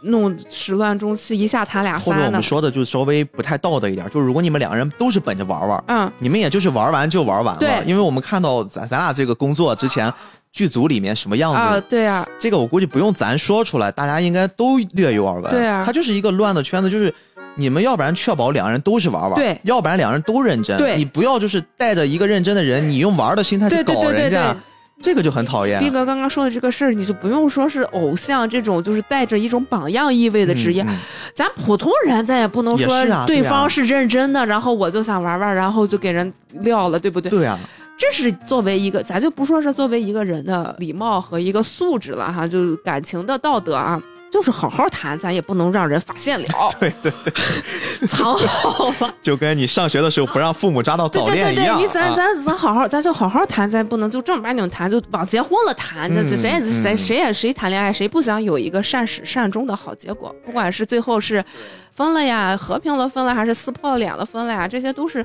弄始乱终弃，一下谈俩。后面我们说的就稍微不太道德一点，就是如果你们两个人都是本着玩玩，嗯，你们也就是玩完就玩完了。因为我们看到咱咱俩这个工作之前剧组里面什么样子啊？对啊，这个我估计不用咱说出来，大家应该都略有耳闻。对啊，它就是一个乱的圈子，就是。你们要不然确保两个人都是玩玩，对；要不然两个人都认真，对。你不要就是带着一个认真的人，你用玩的心态去搞人家，这个就很讨厌。斌哥刚刚说的这个事儿，你就不用说是偶像这种，就是带着一种榜样意味的职业，咱普通人咱也不能说对方是认真的，然后我就想玩玩，然后就给人撂了，对不对？对啊，这是作为一个，咱就不说是作为一个人的礼貌和一个素质了哈，就感情的道德啊。就是好好谈，咱也不能让人发现了。对 *laughs* 对对，*laughs* 藏好了。*laughs* 就跟你上学的时候不让父母扎到早恋一样。对对对，你咱咱咱好好，咱就好好谈，咱不能就正儿八经谈，就往结婚了谈。这谁也谁谁也谁谈恋爱，谁不想有一个善始善终的好结果？不管是最后是。分了呀，和平了分了，还是撕破了脸了分了呀？这些都是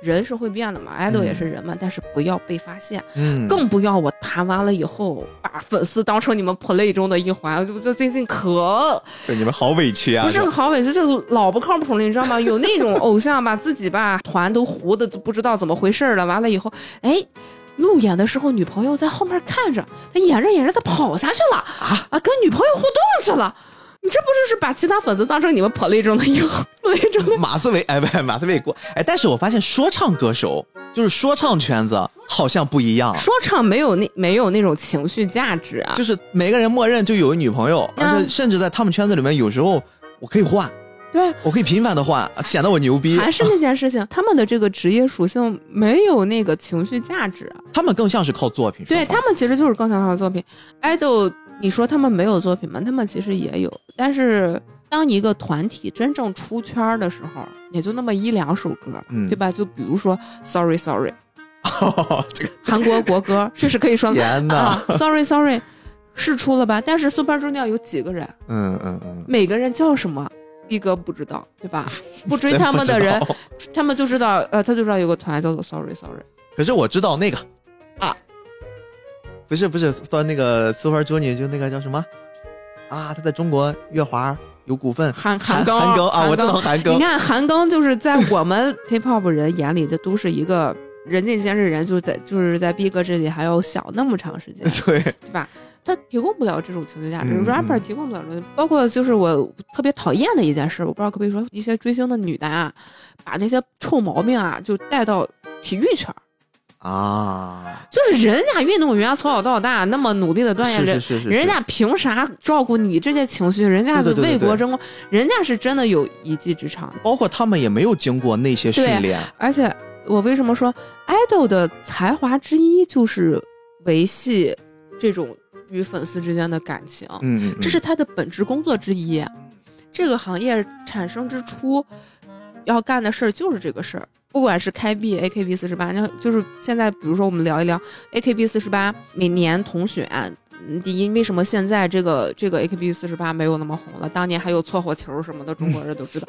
人是会变的嘛，爱豆也是人嘛，但是不要被发现，嗯，更不要我谈完了以后把粉丝当成你们 play 中的一环，就就最近可对你们好委屈啊！不是好委屈，就是老不靠谱了，你知道吗？有那种偶像把，*laughs* 自己吧团都糊的都不知道怎么回事了，完了以后，哎，路演的时候女朋友在后面看着，他演着演着他跑下去了啊啊，跟女朋友互动去了。你这不就是把其他粉丝当成你们 play 中的友，play 中的 *laughs* 马思唯？哎，不，马思唯过。哎，但是我发现说唱歌手就是说唱圈子好像不一样，说唱没有那没有那种情绪价值啊，就是每个人默认就有女朋友，而且甚至在他们圈子里面，有时候我可以换。对，我可以频繁的换，显得我牛逼。还是那件事情，他们的这个职业属性没有那个情绪价值，他们更像是靠作品。对他们其实就是更像靠作品。idol，你说他们没有作品吗？他们其实也有。但是当一个团体真正出圈的时候，也就那么一两首歌，对吧？就比如说 Sorry Sorry，*laughs* 这个韩国国歌，这是可以说天哪！Sorry Sorry，*laughs* 是出了吧？但是 Super Junior 有几个人？嗯嗯嗯，每个人叫什么？一哥不知道，对吧？不追 *laughs* 他们的人，他们就知道，呃，他就知道有个团叫做 Sorry Sorry。可是我知道那个啊，不是不是算那个 Super Junior 就那个叫什么啊？他在中国乐华有股份，韩韩庚韩庚啊，我知道韩庚。你看韩庚就是在我们 *laughs* K-pop 人眼里的都是一个人尽皆知人，就是在就是在 B 哥这里还要小那么长时间，*laughs* 对对吧？他提供不了这种情绪价值，rapper 提供不了这种，包括就是我特别讨厌的一件事，我不知道可不可以说，一些追星的女的啊，把那些臭毛病啊就带到体育圈啊，就是人家运动员从小到大那么努力的锻炼，人人家凭啥照顾你这些情绪？人家是为国争光，人家是真的有一技之长，包括他们也没有经过那些训练，而且我为什么说 idol 的才华之一就是维系这种。与粉丝之间的感情，嗯，这是他的本职工作之一。这个行业产生之初要干的事儿就是这个事儿。不管是开闭 AKB 四十八，那就是现在，比如说我们聊一聊 AKB 四十八每年同选第一，为什么现在这个这个 AKB 四十八没有那么红了？当年还有搓火球什么的，中国人都知道，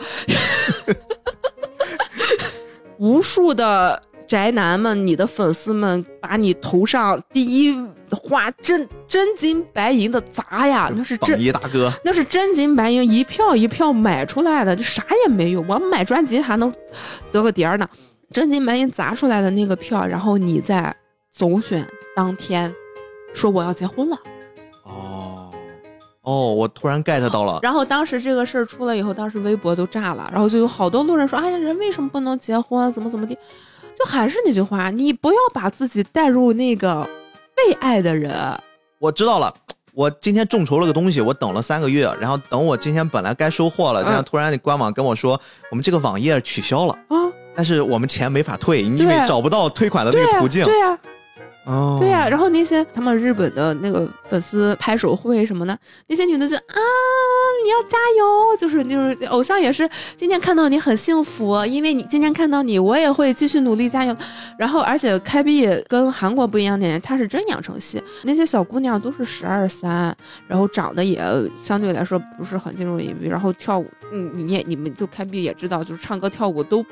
*laughs* 无数的。宅男们，你的粉丝们把你头上第一花真真金白银的砸呀，那是真一大哥，那是真金白银一票一票买出来的，就啥也没有。我买专辑还能得个碟儿呢，真金白银砸出来的那个票，然后你在总选当天说我要结婚了。哦哦，我突然 get 到了。然后当时这个事儿出来以后，当时微博都炸了，然后就有好多路人说：“哎呀，人为什么不能结婚？怎么怎么地？”就还是那句话，你不要把自己带入那个被爱的人。我知道了，我今天众筹了个东西，我等了三个月，然后等我今天本来该收货了，然后突然你官网跟我说，我们这个网页取消了啊，但是我们钱没法退，因为找不到退款的那个途径。对呀。哦，对呀，然后那些他们日本的那个粉丝拍手会什么的，那些女的就啊，你要加油，就是就是偶像也是今天看到你很幸福，因为你今天看到你，我也会继续努力加油。然后而且开闭跟韩国不一样点，它是真养成系，那些小姑娘都是十二三，然后长得也相对来说不是很进入隐蔽，然后跳舞，嗯，你也你们就开闭也知道，就是唱歌跳舞都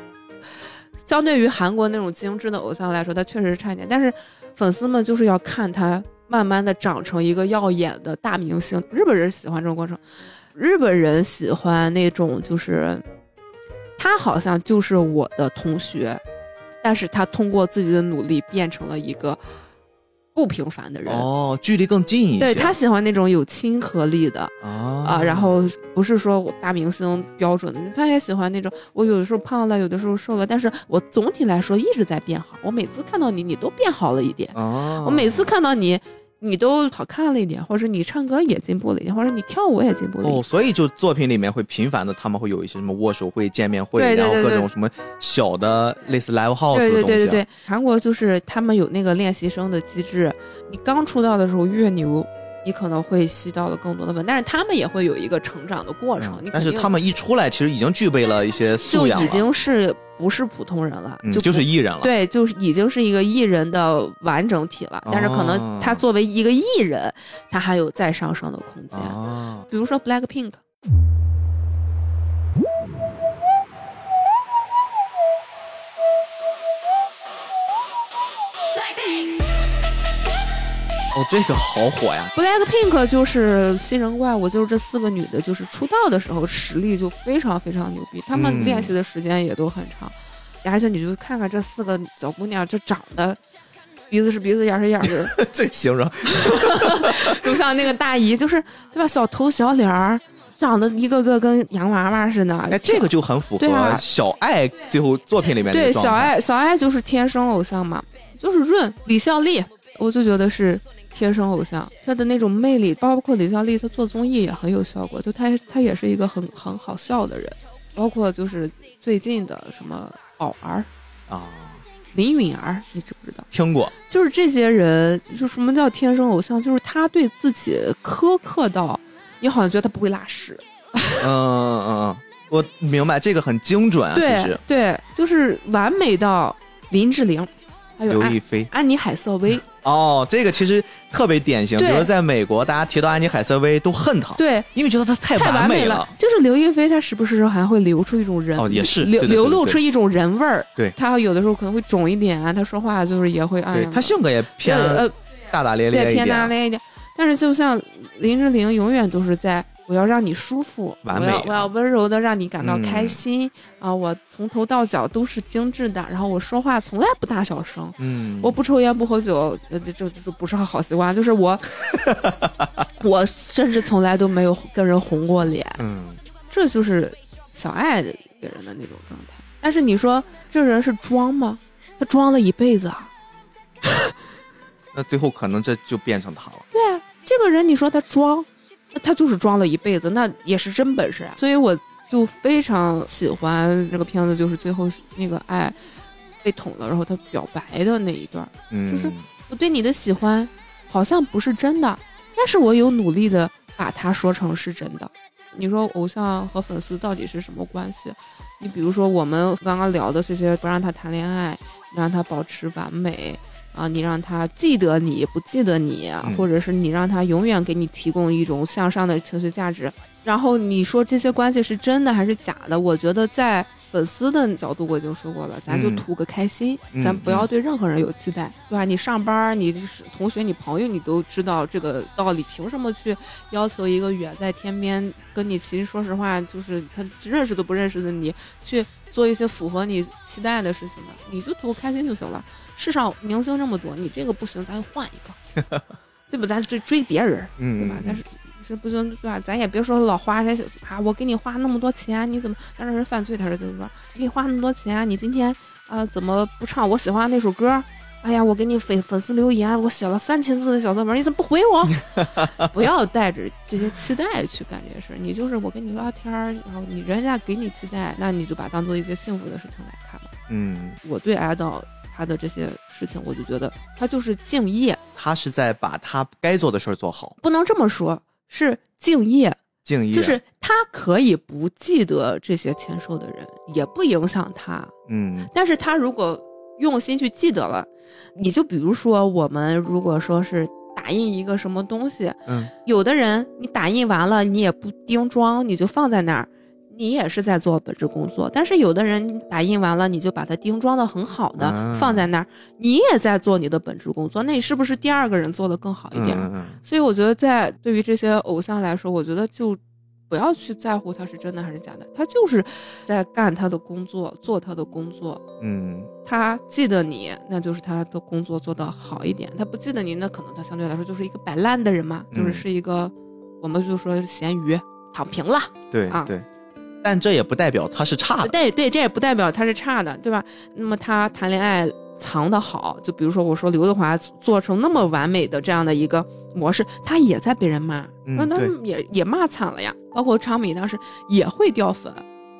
相对于韩国那种精致的偶像来说，它确实是差一点，但是。粉丝们就是要看他慢慢的长成一个耀眼的大明星。日本人喜欢这种过程，日本人喜欢那种就是他好像就是我的同学，但是他通过自己的努力变成了一个。不平凡的人哦，距离更近一些。对他喜欢那种有亲和力的啊，然后不是说我大明星标准的，他也喜欢那种我有的时候胖了，有的时候瘦了，但是我总体来说一直在变好。我每次看到你，你都变好了一点。我每次看到你。你都好看了一点，或者是你唱歌也进步了一点，或者你跳舞也进步了。哦，所以就作品里面会频繁的，他们会有一些什么握手会、见面会，然后各种什么小的类似 live house 的东西。对对对对对，韩国就是他们有那个练习生的机制，你刚出道的时候越牛。你可能会吸到了更多的粉，但是他们也会有一个成长的过程。但是他们一出来，其实已经具备了一些素养，就已经是不是普通人了，就就是艺人了。对，就是已经是一个艺人的完整体了。但是可能他作为一个艺人，他还有再上升的空间。比如说 Black Pink。哦，这个好火呀！Black Pink 就是新人怪物，就是这四个女的，就是出道的时候实力就非常非常牛逼，她们练习的时间也都很长，而且你就看看这四个小姑娘，这长得鼻子是鼻子，眼是眼 *laughs* 的，这形容，就像那个大姨，就是对吧？小头小脸儿，长得一个个跟洋娃娃似的。哎，这个就很符合小爱最后作品里面对小爱，小爱就是天生偶像嘛，就是润李孝利，我就觉得是天生偶像，他的那种魅力，包括李孝利，他做综艺也很有效果，就他他也是一个很很好笑的人，包括就是最近的什么宝儿啊。林允儿，你知不知道？听过，就是这些人，就什么叫天生偶像？就是他对自己苛刻到，你好像觉得他不会拉屎。嗯嗯嗯，我明白，这个很精准啊。对对，就是完美到林志玲。刘亦菲、安妮海瑟薇哦，这个其实特别典型。比如在美国，大家提到安妮海瑟薇都恨她，对，因为觉得她太完美了。就是刘亦菲，她时不时还会流出一种人哦，也是流流露出一种人味儿。对，她有的时候可能会肿一点啊，她说话就是也会哎，她性格也偏呃大大咧咧一点，偏大咧一点。但是就像林志玲，永远都是在。我要让你舒服，我要我要温柔的让你感到开心啊！我从头到脚都是精致的，然后我说话从来不大小声，嗯，我不抽烟不喝酒，这这这不是好习惯，就是我，*laughs* 我甚至从来都没有跟人红过脸，嗯，这就是小爱给人的那种状态。但是你说这人是装吗？他装了一辈子啊，*laughs* 那最后可能这就变成他了。对啊，这个人你说他装。他就是装了一辈子，那也是真本事啊！所以我就非常喜欢这个片子，就是最后那个爱被捅了，然后他表白的那一段，就是我对你的喜欢好像不是真的，但是我有努力的把它说成是真的。你说偶像和粉丝到底是什么关系？你比如说我们刚刚聊的这些，不让他谈恋爱，让他保持完美。啊，你让他记得你不记得你，或者是你让他永远给你提供一种向上的情绪价值，然后你说这些关系是真的还是假的？我觉得在粉丝的角度我已经说过了，咱就图个开心，咱不要对任何人有期待，对吧？你上班，你同学、你朋友，你都知道这个道理，凭什么去要求一个远在天边跟你其实说实话就是他认识都不认识的你去做一些符合你期待的事情呢？你就图个开心就行了。世上明星这么多，你这个不行，咱就换一个，*laughs* 对吧？咱追追别人，对吧？咱是是不行，对吧？咱也别说老花这啊，我给你花那么多钱，你怎么让人犯罪？他是怎么说？给你花那么多钱，你今天啊怎么不唱我喜欢的那首歌？哎呀，我给你粉粉丝留言，我写了三千字的小作文，你怎么不回我？*laughs* 不要带着这些期待去干这些事，你就是我跟你聊天，然后你人家给你期待，那你就把当做一件幸福的事情来看吧。嗯，我对爱豆。他的这些事情，我就觉得他就是敬业，他是在把他该做的事儿做好。不能这么说，是敬业，敬业就是他可以不记得这些签售的人，也不影响他。嗯，但是他如果用心去记得了，你就比如说我们如果说是打印一个什么东西，嗯，有的人你打印完了你也不钉装，你就放在那儿。你也是在做本职工作，但是有的人打印完了，你就把它钉装的很好的放在那儿，你也在做你的本职工作，那你是不是第二个人做的更好一点？所以我觉得，在对于这些偶像来说，我觉得就不要去在乎他是真的还是假的，他就是在干他的工作，做他的工作。嗯，他记得你，那就是他的工作做得好一点；他不记得你，那可能他相对来说就是一个摆烂的人嘛，就是是一个，我们就说咸鱼躺平了。对啊，对。但这也不代表他是差的，对对，这也不代表他是差的，对吧？那么他谈恋爱藏的好，就比如说我说刘德华做成那么完美的这样的一个模式，他也在被人骂，那他也也骂惨了呀。包括昌米当时也会掉粉，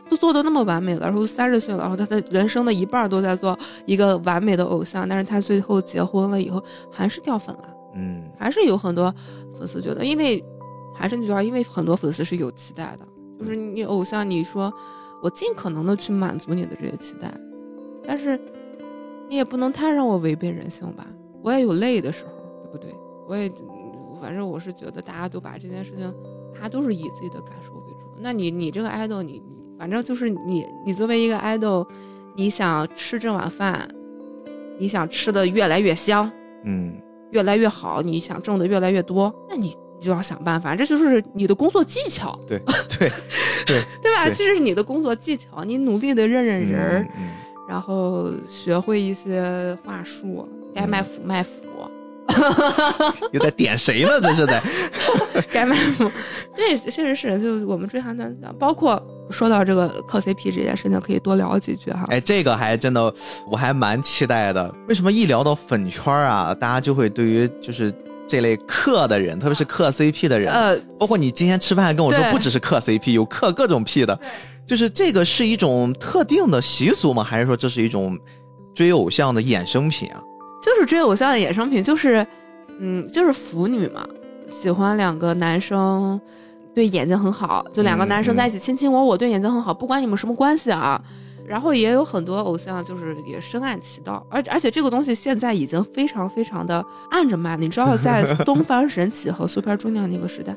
都做的那么完美了，然后三十岁了，然后他的人生的一半都在做一个完美的偶像，但是他最后结婚了以后还是掉粉了，嗯，还是有很多粉丝觉得，因为还是那句话，因为很多粉丝是有期待的。就是你偶像，你说我尽可能的去满足你的这些期待，但是你也不能太让我违背人性吧？我也有累的时候，对不对？我也反正我是觉得大家都把这件事情，大家都是以自己的感受为主。那你你这个爱豆，你反正就是你你作为一个爱豆，你想吃这碗饭，你想吃的越来越香，嗯，越来越好，你想挣的越来越多，那你。就要想办法，这就是你的工作技巧。对对 *laughs* 对，对 *laughs* 吧？这是你的工作技巧，你努力的认认人儿，然后学会一些话术，该卖腐卖腐，*laughs* 又在点谁呢？这是在该卖腐。对，确实是，就我们追韩团，包括说到这个靠 CP 这件事情，可以多聊几句哈。哎，这个还真的，我还蛮期待的。为什么一聊到粉圈啊，大家就会对于就是这类嗑的人，特别是嗑 CP 的人，呃，包括你今天吃饭还跟我说，不只是嗑 CP，有嗑各种 P 的，就是这个是一种特定的习俗吗？还是说这是一种追偶像的衍生品啊？就是追偶像的衍生品，就是，嗯，就是腐女嘛，喜欢两个男生，对眼睛很好，就两个男生在一起亲亲我我，对眼睛很好，不管你们什么关系啊。然后也有很多偶像，就是也深谙其道，而而且这个东西现在已经非常非常的暗着卖。你知道，*laughs* 在东方神起和 Super Junior 那个时代，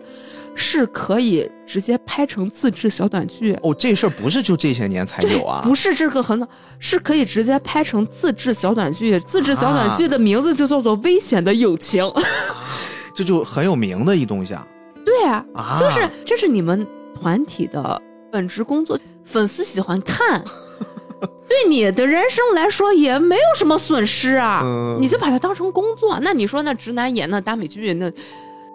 是可以直接拍成自制小短剧。哦，这事儿不是就这些年才有啊？不是这个很早，是可以直接拍成自制小短剧。自制小短剧的名字就叫做《危险的友情》，*laughs* 这就很有名的一东西啊。*laughs* 对啊，就是这是你们团体的本职工作，粉丝喜欢看。*laughs* 对你的人生来说也没有什么损失啊，你就把它当成工作。那你说那直男演那大美剧，那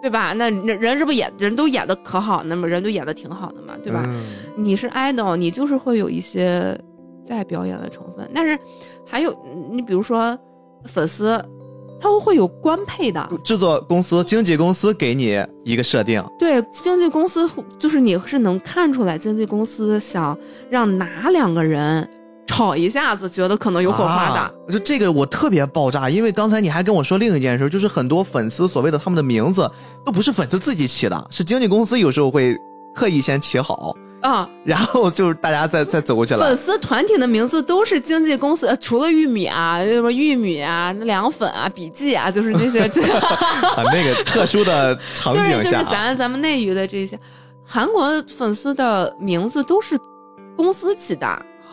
对吧？那人人这不演人都演的可好，那么人都演的挺好的嘛，对吧？你是 idol，你就是会有一些在表演的成分。但是还有你比如说粉丝，他会有官配的制作公司、经纪公司给你一个设定。对，经纪公司就是你是能看出来经纪公司想让哪两个人。吵一下子，觉得可能有火花的，就这个我特别爆炸，因为刚才你还跟我说另一件事，就是很多粉丝所谓的他们的名字都不是粉丝自己起的，是经纪公司有时候会特意先起好啊，然后就是大家再再走过去了。粉丝团体的名字都是经纪公司，除了玉米啊，什么玉米啊、凉粉啊、笔记啊，就是那些啊那个特殊的场景下，就是就是咱咱们内娱的这些，韩国粉丝的名字都是公司起的。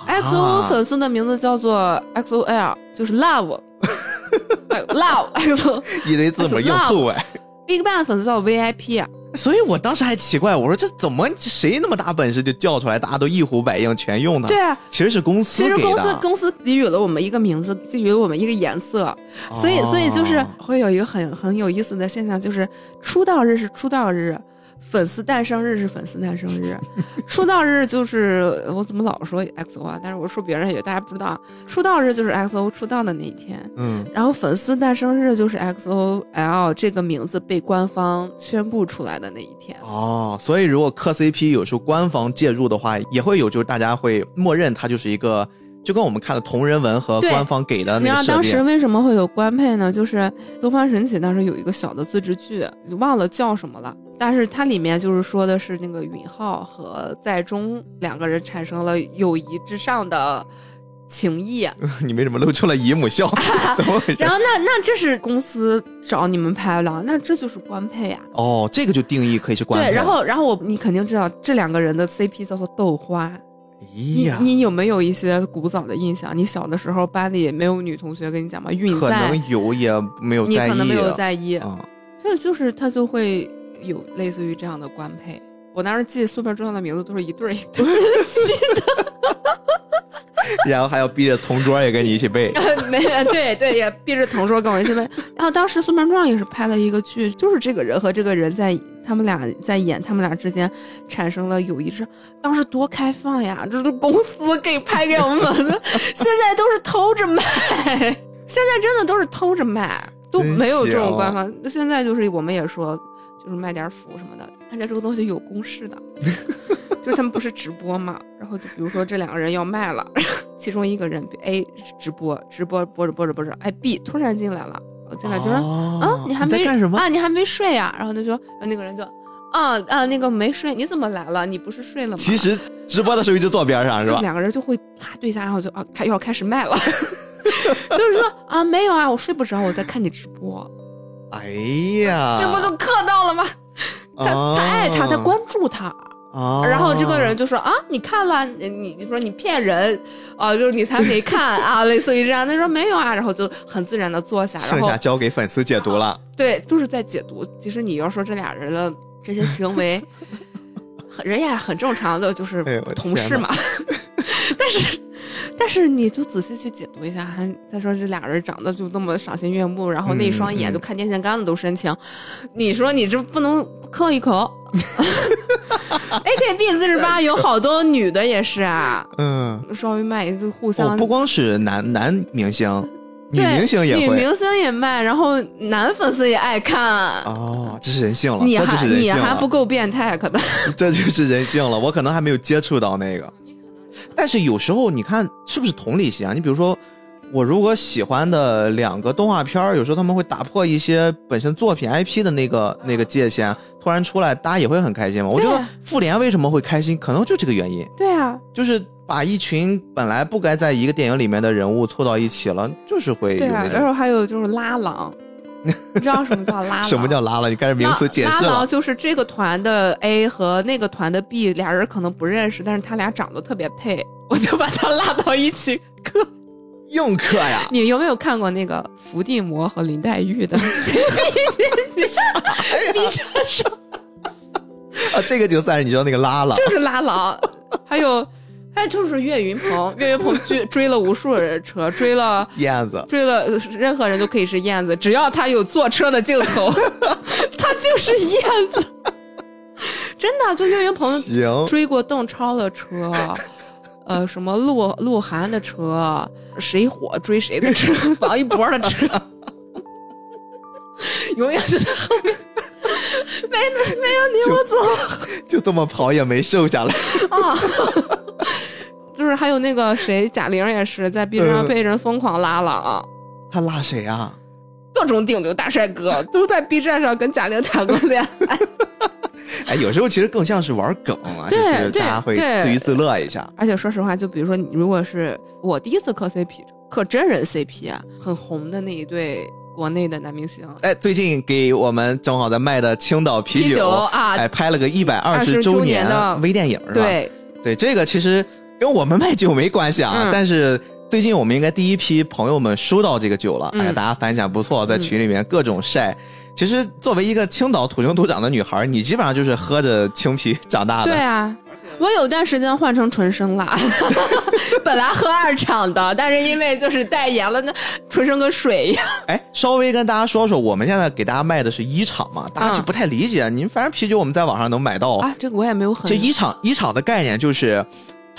X O 粉丝的名字叫做 X O L，就是 Love，Love *laughs* X O，一堆字母硬凑哎。Big Bang 粉丝叫 V I P 啊，所以我当时还奇怪，我说这怎么谁那么大本事就叫出来，大家都一呼百应全用的？对啊，其实是公司其实公司公司给予了我们一个名字，给予了我们一个颜色，所以所以就是会有一个很很有意思的现象，就是出道日是出道日。粉丝诞生日是粉丝诞生日，*laughs* 出道日就是我怎么老说 X O 啊？但是我说别人也大家不知道，出道日就是 X O 出道的那一天。嗯，然后粉丝诞生日就是 X O L 这个名字被官方宣布出来的那一天。哦，所以如果磕 CP 有时候官方介入的话，也会有就是大家会默认它就是一个，就跟我们看的同人文和官方给的那个你知道当时为什么会有官配呢？就是东方神起当时有一个小的自制剧，忘了叫什么了。但是它里面就是说的是那个允浩和在中两个人产生了友谊之上的情谊。*laughs* 你为什么露出了姨母笑？*laughs* 怎么回事？然后那那这是公司找你们拍的，那这就是官配啊。哦，这个就定义可以是官配。对，然后然后我你肯定知道这两个人的 CP 叫做豆花。咦呀，你有没有一些古早的印象？你小的时候班里没有女同学跟你讲吗？允可能有也没有在意。你可能没有在意。这就是他就会。有类似于这样的官配，我当时记 Super 重要的名字都是一对一对 *laughs* 记的，*laughs* 然后还要逼着同桌也跟你一起背，*laughs* 没对对，也逼着同桌跟我一起背。然后当时 Super 壮也是拍了一个剧，就是这个人和这个人在他们俩在演，他们俩之间产生了友谊，是当时多开放呀！这都公司给拍给我们的，现在都是偷着卖，现在真的都是偷着卖，都没有这种官方。现在就是我们也说。就是卖点服什么的，而且这个东西有公式的，*laughs* 就是他们不是直播嘛，然后就比如说这两个人要卖了，*laughs* 其中一个人 A 直播，直播播着播着播着，哎 B 突然进来了，我进来就说啊你还没干什么啊你还没睡呀？然后他说，然后那个人就啊啊那个没睡，你怎么来了？你不是睡了吗？其实直播的时候一直坐边上是吧？两个人就会啪对一下，然后就啊开要开始卖了，*laughs* 就是说啊没有啊我睡不着，我在看你直播。哎呀，这不就磕到了吗？他他爱他，他关注他，然后这个人就说啊，你看了，你你说你骗人啊，就是你才没看啊，*laughs* 类似于这样。他说没有啊，然后就很自然的坐下，剩下交给粉丝解读了。对，就是在解读。其实你要说这俩人的这些行为，*laughs* 人也很正常的，就是同事嘛。*laughs* 但是。但是你就仔细去解读一下，还再说这俩人长得就那么赏心悦目，然后那一双眼就看电线杆子都深情，你说你这不能磕一口？A K B 四十八 *laughs* 有好多女的也是啊，嗯，稍微卖就互相，不光是男男明星。女明星也会，女明星也卖，然后男粉丝也爱看。哦，这是人性了，这就是人性你还不够变态，可能。*laughs* 这就是人性了，我可能还没有接触到那个。但是有时候你看是不是同理心啊？你比如说，我如果喜欢的两个动画片有时候他们会打破一些本身作品 IP 的那个那个界限，突然出来，大家也会很开心嘛。我觉得复联为什么会开心，可能就这个原因。对啊，就是。把一群本来不该在一个电影里面的人物凑到一起了，就是会有那种。然后还有就是拉郎，你知道什么叫拉 *laughs* 郎？什么叫拉了？你开始名词解释了。就是这个团的 A 和那个团的 B 俩人可能不认识，但是他俩长得特别配，我就把他拉到一起磕。硬磕呀！你有没有看过那个伏地魔和林黛玉的 B 站上？啊，这个就算是你知道那个拉了，就是拉郎，还有。他就是岳云鹏，*laughs* 岳云鹏追追了无数人车，追了燕子，追了任何人都可以是燕子，只要他有坐车的镜头，*laughs* 他就是燕子。真的，就岳云鹏追过邓超的车，呃，什么鹿鹿晗的车，谁火追谁的车，王一博的车，永远就在后面，没没有你我走，就这么跑也没瘦下来啊。就是还有那个谁，贾玲也是在 B 站上被人疯狂拉了啊。他拉谁啊？各种顶流大帅哥都在 B 站上跟贾玲谈过恋爱。*laughs* 哎，有时候其实更像是玩梗啊，就是大家会自娱自乐一下。而且说实话，就比如说，如果是我第一次磕 CP，磕真人 CP 啊，很红的那一对国内的男明星。哎，最近给我们正好在卖的青岛啤酒啊，哎，拍了个一百二十周年的微电影，是吧？对对，这个其实。跟我们卖酒没关系啊，但是最近我们应该第一批朋友们收到这个酒了，哎，大家反响不错，在群里面各种晒。其实作为一个青岛土生土长的女孩，你基本上就是喝着青啤长大的。对啊，我有段时间换成纯生了，*laughs* 本来喝二厂的，但是因为就是代言了，那纯生跟水一样。哎，稍微跟大家说说，我们现在给大家卖的是一厂嘛，大家就不太理解。你反正啤酒我们在网上能买到啊，这个我也没有很。就一厂一厂的概念就是。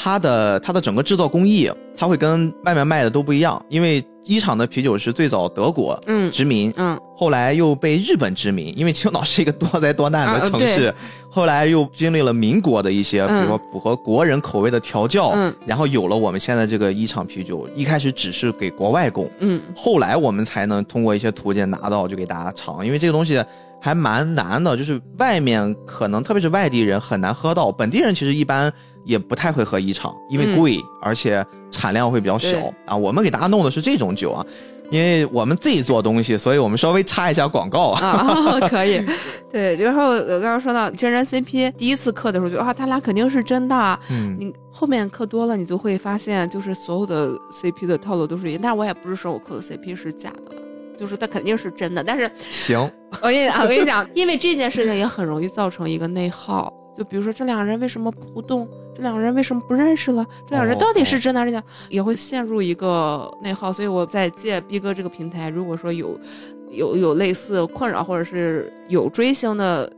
它的它的整个制造工艺，它会跟外面卖的都不一样，因为一厂的啤酒是最早德国嗯殖民嗯，后来又被日本殖民，因为青岛是一个多灾多难的城市，后来又经历了民国的一些，比如说符合国人口味的调教，嗯，然后有了我们现在这个一厂啤酒，一开始只是给国外供，嗯，后来我们才能通过一些途径拿到，就给大家尝，因为这个东西还蛮难的，就是外面可能特别是外地人很难喝到，本地人其实一般。也不太会喝一厂，因为贵，而且产量会比较小啊。我们给大家弄的是这种酒啊，因为我们自己做东西，所以我们稍微插一下广告啊。*laughs* 可以，*laughs* 对。然后我刚刚说到真人 CP，第一次磕的时候就啊，他俩肯定是真的。嗯。你后面磕多了，你就会发现，就是所有的 CP 的套路都是一样。但我也不是说我磕的 CP 是假的，就是它肯定是真的。但是行，我跟你啊，我跟你讲，因为这件事情也很容易造成一个内耗。就比如说这两个人为什么互动？这两个人为什么不认识了？这两人到底是真的还是假？也会陷入一个内耗。所以我在借逼哥这个平台，如果说有有有类似困扰，或者是有追星的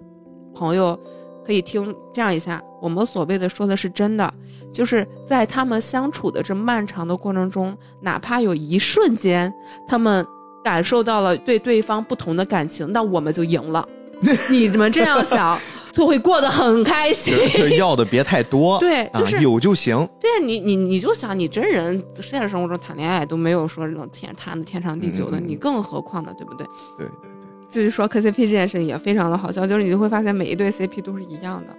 朋友，可以听这样一下。我们所谓的说的是真的，就是在他们相处的这漫长的过程中，哪怕有一瞬间他们感受到了对对方不同的感情，那我们就赢了。*laughs* 你们这样想？就会过得很开心，就是要的别太多，*laughs* 对，就是有就行。对呀你，你你就想，你真人现实生活中谈恋爱都没有说这种天谈的天长地久的，你更何况呢，对不对？对对对。就是说磕 CP 这件事情也非常的好笑，就是你就会发现每一对 CP 都是一样的，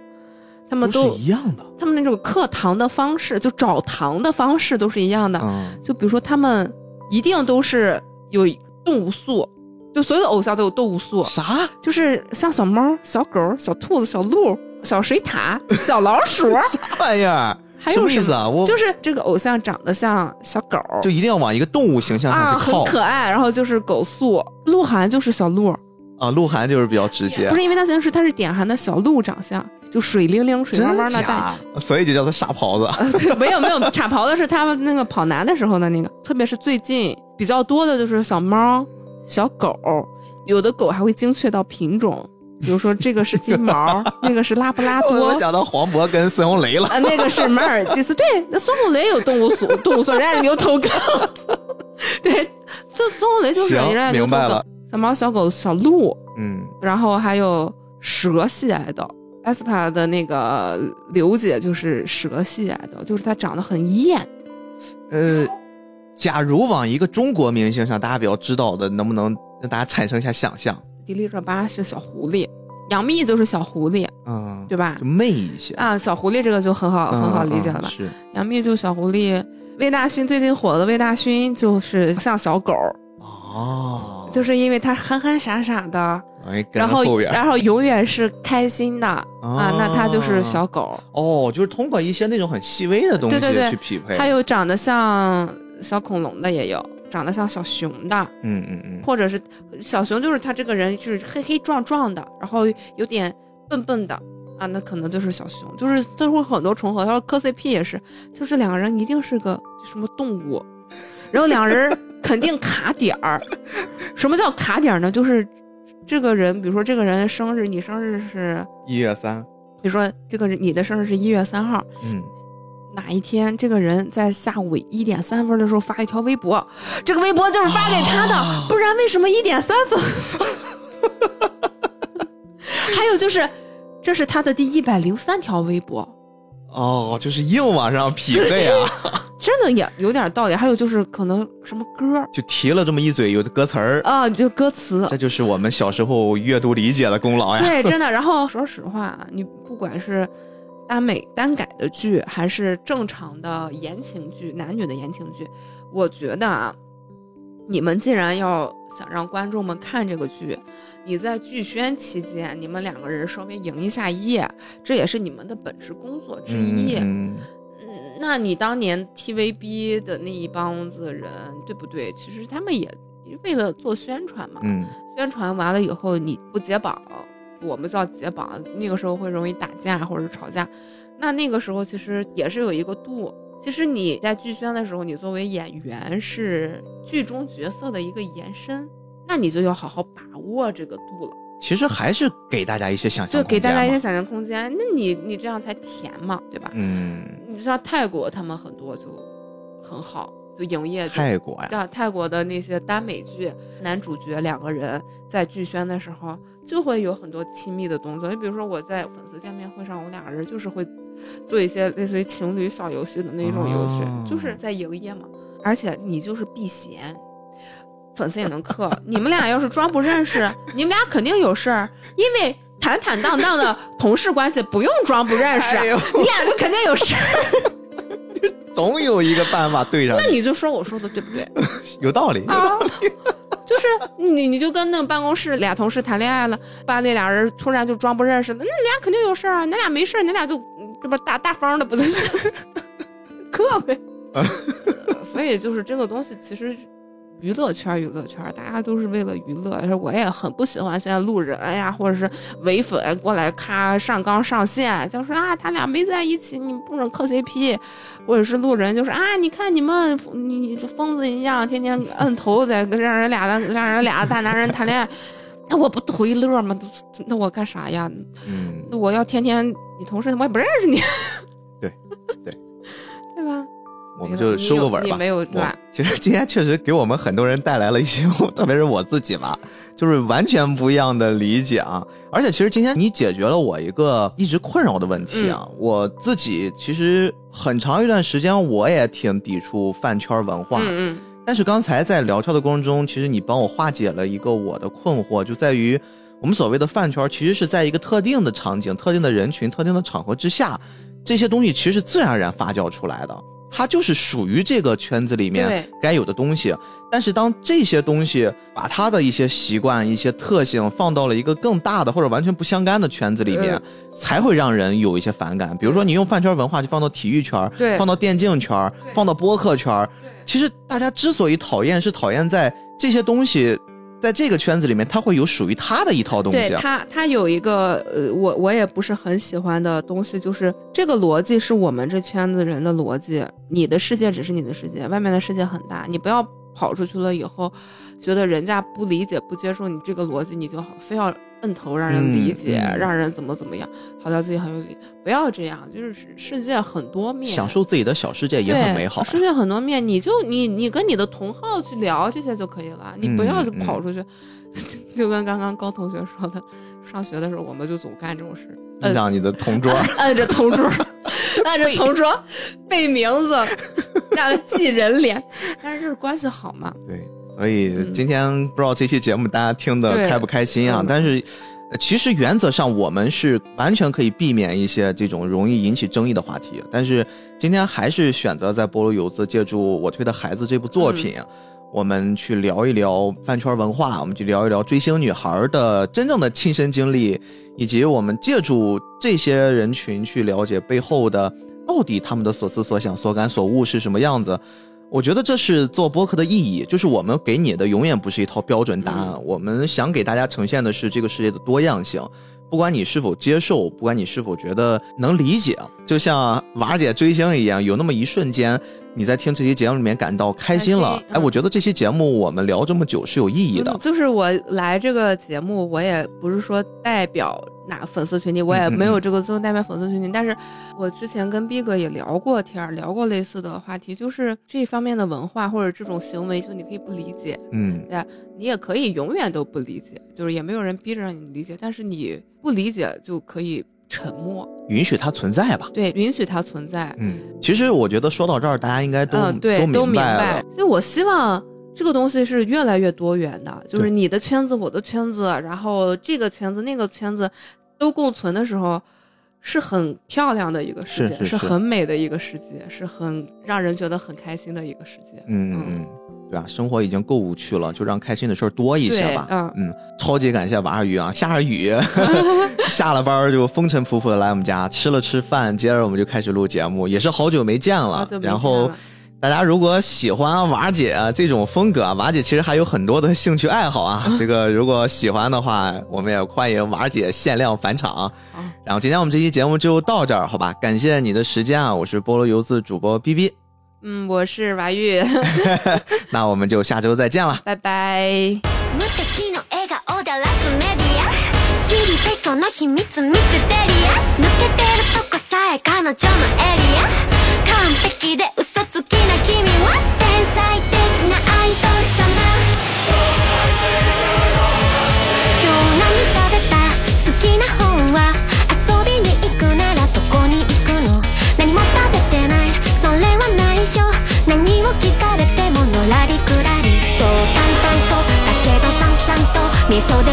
他们都一样的，他们那种课堂的方式，就找糖的方式都是一样的。就比如说他们一定都是有动物素。就所有的偶像都有动物素，啥？就是像小猫、小狗、小兔子、小鹿、小水獭、小老鼠，*laughs* 啥玩意儿？什么意思啊？我就是这个偶像长得像小狗，就一定要往一个动物形象上去靠，很可爱。然后就是狗素，鹿晗就是小鹿啊，鹿晗就是比较直接，不是因为他形是他是点韩的小鹿长相，就水灵灵、水汪汪的大，所以就叫他傻狍子。*laughs* 对，没有没有，*laughs* 傻狍子是他们那个跑男的时候的那个，特别是最近比较多的就是小猫、小狗，有的狗还会精确到品种。比如说这个是金毛，*laughs* 那个是拉布拉多。我讲到黄渤跟孙红雷了。啊，那个是马尔济斯。对，那孙红雷有动物所，*laughs* 动物所人家是牛头梗。*laughs* 对，就孙红雷就是人家牛头梗。小猫、小狗、小鹿，嗯，然后还有蛇系爱豆。aespa 的那个刘姐就是蛇系爱豆，就是她长得很艳。呃，假如往一个中国明星上，大家比较知道的，能不能让大家产生一下想象？迪丽热巴是小狐狸，杨幂就是小狐狸，嗯，对吧？就媚一些。啊，小狐狸这个就很好，很好理解了吧？是。杨幂就是小狐狸，魏大勋最近火的魏大勋就是像小狗。哦，就是因为他憨憨傻傻的，然后然后永远是开心的。啊，那他就是小狗。哦，就是通过一些那种很细微的东西去匹配，还有长得像小恐龙的也有。长得像小熊的，嗯嗯嗯，或者是小熊，就是他这个人就是黑黑壮壮的，然后有点笨笨的啊，那可能就是小熊，就是都会很多重合。他说磕 CP 也是，就是两个人一定是个什么动物，然后两人肯定卡点儿。*laughs* 什么叫卡点儿呢？就是这个人，比如说这个人生日，你生日是一月三，比如说这个人你的生日是一月三号，嗯。哪一天这个人在下午一点三分的时候发一条微博，这个微博就是发给他的，不然为什么一点三分？*laughs* 还有就是，这是他的第一百零三条微博。哦，就是硬往上匹配啊！真的也有点道理。还有就是可能什么歌，就提了这么一嘴，有的歌词儿啊，就歌词。这就是我们小时候阅读理解的功劳呀。对，真的。*laughs* 然后说实话，你不管是。耽美耽改的剧还是正常的言情剧，男女的言情剧，我觉得啊，你们既然要想让观众们看这个剧，你在剧宣期间，你们两个人稍微营一下业，这也是你们的本职工作之一。嗯，那你当年 TVB 的那一帮子人，对不对？其实他们也为了做宣传嘛。嗯，宣传完了以后，你不解绑。我们叫解绑，那个时候会容易打架或者是吵架，那那个时候其实也是有一个度。其实你在剧宣的时候，你作为演员是剧中角色的一个延伸，那你就要好好把握这个度了。其实还是给大家一些想象，就，给大家一些想象空间。那你你这样才甜嘛，对吧？嗯，你知道泰国他们很多就很好。就营业泰国呀，泰国的那些耽美剧，男主角两个人在剧宣的时候就会有很多亲密的动作。你比如说我在粉丝见面会上，我俩人就是会做一些类似于情侣小游戏的那种游戏，就是在营业嘛。而且你就是避嫌，粉丝也能克。你们俩要是装不认识，你们俩肯定有事儿，因为坦坦荡荡的同事关系不用装不认识，你俩就肯定有事儿。*laughs* 总有一个办法对上。那你就说我说的对不对？*laughs* 有道理啊，就是你你就跟那个办公室俩同事谈恋爱了，把那俩人突然就装不认识了，那俩肯定有事儿啊，你俩没事儿，那俩就这不大大方的不就行？*laughs* 克呗。所以就是这个东西其实。娱乐圈，娱乐圈，大家都是为了娱乐。我也很不喜欢现在路人呀，或者是伪粉过来咔上纲上线，就说啊，他俩没在一起，你不准磕 CP，或者是路人就是啊，你看你们你你疯子一样，天天摁头在跟让人俩的让人俩大男人谈恋爱，那我不图一乐吗？那我干啥呀？嗯，那我要天天你同事我也不认识你，对对 *laughs* 对吧？我们就收个尾吧。没有吧？其实今天确实给我们很多人带来了一些，*laughs* 特别是我自己吧，就是完全不一样的理解啊。而且其实今天你解决了我一个一直困扰的问题啊。我自己其实很长一段时间我也挺抵触饭圈文化，嗯。但是刚才在聊天的过程中，其实你帮我化解了一个我的困惑，就在于我们所谓的饭圈其实是在一个特定的场景、特定的人群、特定的场合之下，这些东西其实是自然而然发酵出来的。它就是属于这个圈子里面该有的东西，但是当这些东西把它的一些习惯、一些特性放到了一个更大的或者完全不相干的圈子里面，才会让人有一些反感。比如说，你用饭圈文化去放到体育圈，放到电竞圈，放到播客圈，其实大家之所以讨厌，是讨厌在这些东西。在这个圈子里面，他会有属于他的一套东西。对他，他有一个呃，我我也不是很喜欢的东西，就是这个逻辑是我们这圈子人的逻辑。你的世界只是你的世界，外面的世界很大，你不要跑出去了以后，觉得人家不理解、不接受你这个逻辑，你就好非要。摁头让人理解，让人怎么怎么样，好像自己很有理，不要这样。就是世界很多面，享受自己的小世界也很美好。世界很多面，你就你你跟你的同好去聊这些就可以了，你不要就跑出去。*laughs* 就跟刚刚高同学说的，上学的时候我们就总干这种事，摁上你的同桌，*laughs* 摁着同桌，*laughs* 摁着同桌背名字，让记人脸，但是这是关系好嘛？对。所以今天不知道这期节目大家听的开不开心啊？但是其实原则上我们是完全可以避免一些这种容易引起争议的话题。但是今天还是选择在菠萝游子借助我推的孩子这部作品，我们去聊一聊饭圈文化，我们去聊一聊追星女孩的真正的亲身经历，以及我们借助这些人群去了解背后的到底他们的所思所想、所感所悟是什么样子。我觉得这是做播客的意义，就是我们给你的永远不是一套标准答案，我们想给大家呈现的是这个世界的多样性。不管你是否接受，不管你是否觉得能理解，就像娃姐追星一样，有那么一瞬间。你在听这期节目里面感到开心了，哎，我觉得这期节目我们聊这么久是有意义的。就是我来这个节目，我也不是说代表哪粉丝群体，我也没有这个资格代表粉丝群体。但是我之前跟逼哥也聊过天，聊过类似的话题，就是这方面的文化或者这种行为，就你可以不理解，嗯，对，你也可以永远都不理解，就是也没有人逼着让你理解，但是你不理解就可以。沉默，允许它存在吧。对，允许它存在。嗯，其实我觉得说到这儿，大家应该都对都明白。所以我希望这个东西是越来越多元的，就是你的圈子、我的圈子，然后这个圈子、那个圈子都共存的时候。是很漂亮的一个世界，是很美的一个世界，是很让人觉得很开心的一个世界。嗯嗯嗯，对啊，生活已经够无趣了，就让开心的事儿多一些吧。嗯嗯，超级感谢娃儿鱼啊，下着雨，*laughs* 下了班就风尘仆仆的来我们家吃了吃饭，接着我们就开始录节目，也是好久没见了。然后。大家如果喜欢娃姐这种风格啊，娃姐其实还有很多的兴趣爱好啊。*laughs* 这个如果喜欢的话，我们也欢迎娃姐限量返场。然后今天我们这期节目就到这儿，好吧？感谢你的时间啊！我是菠萝游子主播 B B，嗯，我是娃玉，*laughs* 那我们就下周再见了，拜拜。完璧で嘘つきな君は天才的なアイドル様。今日何食べた好きな本は遊びに行くならどこに行くの？何も食べてない。それは内緒。何を聞かれてものらりくらり。そう淡々とだけどさんさんと味噌で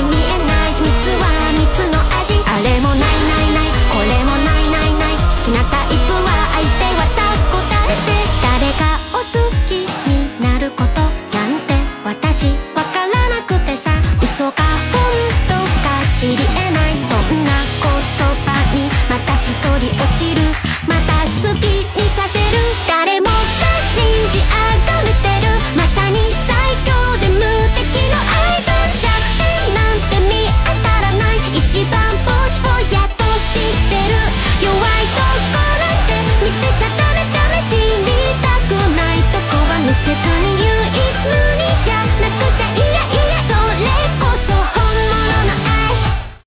私わからなくてさ嘘か本当か知りえないそんな言葉にまた一人落ちる。また好きにさせる。誰もが信じあがめてる。まさに最強で無敵のアイドル弱点なんて見当たらない。一番ぼしぼやと知ってる。弱いとこなんて見せちゃダメ試しにたくないとこは見せずに。